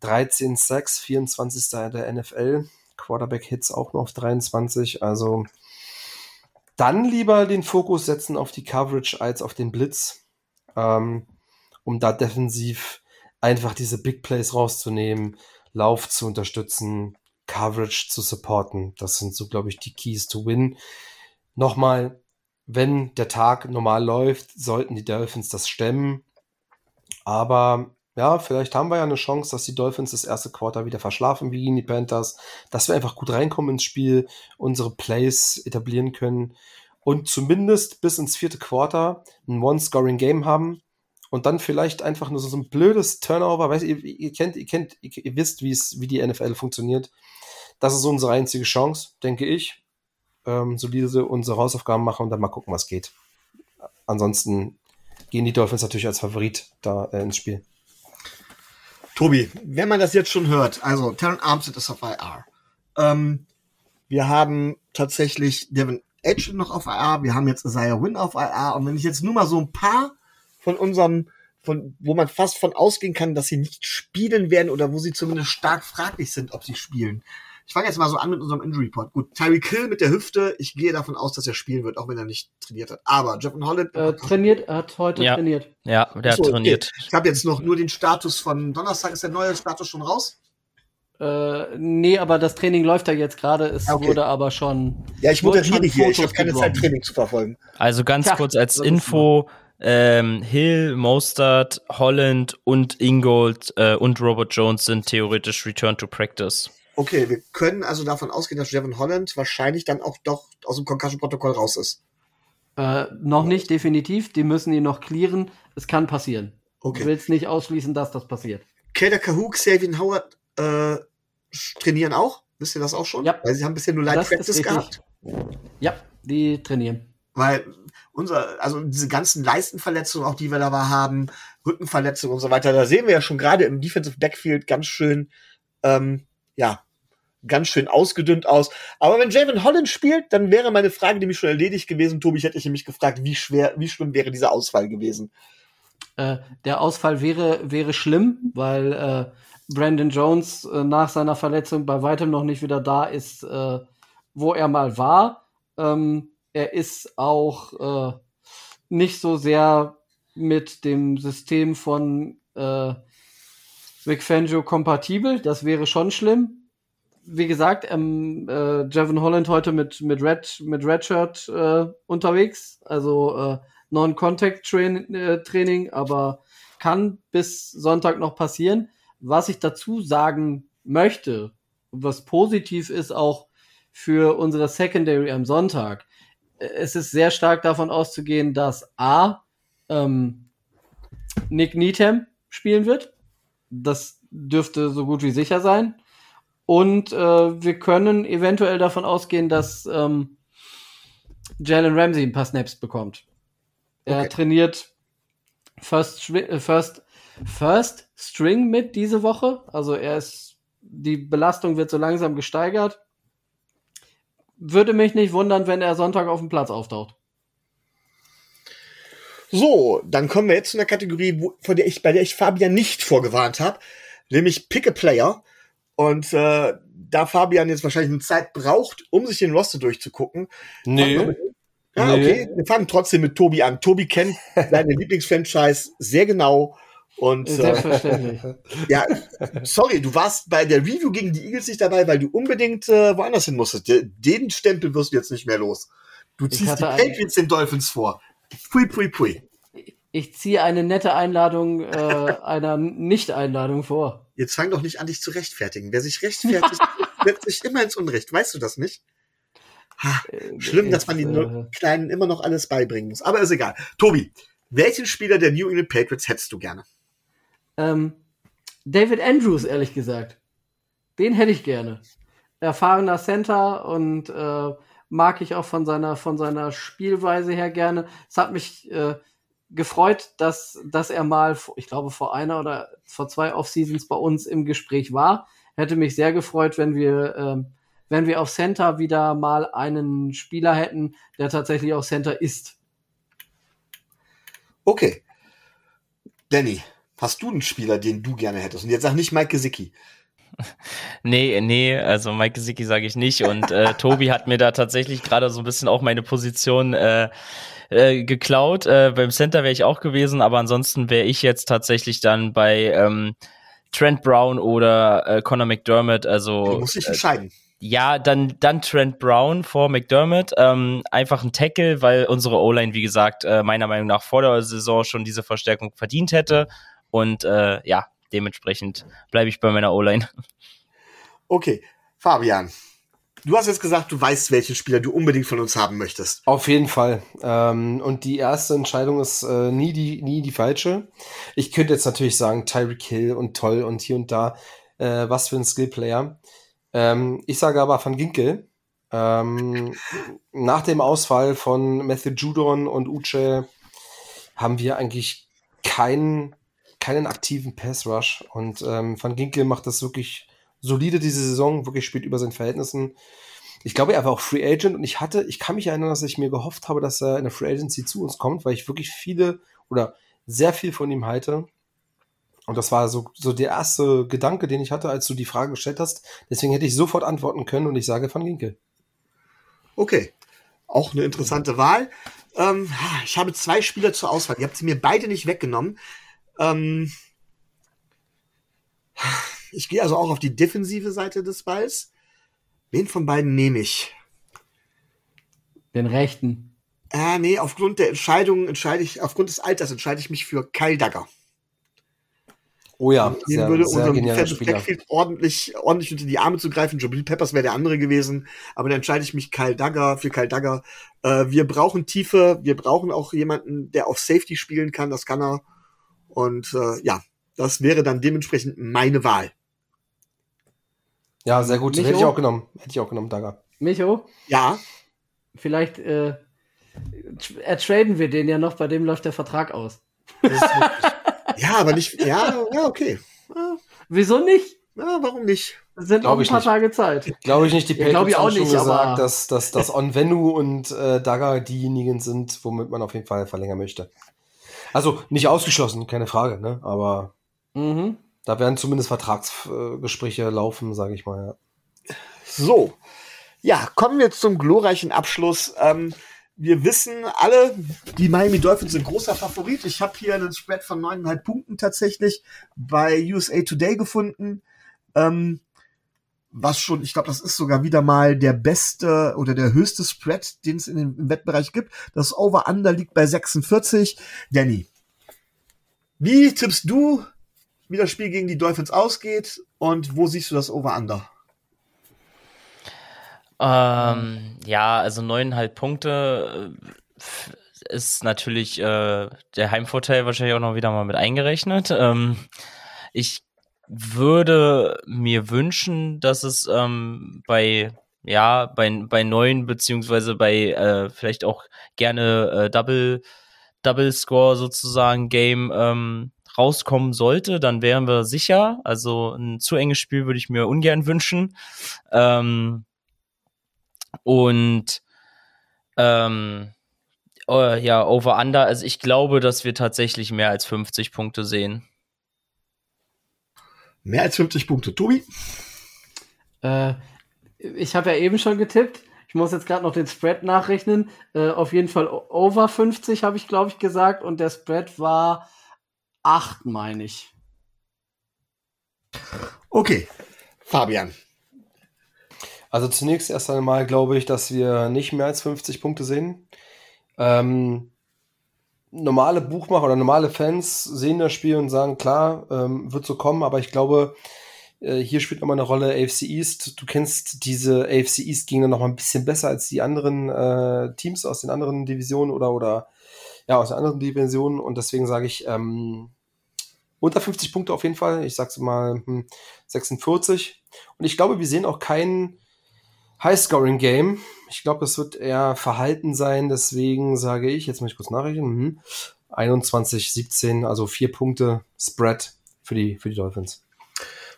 13 Sacks, 24. der NFL. Quarterback Hits auch noch auf 23. Also dann lieber den Fokus setzen auf die Coverage als auf den Blitz, ähm, um da defensiv einfach diese Big Plays rauszunehmen, Lauf zu unterstützen, Coverage zu supporten. Das sind so, glaube ich, die Keys to win. Nochmal, wenn der Tag normal läuft, sollten die Dolphins das stemmen. Aber ja, vielleicht haben wir ja eine Chance, dass die Dolphins das erste Quarter wieder verschlafen wie gegen die Panthers, dass wir einfach gut reinkommen ins Spiel, unsere Plays etablieren können und zumindest bis ins vierte Quarter ein One-Scoring-Game haben und dann vielleicht einfach nur so ein blödes Turnover, weißt ihr, ihr kennt, ihr kennt, ihr wisst, wie es, wie die NFL funktioniert. Das ist unsere einzige Chance, denke ich. Ähm, solide unsere Hausaufgaben machen und dann mal gucken, was geht. Ansonsten gehen die Dolphins natürlich als Favorit da äh, ins Spiel. Tobi, wenn man das jetzt schon hört, also Terran Armstead ist auf IR. Ähm, wir haben tatsächlich Devin Edge noch auf IR, wir haben jetzt Isaiah Wynn auf IR und wenn ich jetzt nur mal so ein paar von unserem, von, wo man fast von ausgehen kann, dass sie nicht spielen werden oder wo sie zumindest stark fraglich sind, ob sie spielen. Ich fange jetzt mal so an mit unserem Injury Report. Gut, Tyreek Hill mit der Hüfte. Ich gehe davon aus, dass er spielen wird, auch wenn er nicht trainiert hat. Aber Jeffrey Holland. Äh, trainiert, er hat heute Ja. trainiert. Ja, der Achso, hat trainiert. Okay. Ich habe jetzt noch nur den Status von Donnerstag. Ist der neue Status schon raus? Äh, nee, aber das Training läuft ja jetzt gerade. Es Okay. wurde aber schon. Ja, ich Wurde moderiere schon hier. Ich Fotos habe keine. Zeit, Training zu verfolgen. Also ganz Tja, kurz als Info, ähm, Hill, Mostert, Holland und Ingold äh, und Robert Jones sind theoretisch Return to Practice. Okay, wir können also davon ausgehen, dass Jevon Holland wahrscheinlich dann auch doch aus dem Concussion-Protokoll raus ist. Äh, noch nicht definitiv. Die müssen ihn noch clearen. Es kann passieren. Ich Okay. will es nicht ausschließen, dass das passiert. Kader Kahook, Xavier Howard äh, trainieren auch. Wisst ihr das auch schon? Ja. Weil sie haben bisher nur Light Das Practice gehabt. Ja, die trainieren. Weil unser, also diese ganzen Leistenverletzungen, auch die wir da haben, Rückenverletzungen und so weiter, da sehen wir ja schon gerade im Defensive Backfield ganz schön, ähm, ja, ganz schön ausgedünnt aus. Aber wenn Javon Holland spielt, dann wäre meine Frage nämlich schon erledigt gewesen. Tobi, ich hätte dich nämlich gefragt, wie schwer, wie schlimm wäre dieser Ausfall gewesen? Äh, der Ausfall wäre, wäre schlimm, weil äh, Brandon Jones äh, nach seiner Verletzung bei weitem noch nicht wieder da ist, äh, wo er mal war. Ähm, er ist auch äh, nicht so sehr mit dem System von äh, Vic Fangio kompatibel. Das wäre schon schlimm. Wie gesagt, ähm, äh, Jevon Holland heute mit, mit, Red, mit Redshirt äh, unterwegs, also äh, Non-Contact-Training, äh, aber kann bis Sonntag noch passieren. Was ich dazu sagen möchte, was positiv ist auch für unsere Secondary am Sonntag, es ist sehr stark davon auszugehen, dass A, ähm, Nick Needham spielen wird. Das dürfte so gut wie sicher sein. Und äh, wir können eventuell davon ausgehen, dass ähm, Jalen Ramsey ein paar Snaps bekommt. Er okay. trainiert First, äh, First, First String mit diese Woche. Also er ist, die Belastung wird so langsam gesteigert. Würde mich nicht wundern, wenn er Sonntag auf dem Platz auftaucht. So, dann kommen wir jetzt zu einer Kategorie, wo, von der ich, bei der ich Fabian nicht vorgewarnt habe, nämlich Pick a Player. Und äh, da Fabian jetzt wahrscheinlich eine Zeit braucht, um sich den Roster durchzugucken. Nee. Ja, nee. okay. Wir fangen trotzdem mit Tobi an. Tobi kennt seine Lieblingsfranchise sehr genau. Und äh, Selbstverständlich. Äh, ja, sorry, du warst bei der Review gegen die Eagles nicht dabei, weil du unbedingt äh, woanders hin musstest. Den Stempel wirst du jetzt nicht mehr los. Du ziehst die Patriots den Dolphins vor. Pui, pui, pui. Ich ziehe eine nette Einladung äh, einer Nicht-Einladung vor. Jetzt fang doch nicht an, dich zu rechtfertigen. Wer sich rechtfertigt, wird sich immer ins Unrecht. Weißt du das nicht? Ha, äh, schlimm, dass man den äh, Kleinen immer noch alles beibringen muss. Aber ist egal. Tobi, welchen Spieler der New England Patriots hättest du gerne? Ähm, David Andrews, ehrlich gesagt. Den hätte ich gerne. Erfahrener Center und äh, mag ich auch von seiner, von seiner Spielweise her gerne. Es hat mich äh, gefreut, dass, dass er mal, ich glaube, vor einer oder vor zwei Off-Seasons bei uns im Gespräch war. Hätte mich sehr gefreut, wenn wir, äh, wenn wir auf Center wieder mal einen Spieler hätten, der tatsächlich auch Center ist. Okay. Danny, hast du einen Spieler, den du gerne hättest? Und jetzt sag nicht Mike Gesicki. Nee, nee, also Mike Gesicki sage ich nicht. Und äh, Tobi hat mir da tatsächlich gerade so ein bisschen auch meine Position äh, äh, geklaut. Äh, beim Center wäre ich auch gewesen, aber ansonsten wäre ich jetzt tatsächlich dann bei ähm, Trent Brown oder äh, Conor McDermott. Also du musst dich äh, entscheiden. Ja, dann, dann Trent Brown vor McDermott. Ähm, einfach ein Tackle, weil unsere O-Line, wie gesagt, äh, meiner Meinung nach vor der Saison schon diese Verstärkung verdient hätte. Und äh, ja, dementsprechend bleibe ich bei meiner O-Line. Okay, Fabian, du hast jetzt gesagt, du weißt, welchen Spieler du unbedingt von uns haben möchtest. Auf jeden Fall. Ähm, und die erste Entscheidung ist äh, nie, die, nie die falsche. Ich könnte jetzt natürlich sagen, Tyreek Hill und toll und hier und da, äh, was für ein Skillplayer. Ähm, ich sage aber Van Ginkel. Ähm, nach dem Ausfall von Matthew Judon und Uche haben wir eigentlich keinen keinen aktiven Pass Rush und ähm, Van Ginkel macht das wirklich solide diese Saison, wirklich spielt über seinen Verhältnissen. Ich glaube, er war auch Free Agent und ich hatte, ich kann mich erinnern, dass ich mir gehofft habe, dass er in der Free Agency zu uns kommt, weil ich wirklich viele oder sehr viel von ihm halte. Und das war so, so der erste Gedanke, den ich hatte, als du die Frage gestellt hast. Deswegen hätte ich sofort antworten können und ich sage Van Ginkel. Okay. Auch eine interessante Wahl. Ähm, ich habe zwei Spieler zur Auswahl. Ihr habt sie mir beide nicht weggenommen. Ähm, ich gehe also auch auf die defensive Seite des Balls. Wen von beiden nehme ich? Den rechten. Ah, nee, aufgrund der Entscheidung entscheide ich, aufgrund des Alters entscheide ich mich für Kyle Dagger. Oh ja, Den sehr, würde sehr unserem Defensive Backfield ordentlich, ordentlich unter die Arme zu greifen. Jabril Peppers wäre der andere gewesen. Aber dann entscheide ich mich Kyle Dagger, für Kyle Dagger. Äh, wir brauchen Tiefe. Wir brauchen auch jemanden, der auf Safety spielen kann. Das kann er. Und äh, ja, das wäre dann dementsprechend meine Wahl. Ja, sehr gut. Micho? Hätte ich auch genommen. Hätte ich auch genommen, Daga. Micho? Ja. Vielleicht äh, ertraden wir den ja noch, bei dem läuft der Vertrag aus. ja, aber nicht. Ja, ja, okay. Ja. Wieso nicht? Ja, warum nicht? Das sind noch ein paar nicht. Tage Zeit. Glaube ich nicht. Die Patriots ja, haben schon nicht, gesagt, dass, dass, dass Onvenu und äh, Daga diejenigen sind, womit man auf jeden Fall verlängern möchte. Also nicht ausgeschlossen, keine Frage, ne? Aber mhm. da werden zumindest Vertragsgespräche laufen, sage ich mal. Ja. So, ja, kommen wir zum glorreichen Abschluss. Ähm, wir wissen alle, die Miami Dolphins sind großer Favorit. Ich habe hier einen Spread von neuneinhalb Punkten tatsächlich bei USA Today gefunden. Ähm, was schon, ich glaube, das ist sogar wieder mal der beste oder der höchste Spread, den es dem Wettbereich gibt. Das Over-Under liegt bei 46. Danny, wie tippst du, wie das Spiel gegen die Dolphins ausgeht und wo siehst du das Over-Under? Ähm, ja, also neuneinhalb Punkte äh, ist natürlich äh, der Heimvorteil wahrscheinlich auch noch wieder mal mit eingerechnet. Ähm, ich würde mir wünschen, dass es ähm, bei ja bei bei neun beziehungsweise bei äh, vielleicht auch gerne äh, Double Double Score sozusagen Game ähm, rauskommen sollte, dann wären wir sicher. Also ein zu enges Spiel würde ich mir ungern wünschen. Ähm, und ähm, uh, ja, over-under, also ich glaube, dass wir tatsächlich mehr als 50 Punkte sehen. Mehr als 50 Punkte. Tobi? Äh, ich habe ja eben schon getippt. Ich muss jetzt gerade noch den Spread nachrechnen. Äh, auf jeden Fall over 50 habe ich, glaube ich, gesagt. Und der Spread war 8, meine ich. Okay. Fabian. Also zunächst erst einmal glaube ich, dass wir nicht mehr als 50 Punkte sehen. Ähm, normale Buchmacher oder normale Fans sehen das Spiel und sagen, klar, ähm, wird so kommen, aber ich glaube, äh, hier spielt nochmal eine Rolle AFC East. Du kennst diese AFC East Gegner noch mal ein bisschen besser als die anderen äh, Teams aus den anderen Divisionen oder, oder ja, aus den anderen Divisionen und deswegen sage ich, ähm, unter 50 Punkte auf jeden Fall. Ich sag's mal hm, 46. Und ich glaube, wir sehen auch keinen High-Scoring-Game. Ich glaube, es wird eher verhalten sein, deswegen sage ich, jetzt muss ich kurz nachrechnen, mhm. 21, 17, also vier Punkte Spread für die, für die Dolphins.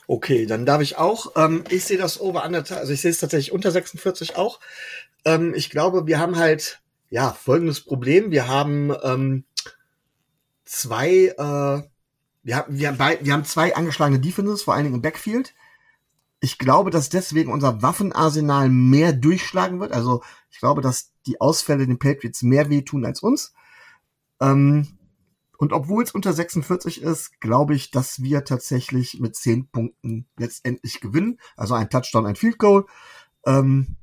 Okay, dann darf ich auch. Ähm, ich sehe das Over under, also ich sehe es tatsächlich unter 46 auch. Ähm, ich glaube, wir haben halt ja folgendes Problem: Wir haben ähm, zwei, äh, wir wir wir haben zwei angeschlagene Defenses, vor allen Dingen im Backfield. Ich glaube, dass deswegen unser Waffenarsenal mehr durchschlagen wird. Also ich glaube, dass die Ausfälle den Patriots mehr wehtun als uns. Ähm, und obwohl es unter 46 ist, glaube ich, dass wir tatsächlich mit 10 Punkten letztendlich gewinnen. Also ein Touchdown, ein Field Goal. Ähm,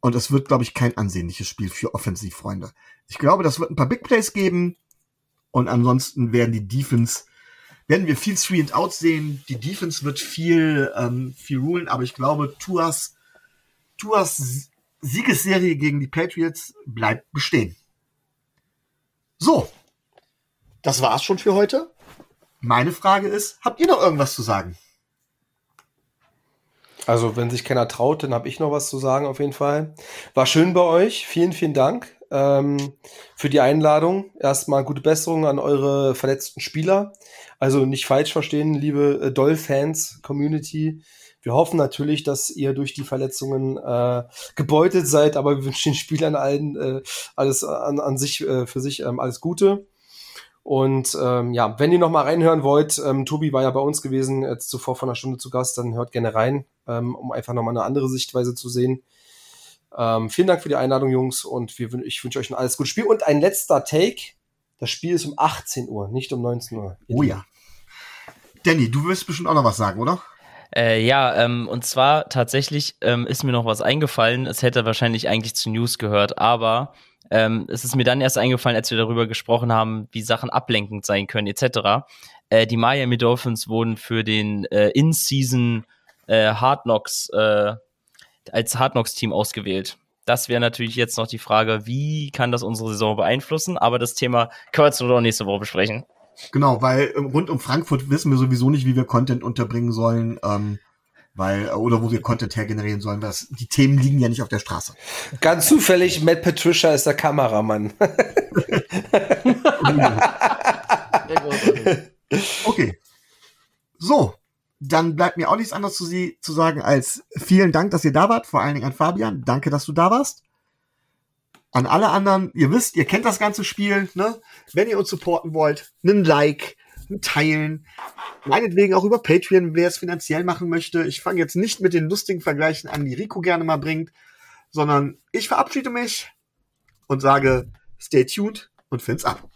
und es wird, glaube ich, kein ansehnliches Spiel für Offensivfreunde. Ich glaube, das wird ein paar Big Plays geben. Und ansonsten werden die Defense werden wir viel Three and Out sehen. Die Defense wird viel, ähm, viel rulen, aber ich glaube, Tuas, Tuas Siegesserie gegen die Patriots bleibt bestehen. So, das war's schon für heute. Meine Frage ist, habt ihr noch irgendwas zu sagen? Also, wenn sich keiner traut, dann habe ich noch was zu sagen auf jeden Fall. War schön bei euch. Vielen, vielen Dank ähm, für die Einladung. Erstmal gute Besserung an eure verletzten Spieler. Also nicht falsch verstehen, liebe äh, Doll-Fans, Community. Wir hoffen natürlich, dass ihr durch die Verletzungen äh, gebeutet seid, aber wir wünschen den Spielern allen äh, alles an, an sich äh, für sich ähm, alles Gute. Und ähm, ja, wenn ihr noch mal reinhören wollt, ähm, Tobi war ja bei uns gewesen, jetzt zuvor von einer Stunde zu Gast, dann hört gerne rein, ähm, um einfach noch mal eine andere Sichtweise zu sehen. Ähm, vielen Dank für die Einladung, Jungs, und wir, ich wünsche euch ein alles gutes Spiel. Und ein letzter Take. Das Spiel ist um 18 Uhr, nicht um 19 Uhr. Oh ja. Danny, du wirst bestimmt auch noch was sagen, oder? Äh, ja, ähm, und zwar tatsächlich ähm, ist mir noch was eingefallen. Es hätte wahrscheinlich eigentlich zu News gehört, aber ähm, es ist mir dann erst eingefallen, als wir darüber gesprochen haben, wie Sachen ablenkend sein können, etc. Äh, die Miami Dolphins wurden für den äh, In-Season äh, Hard Knocks äh, als Hard Knocks Team ausgewählt. Das wäre natürlich jetzt noch die Frage, wie kann das unsere Saison beeinflussen? Aber das Thema können wir doch nächste Woche besprechen. Genau, weil ähm, rund um Frankfurt wissen wir sowieso nicht, wie wir Content unterbringen sollen, ähm, weil oder wo wir Content hergenerieren sollen. Das, die Themen liegen ja nicht auf der Straße. Ganz zufällig, Matt Patricia ist der Kameramann. okay. So, dann bleibt mir auch nichts anderes zu, sie, zu sagen als vielen Dank, dass ihr da wart, vor allen Dingen an Fabian. Danke, dass du da warst. An alle anderen, ihr wisst, ihr kennt das ganze Spiel, ne? Wenn ihr uns supporten wollt, einen Like, einen Teilen, meinetwegen auch über Patreon, wer es finanziell machen möchte. Ich fange jetzt nicht mit den lustigen Vergleichen an, die Rico gerne mal bringt, sondern ich verabschiede mich und sage, stay tuned und fins ab.